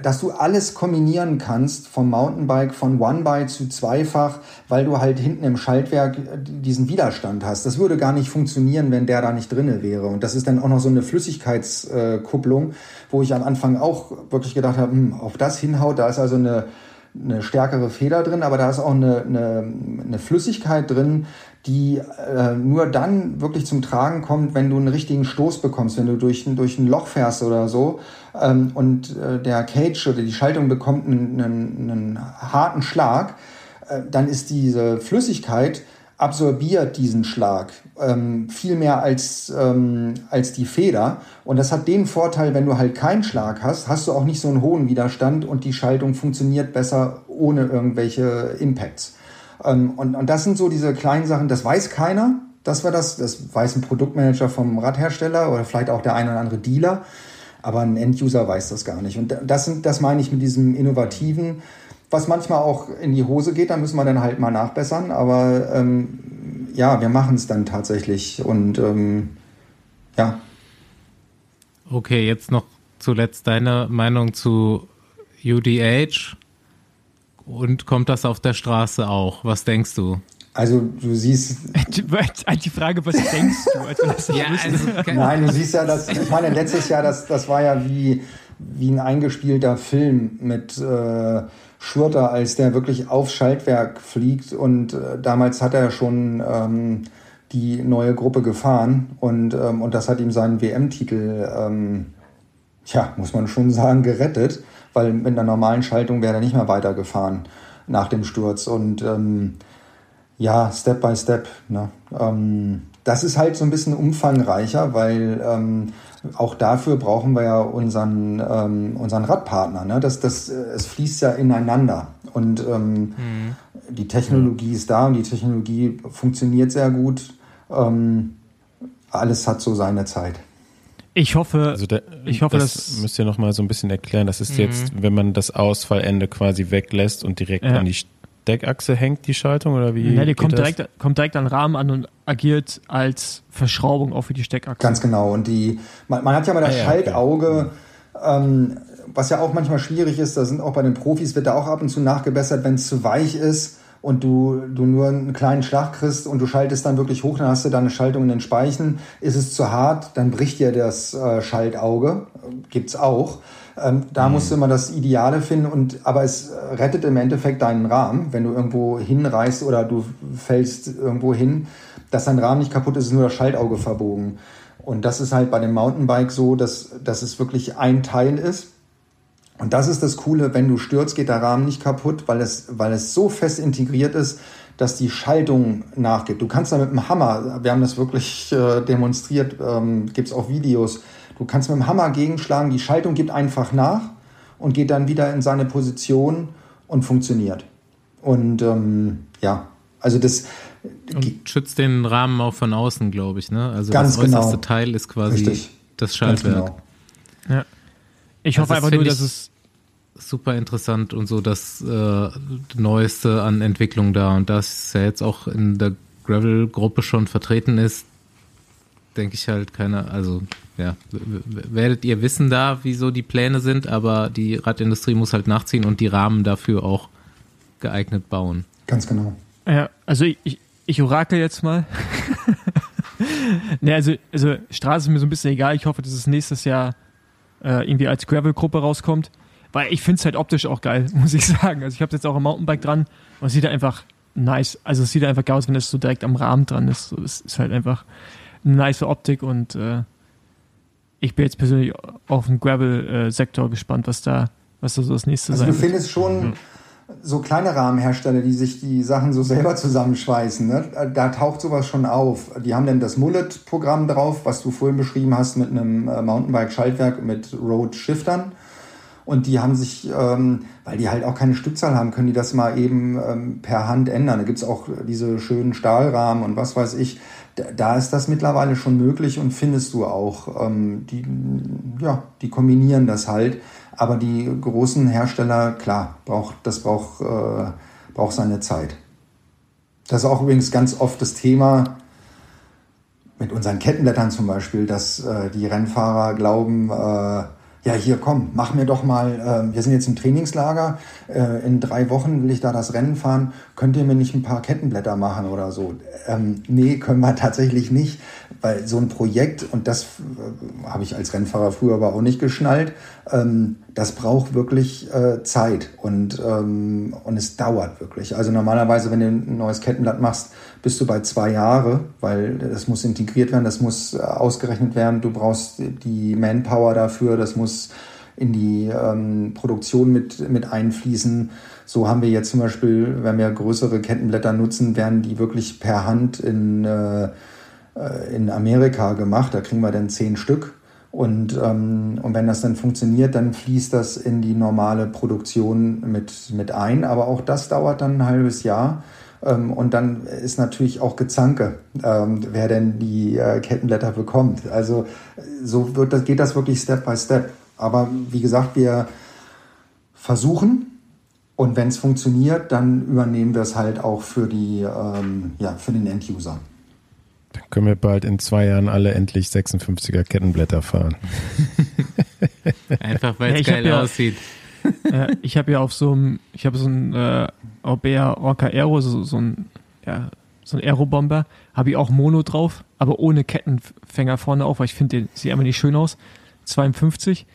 dass du alles kombinieren kannst vom Mountainbike von One-Bike zu Zweifach, weil du halt hinten im Schaltwerk äh, diesen Widerstand hast. Das würde gar nicht funktionieren, wenn der da nicht drinne wäre. Und das ist dann auch noch so eine Flüssigkeitskupplung, wo ich am Anfang auch wirklich gedacht habe, hm, auf das hinhaut, da ist also eine, eine stärkere Feder drin, aber da ist auch eine, eine, eine Flüssigkeit drin, die äh, nur dann wirklich zum Tragen kommt, wenn du einen richtigen Stoß bekommst, wenn du durch, durch ein Loch fährst oder so. Ähm, und äh, der Cage oder die Schaltung bekommt einen, einen, einen harten Schlag, äh, dann ist diese Flüssigkeit absorbiert diesen Schlag ähm, viel mehr als, ähm, als die Feder. Und das hat den Vorteil, wenn du halt keinen Schlag hast, hast du auch nicht so einen hohen Widerstand und die Schaltung funktioniert besser ohne irgendwelche Impacts. Ähm, und, und das sind so diese kleinen Sachen, das weiß keiner. Das war das, das weiß ein Produktmanager vom Radhersteller oder vielleicht auch der ein oder andere Dealer. Aber ein Enduser weiß das gar nicht. Und das, sind, das meine ich mit diesem Innovativen was manchmal auch in die Hose geht, da müssen wir dann halt mal nachbessern. Aber ähm, ja, wir machen es dann tatsächlich und ähm, ja. Okay, jetzt noch zuletzt deine Meinung zu UDH. Und kommt das auf der Straße auch? Was denkst du? Also du siehst. Die Frage, was denkst du? Also, ja, also, Nein, du siehst ja, dass, ich meine, letztes Jahr, das, das war ja wie, wie ein eingespielter Film mit äh, Schurter, als der wirklich aufs Schaltwerk fliegt. Und äh, damals hat er schon ähm, die neue Gruppe gefahren und, ähm, und das hat ihm seinen WM-Titel, ähm, ja, muss man schon sagen, gerettet, weil mit einer normalen Schaltung wäre er nicht mehr weitergefahren nach dem Sturz. Und ähm, ja, Step by Step. Ne? Ähm, das ist halt so ein bisschen umfangreicher, weil ähm, auch dafür brauchen wir ja unseren, ähm, unseren Radpartner. Ne? Das, das, es fließt ja ineinander. Und ähm, mhm. die Technologie ist da und die Technologie funktioniert sehr gut. Ähm, alles hat so seine Zeit. Ich hoffe, also da, ich hoffe, das dass, müsst ihr noch mal so ein bisschen erklären. Das ist mhm. jetzt, wenn man das Ausfallende quasi weglässt und direkt ja. an die Deckachse hängt die Schaltung oder wie? Ja, die kommt direkt, kommt direkt an den Rahmen an und agiert als Verschraubung auch für die Steckachse. Ganz genau. Und die, man, man hat ja mal das ah, ja, Schaltauge, okay. ähm, was ja auch manchmal schwierig ist, da sind auch bei den Profis, wird da auch ab und zu nachgebessert, wenn es zu weich ist und du, du nur einen kleinen Schlag kriegst und du schaltest dann wirklich hoch, dann hast du deine Schaltung in den Speichen. Ist es zu hart, dann bricht dir das äh, Schaltauge. Gibt's auch. Ähm, da mhm. musst du immer das Ideale finden und aber es rettet im Endeffekt deinen Rahmen, wenn du irgendwo hinreißt oder du fällst irgendwo hin, dass dein Rahmen nicht kaputt ist, ist nur das Schaltauge verbogen. Und das ist halt bei dem Mountainbike so, dass, dass es wirklich ein Teil ist. Und das ist das Coole, wenn du stürzt, geht der Rahmen nicht kaputt, weil es, weil es so fest integriert ist, dass die Schaltung nachgibt. Du kannst da mit dem Hammer, wir haben das wirklich äh, demonstriert, ähm, gibt es auch Videos, Du kannst mit dem Hammer gegenschlagen, die Schaltung gibt einfach nach und geht dann wieder in seine Position und funktioniert. Und ähm, ja, also das. Und schützt den Rahmen auch von außen, glaube ich, ne? Also ganz das äußerste genau. Teil ist quasi Richtig. das Schaltwerk. Genau. Ja. Ich hoffe also einfach nur, dass es super interessant und so das äh, Neueste an Entwicklung da. Und das ja jetzt auch in der Gravel-Gruppe schon vertreten ist, denke ich halt keine, also ja, werdet ihr wissen da, wieso die Pläne sind, aber die Radindustrie muss halt nachziehen und die Rahmen dafür auch geeignet bauen. Ganz genau. Ja, also ich, ich orakel jetzt mal. ne, also, also Straße ist mir so ein bisschen egal. Ich hoffe, dass es nächstes Jahr äh, irgendwie als Gravel-Gruppe rauskommt. Weil ich finde es halt optisch auch geil, muss ich sagen. Also ich habe jetzt auch ein Mountainbike dran und es sieht einfach nice. Also es sieht einfach geil aus, wenn es so direkt am Rahmen dran ist. So, es ist halt einfach eine nice Optik und äh, ich bin jetzt persönlich auf den Gravel-Sektor gespannt, was da, was da so das nächste Also sein du wird. findest schon so kleine Rahmenhersteller, die sich die Sachen so selber zusammenschweißen. Ne? Da taucht sowas schon auf. Die haben dann das Mullet-Programm drauf, was du vorhin beschrieben hast mit einem äh, Mountainbike-Schaltwerk mit Road-Shiftern. Und die haben sich, ähm, weil die halt auch keine Stückzahl haben, können die das mal eben ähm, per Hand ändern. Da gibt's auch diese schönen Stahlrahmen und was weiß ich. Da, ist das mittlerweile schon möglich und findest du auch. Ähm, die, ja, die kombinieren das halt. Aber die großen Hersteller, klar, braucht, das braucht, äh, braucht seine Zeit. Das ist auch übrigens ganz oft das Thema mit unseren Kettenblättern zum Beispiel, dass äh, die Rennfahrer glauben, äh, ja hier komm, mach mir doch mal, äh, wir sind jetzt im Trainingslager, äh, in drei Wochen will ich da das Rennen fahren, könnt ihr mir nicht ein paar Kettenblätter machen oder so? Ähm, nee, können wir tatsächlich nicht, weil so ein Projekt, und das äh, habe ich als Rennfahrer früher aber auch nicht geschnallt, ähm, das braucht wirklich äh, Zeit und, ähm, und es dauert wirklich. Also normalerweise, wenn du ein neues Kettenblatt machst, bist du bei zwei Jahre, weil das muss integriert werden, das muss äh, ausgerechnet werden, du brauchst die Manpower dafür, das muss in die ähm, Produktion mit, mit einfließen. So haben wir jetzt zum Beispiel, wenn wir größere Kettenblätter nutzen, werden die wirklich per Hand in, äh, in Amerika gemacht. Da kriegen wir dann zehn Stück. Und, ähm, und wenn das dann funktioniert, dann fließt das in die normale Produktion mit, mit ein. Aber auch das dauert dann ein halbes Jahr. Ähm, und dann ist natürlich auch Gezanke, ähm, wer denn die äh, Kettenblätter bekommt. Also so wird das, geht das wirklich Step by Step. Aber wie gesagt, wir versuchen und wenn es funktioniert, dann übernehmen wir es halt auch für, die, ähm, ja, für den End-User. Dann können wir bald in zwei Jahren alle endlich 56er Kettenblätter fahren. Einfach weil Ja, es ich hab geil ja- aussieht. ja, ich habe ja auf so einem, ich habe so ein äh, Orbea Orca Aero, so, so ein, ja, so ein Aerobomber, habe ich auch Mono drauf, aber ohne Kettenfänger vorne auf, weil ich finde, der sieht einfach nicht schön aus. 52.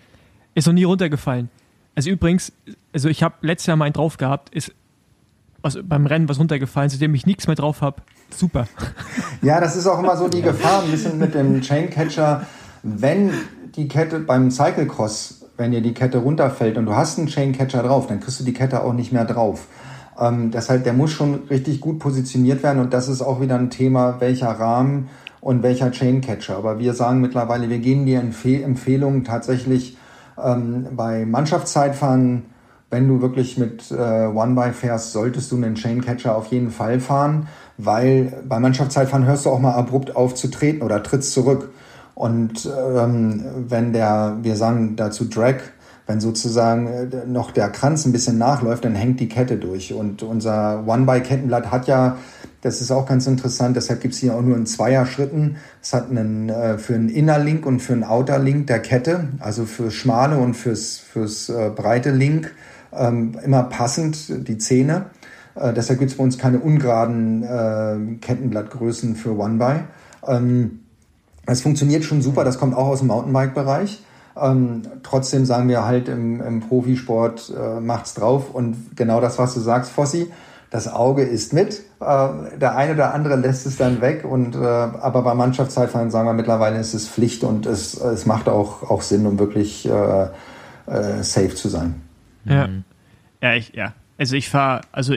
Ist noch nie runtergefallen. Also übrigens, also ich habe letztes Jahr mal einen drauf gehabt, ist was, beim Rennen was runtergefallen, seitdem ich nichts mehr drauf habe. Super. Ja, das ist auch immer so die Gefahr, ein bisschen mit dem Chaincatcher, wenn die Kette beim Cyclecross, wenn dir die Kette runterfällt und du hast einen Chaincatcher drauf, dann kriegst du die Kette auch nicht mehr drauf. Ähm, deshalb, der muss schon richtig gut positioniert werden und das ist auch wieder ein Thema, welcher Rahmen und welcher Chaincatcher. Aber wir sagen mittlerweile, wir geben dir Empfehl Empfehlungen tatsächlich ähm, bei Mannschaftszeitfahren, wenn du wirklich mit äh, One-By fährst, solltest du einen Chaincatcher auf jeden Fall fahren, weil bei Mannschaftszeitfahren hörst du auch mal abrupt auf zu treten oder trittst zurück. Und ähm, wenn der, wir sagen dazu Drag, wenn sozusagen äh, noch der Kranz ein bisschen nachläuft, dann hängt die Kette durch. Und unser One-By-Kettenblatt hat ja, das ist auch ganz interessant, deshalb gibt's hier auch nur in Zweier-Schritten. Es hat einen äh, für einen Innerlink und für einen Outerlink der Kette, also fürs schmale und fürs, fürs äh, breite Link, ähm, immer passend die Zähne. Äh, deshalb gibt's bei uns keine ungeraden äh, Kettenblattgrößen für One-By. Ähm, es funktioniert schon super, das kommt auch aus dem Mountainbike-Bereich. Ähm, trotzdem sagen wir halt im, im Profisport äh, macht's drauf und genau das, was du sagst, Fossi, das Auge ist mit. Äh, der eine oder andere lässt es dann weg und äh, aber bei Mannschaftszeitfahren sagen wir mittlerweile ist es Pflicht und es, es macht auch, auch Sinn, um wirklich äh, äh, safe zu sein. Ja. Ja, ich, ja. Also ich fahre, also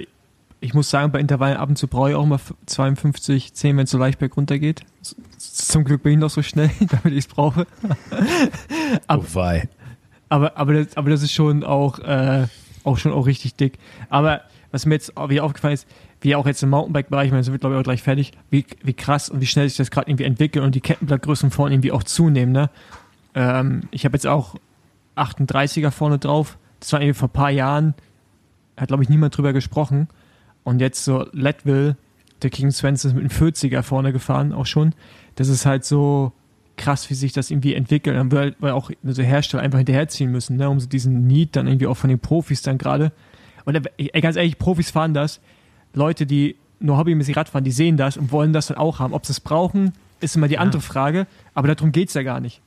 ich muss sagen, bei Intervallen ab und zu brauche ich auch mal 52, 10, wenn es so leicht bergunter geht. Zum Glück bin ich noch so schnell, damit ich es brauche. Aber- Wobei. Aber, aber, das, aber das ist schon auch, äh, auch schon auch richtig dick. Aber was mir jetzt wieder aufgefallen ist, wie auch jetzt im Mountainbike-Bereich, das wird glaube ich auch gleich fertig, wie, wie krass und wie schnell sich das gerade irgendwie entwickelt und die Kettenblattgrößen vorne irgendwie auch zunehmen. Ne? Ähm, ich habe jetzt auch 38er vorne drauf. Das war irgendwie vor ein paar Jahren, hat glaube ich niemand drüber gesprochen. Und jetzt so Leadville, der King Svensson ist mit einem 40er vorne gefahren, auch schon. Das ist halt so krass, wie sich das irgendwie entwickelt. Dann wird weil auch so Hersteller einfach hinterherziehen müssen, ne, um so diesen Need dann irgendwie auch von den Profis dann gerade. Und ey, ganz ehrlich, Profis fahren das. Leute, die nur hobbymäßig Rad fahren, die sehen das und wollen das dann auch haben. Ob sie es brauchen, ist immer die andere Frage. Aber darum geht's ja gar nicht.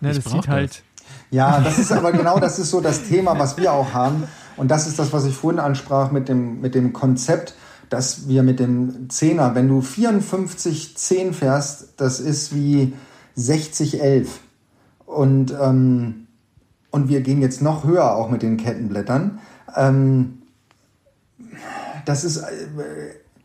Ne, das sieht halt. Ja, das ist aber genau das ist so das Thema, was wir auch haben. Und das ist das, was ich vorhin ansprach mit dem, mit dem Konzept, dass wir mit dem Zehner, wenn du 54 10 fährst, das ist wie 60 11. Und, ähm, und wir gehen jetzt noch höher auch mit den Kettenblättern. Ähm, das ist.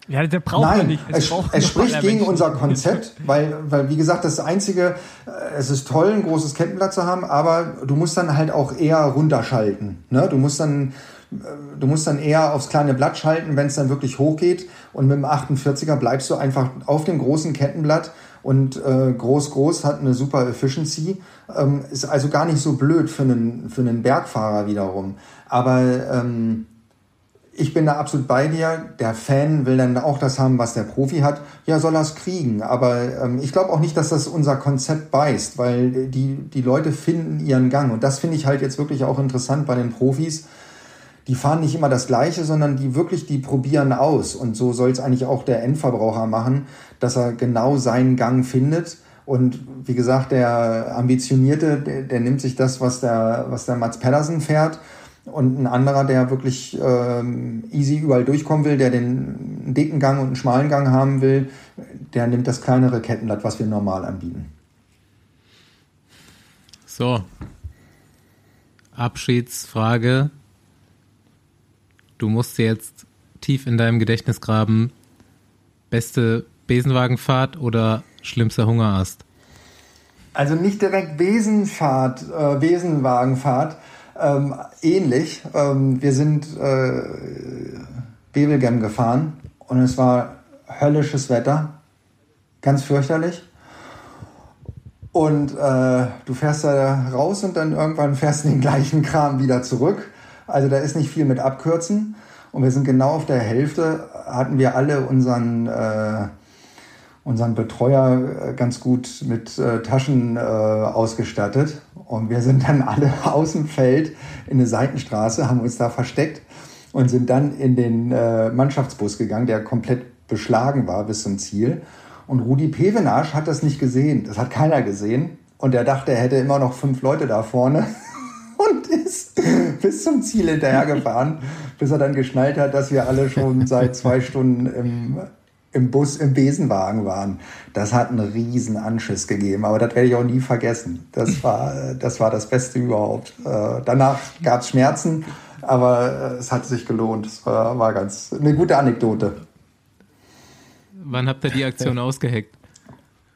Ja, der braucht Nein, man nicht. Es, es spricht gegen Menschen. unser Konzept, weil, weil, wie gesagt, das Einzige, äh, es ist toll, ein großes Kettenblatt zu haben, aber du musst dann halt auch eher runterschalten. Ne? Du musst dann, äh, du musst dann eher aufs kleine Blatt schalten, wenn es dann wirklich hochgeht. Und mit dem 48er bleibst du einfach auf dem großen Kettenblatt und äh, groß, groß hat eine super Efficiency. Ähm, ist also gar nicht so blöd für einen, für einen Bergfahrer wiederum. Aber, ähm, ich bin da absolut bei dir. Der Fan will dann auch das haben, was der Profi hat. Ja, soll er es kriegen. Aber ähm, ich glaube auch nicht, dass das unser Konzept beißt, weil die, die Leute finden ihren Gang. Und das finde ich halt jetzt wirklich auch interessant bei den Profis. Die fahren nicht immer das Gleiche, sondern die wirklich, die probieren aus. Und so soll es eigentlich auch der Endverbraucher machen, dass er genau seinen Gang findet. Und wie gesagt, der Ambitionierte, der, der nimmt sich das, was der, was der Mats Pedersen fährt und ein anderer, der wirklich ähm, easy überall durchkommen will, der den dicken Gang und einen schmalen Gang haben will, der nimmt das kleinere Kettenblatt, was wir normal anbieten. So. Abschiedsfrage. Du musst jetzt tief in deinem Gedächtnis graben. Beste Besenwagenfahrt oder schlimmster Hungerast? Also nicht direkt Besenfahrt, äh, Besenwagenfahrt, ähm, ähnlich. Ähm, wir sind äh, Bebelgem gefahren und es war höllisches Wetter, ganz fürchterlich. Und äh, du fährst da raus und dann irgendwann fährst du den gleichen Kram wieder zurück. Also da ist nicht viel mit Abkürzen. Und wir sind genau auf der Hälfte, hatten wir alle unseren äh, unseren Betreuer äh, ganz gut mit äh, Taschen äh, ausgestattet. Und wir sind dann alle aus dem Feld in eine Seitenstraße, haben uns da versteckt und sind dann in den äh, Mannschaftsbus gegangen, der komplett beschlagen war bis zum Ziel. Und Rudi Pevenasch hat das nicht gesehen. Das hat keiner gesehen. Und er dachte, er hätte immer noch fünf Leute da vorne und ist bis zum Ziel hinterhergefahren, bis er dann geschnallt hat, dass wir alle schon seit zwei Stunden im im Bus im Besenwagen waren. Das hat einen riesen Anschiss gegeben, aber das werde ich auch nie vergessen. Das war das, war das Beste überhaupt. Äh, danach gab es Schmerzen, aber äh, es hat sich gelohnt. Es war, war ganz eine gute Anekdote. Wann habt ihr die Aktion ausgeheckt?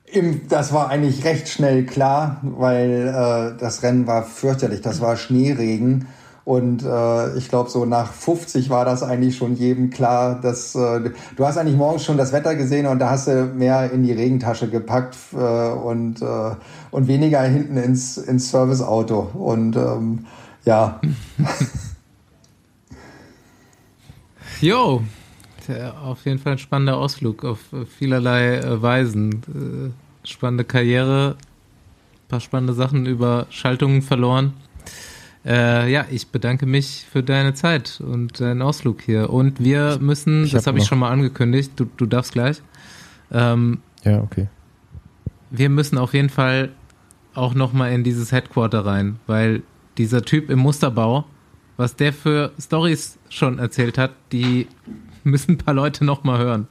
Im, das war eigentlich recht schnell klar, weil äh, das Rennen war fürchterlich. Das war Schneeregen und äh, ich glaube, so nach 50 war das eigentlich schon jedem klar, dass äh, du hast eigentlich morgens schon das Wetter gesehen und da hast du mehr in die Regentasche gepackt äh, und, äh, und weniger hinten ins, ins Serviceauto. Und ähm, ja. Jo, auf jeden Fall ein spannender Ausflug auf vielerlei äh, Weisen. Äh, spannende Karriere, paar spannende Sachen über Schaltungen verloren. Äh, ja, ich bedanke mich für deine Zeit und deinen Ausflug hier. Und wir müssen, ich das habe hab ich schon mal angekündigt, du, du darfst gleich. Ähm, ja, okay. Wir müssen auf jeden Fall auch nochmal in dieses Headquarter rein, weil dieser Typ im Musterbau, was der für Stories schon erzählt hat, die müssen ein paar Leute nochmal hören.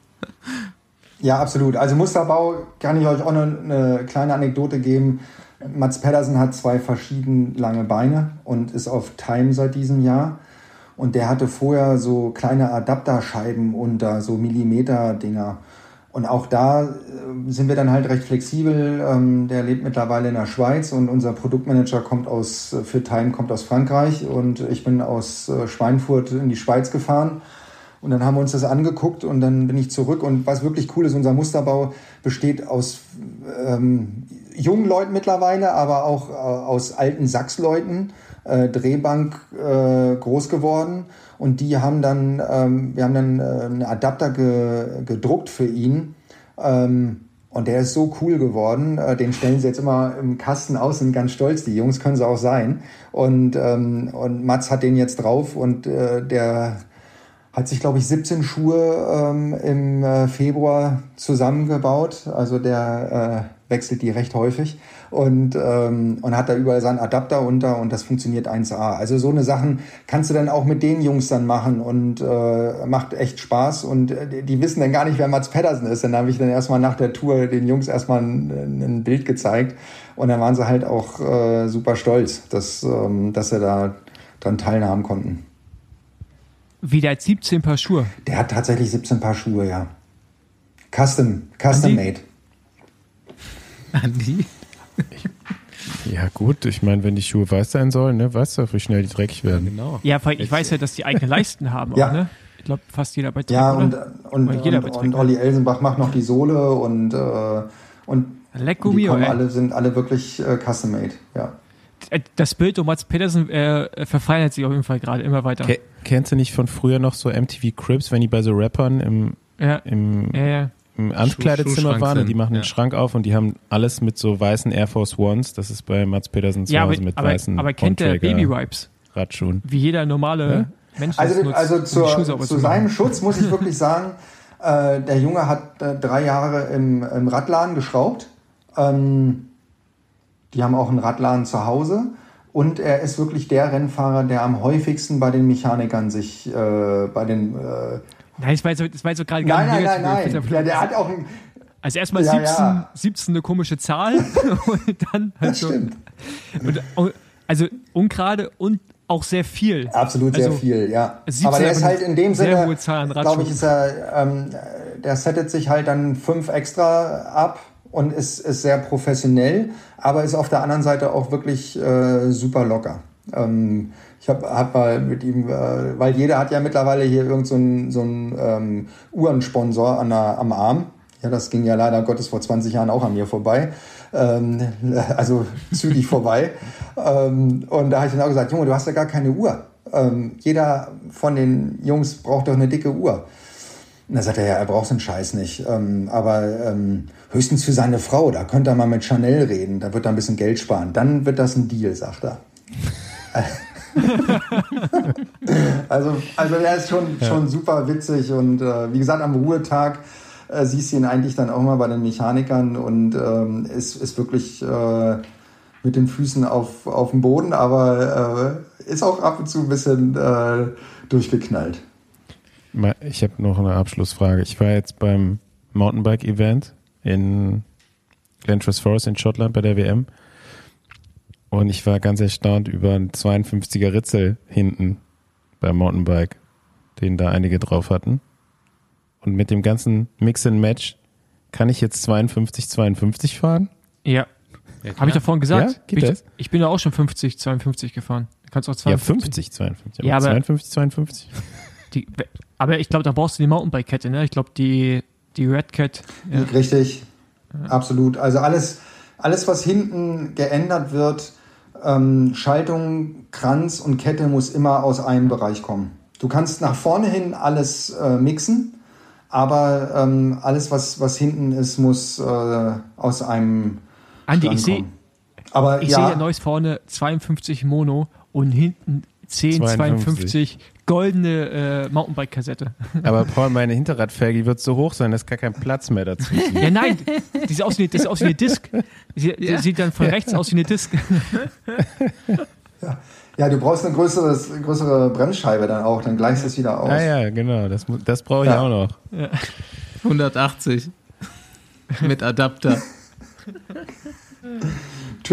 Ja, absolut. Also Musterbau kann ich euch auch eine, eine kleine Anekdote geben. Mats Pedersen hat zwei verschieden lange Beine und ist auf Time seit diesem Jahr. Und der hatte vorher so kleine Adapterscheiben unter, so Millimeter-Dinger. Und auch da äh, sind wir dann halt recht flexibel. Ähm, der lebt mittlerweile in der Schweiz und unser Produktmanager kommt aus, für Time kommt aus Frankreich und ich bin aus äh, Schweinfurt in die Schweiz gefahren. Und dann haben wir uns das angeguckt und dann bin ich zurück. Und was wirklich cool ist, unser Musterbau besteht aus ähm, jungen Leuten mittlerweile, aber auch äh, aus alten Sachsleuten, äh, Drehbank äh, groß geworden. Und die haben dann, ähm, wir haben dann äh, einen Adapter ge gedruckt für ihn. Ähm, und der ist so cool geworden. Äh, den stellen sie jetzt immer im Kasten aus, sind ganz stolz. Die Jungs können sie auch sein. Und, ähm, und Mats hat den jetzt drauf und äh, der hat sich, glaube ich, 17 Schuhe ähm, im äh, Februar zusammengebaut. Also der äh, wechselt die recht häufig und, ähm, und hat da überall seinen Adapter unter und das funktioniert 1A. Also so eine Sachen kannst du dann auch mit den Jungs dann machen und äh, macht echt Spaß und äh, die wissen dann gar nicht, wer Mats Pedersen ist. Dann habe ich dann erstmal nach der Tour den Jungs erstmal ein, ein Bild gezeigt und dann waren sie halt auch äh, super stolz, dass, ähm, dass sie da dran teilnehmen konnten. Wie der hat 17 Paar Schuhe. Der hat tatsächlich 17 Paar Schuhe, ja. Custom, custom made. Andi? Ja, gut, ich meine, wenn die Schuhe weiß sein sollen, ne, weißt du, wie schnell die dreckig werden. Genau. Ja, weil ich weiß ja, dass die eigene Leisten haben. Ja. Auch, ne? Ich glaube, fast jeder bei Trek, Ja, und, und, Oder jeder und, und? Olli Elsenbach macht noch die Sohle und, äh, und die kommen alle, sind alle wirklich äh, custom made. Ja. Äh, Das Bild um Mats Pedersen äh, verfeinert sich auf jeden Fall gerade immer weiter. Ke kennst du nicht von früher noch so MTV Cribs, wenn die bei so Rappern im, Ja, im, ja, ja. Im Ankleidezimmer waren und die machen ja. den Schrank auf und die haben alles mit so weißen Air Force Ones. Das ist bei Mats Pedersen zu Ja, aber, Hause mit aber, weißen aber kennt der Baby Wipes? Radschuhen. Wie jeder normale Mensch das Also, nutzt, also um zur, zu seinem Schutz muss ich wirklich sagen, äh, der Junge hat äh, drei Jahre im, im Radladen geschraubt. Ähm, die haben auch einen Radladen zu Hause. Und er ist wirklich der Rennfahrer, der am häufigsten bei den Mechanikern sich, äh, bei den... Äh, Nein, war jetzt, das war jetzt so gerade gar nein, nicht nein, nein, negativ. nein. Ja, der hat auch ein... Also erstmal Ja, 17, ja. 17 eine komische Zahl und dann halt Das so. stimmt. Und, und, also ungerade und auch sehr viel. Absolut sehr Also, viel, ja. 17 Aber der ist halt in dem sehr Sinne, glaube ich, ist er, ähm, der settet sich halt dann fünf extra ab und ist, ist sehr professionell, aber ist auf der anderen Seite auch wirklich äh, super locker. Ähm, ich habe hab mal mit ihm, äh, weil jeder hat ja mittlerweile hier irgend so einen so einen, ähm, Uhrensponsor an der, am Arm. Ja, das ging ja leider Gottes vor 20 Jahren auch an mir vorbei. Ähm, also zügig vorbei. Ähm, und da habe ich dann auch gesagt, Junge, du hast ja gar keine Uhr. Ähm, jeder von den Jungs braucht doch eine dicke Uhr. Und da sagt er, ja, er braucht den Scheiß nicht. Ähm, aber ähm, höchstens für seine Frau, da könnte er mal mit Chanel reden, da wird er ein bisschen Geld sparen. Dann wird das ein Deal, sagt er. also, also er ist schon, schon super witzig und äh, wie gesagt, am Ruhetag äh, siehst du ihn eigentlich dann auch mal bei den Mechanikern und ähm, ist, ist wirklich äh, mit den Füßen auf, auf dem Boden, aber äh, ist auch ab und zu ein bisschen äh, durchgeknallt. Ich habe noch eine Abschlussfrage. Ich war jetzt beim Mountainbike-Event in Glentress Forest in Schottland bei der WM und ich war ganz erstaunt über einen 52er Ritzel hinten beim Mountainbike, den da einige drauf hatten. Und mit dem ganzen Mix and Match kann ich jetzt 52 52 fahren? Ja. Ja, Habe ich ja vorhin gesagt. Ja, geht ich, das? ich bin ja auch schon 50, 52 gefahren. Du kannst auch Ja, 52. 50 52. Ja, aber- 52 52. Die, aber ich glaube, da brauchst du die Mountainbike-Kette, ne? Ich glaube, die, die Red Cat. Ja. Richtig, absolut. Also alles, alles, was hinten geändert wird, ähm, Schaltung, Kranz und Kette muss immer aus einem Bereich kommen. Du kannst nach vorne hin alles äh, mixen, aber ähm, alles, was, was hinten ist, muss äh, aus einem Andi, ich sehe. Aber ich ja, sehe ja Neues vorne 52 Mono und hinten 10, 52, 52. goldene äh, Mountainbike-Kassette. Aber Paul, meine Hinterradfelge, die wird so hoch sein, da ist gar kein Platz mehr dazu. ja, nein, die sieht aus wie, das sieht aus wie eine Disc. Sie, die Ja. sieht dann von rechts aus wie eine Disc. ja, du brauchst eine größere, größere Bremsscheibe dann auch, dann gleichst du es wieder aus. Ah ja, genau, das, das brauche ich Ja. auch noch. 180 mit Adapter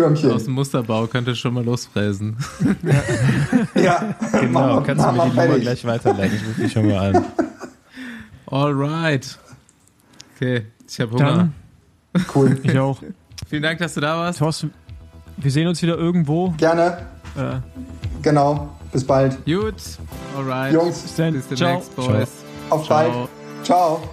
Türmchen. aus dem Musterbau könnte schon mal losfräsen. ja, Genau, Mach mal- kannst du mir die Nummer gleich weiterleiten, ich rufe dich schon mal an. Alright. Okay, ich habe Hunger. Dann, Cool. ich auch. Vielen Dank, dass du da warst. Thorsten, wir sehen uns wieder irgendwo. Gerne, Äh, genau. Bis bald. Gut. Alright. Jungs, bis dann. Bis Ciao. demnächst, Boys. auf Ciao. bald. Ciao.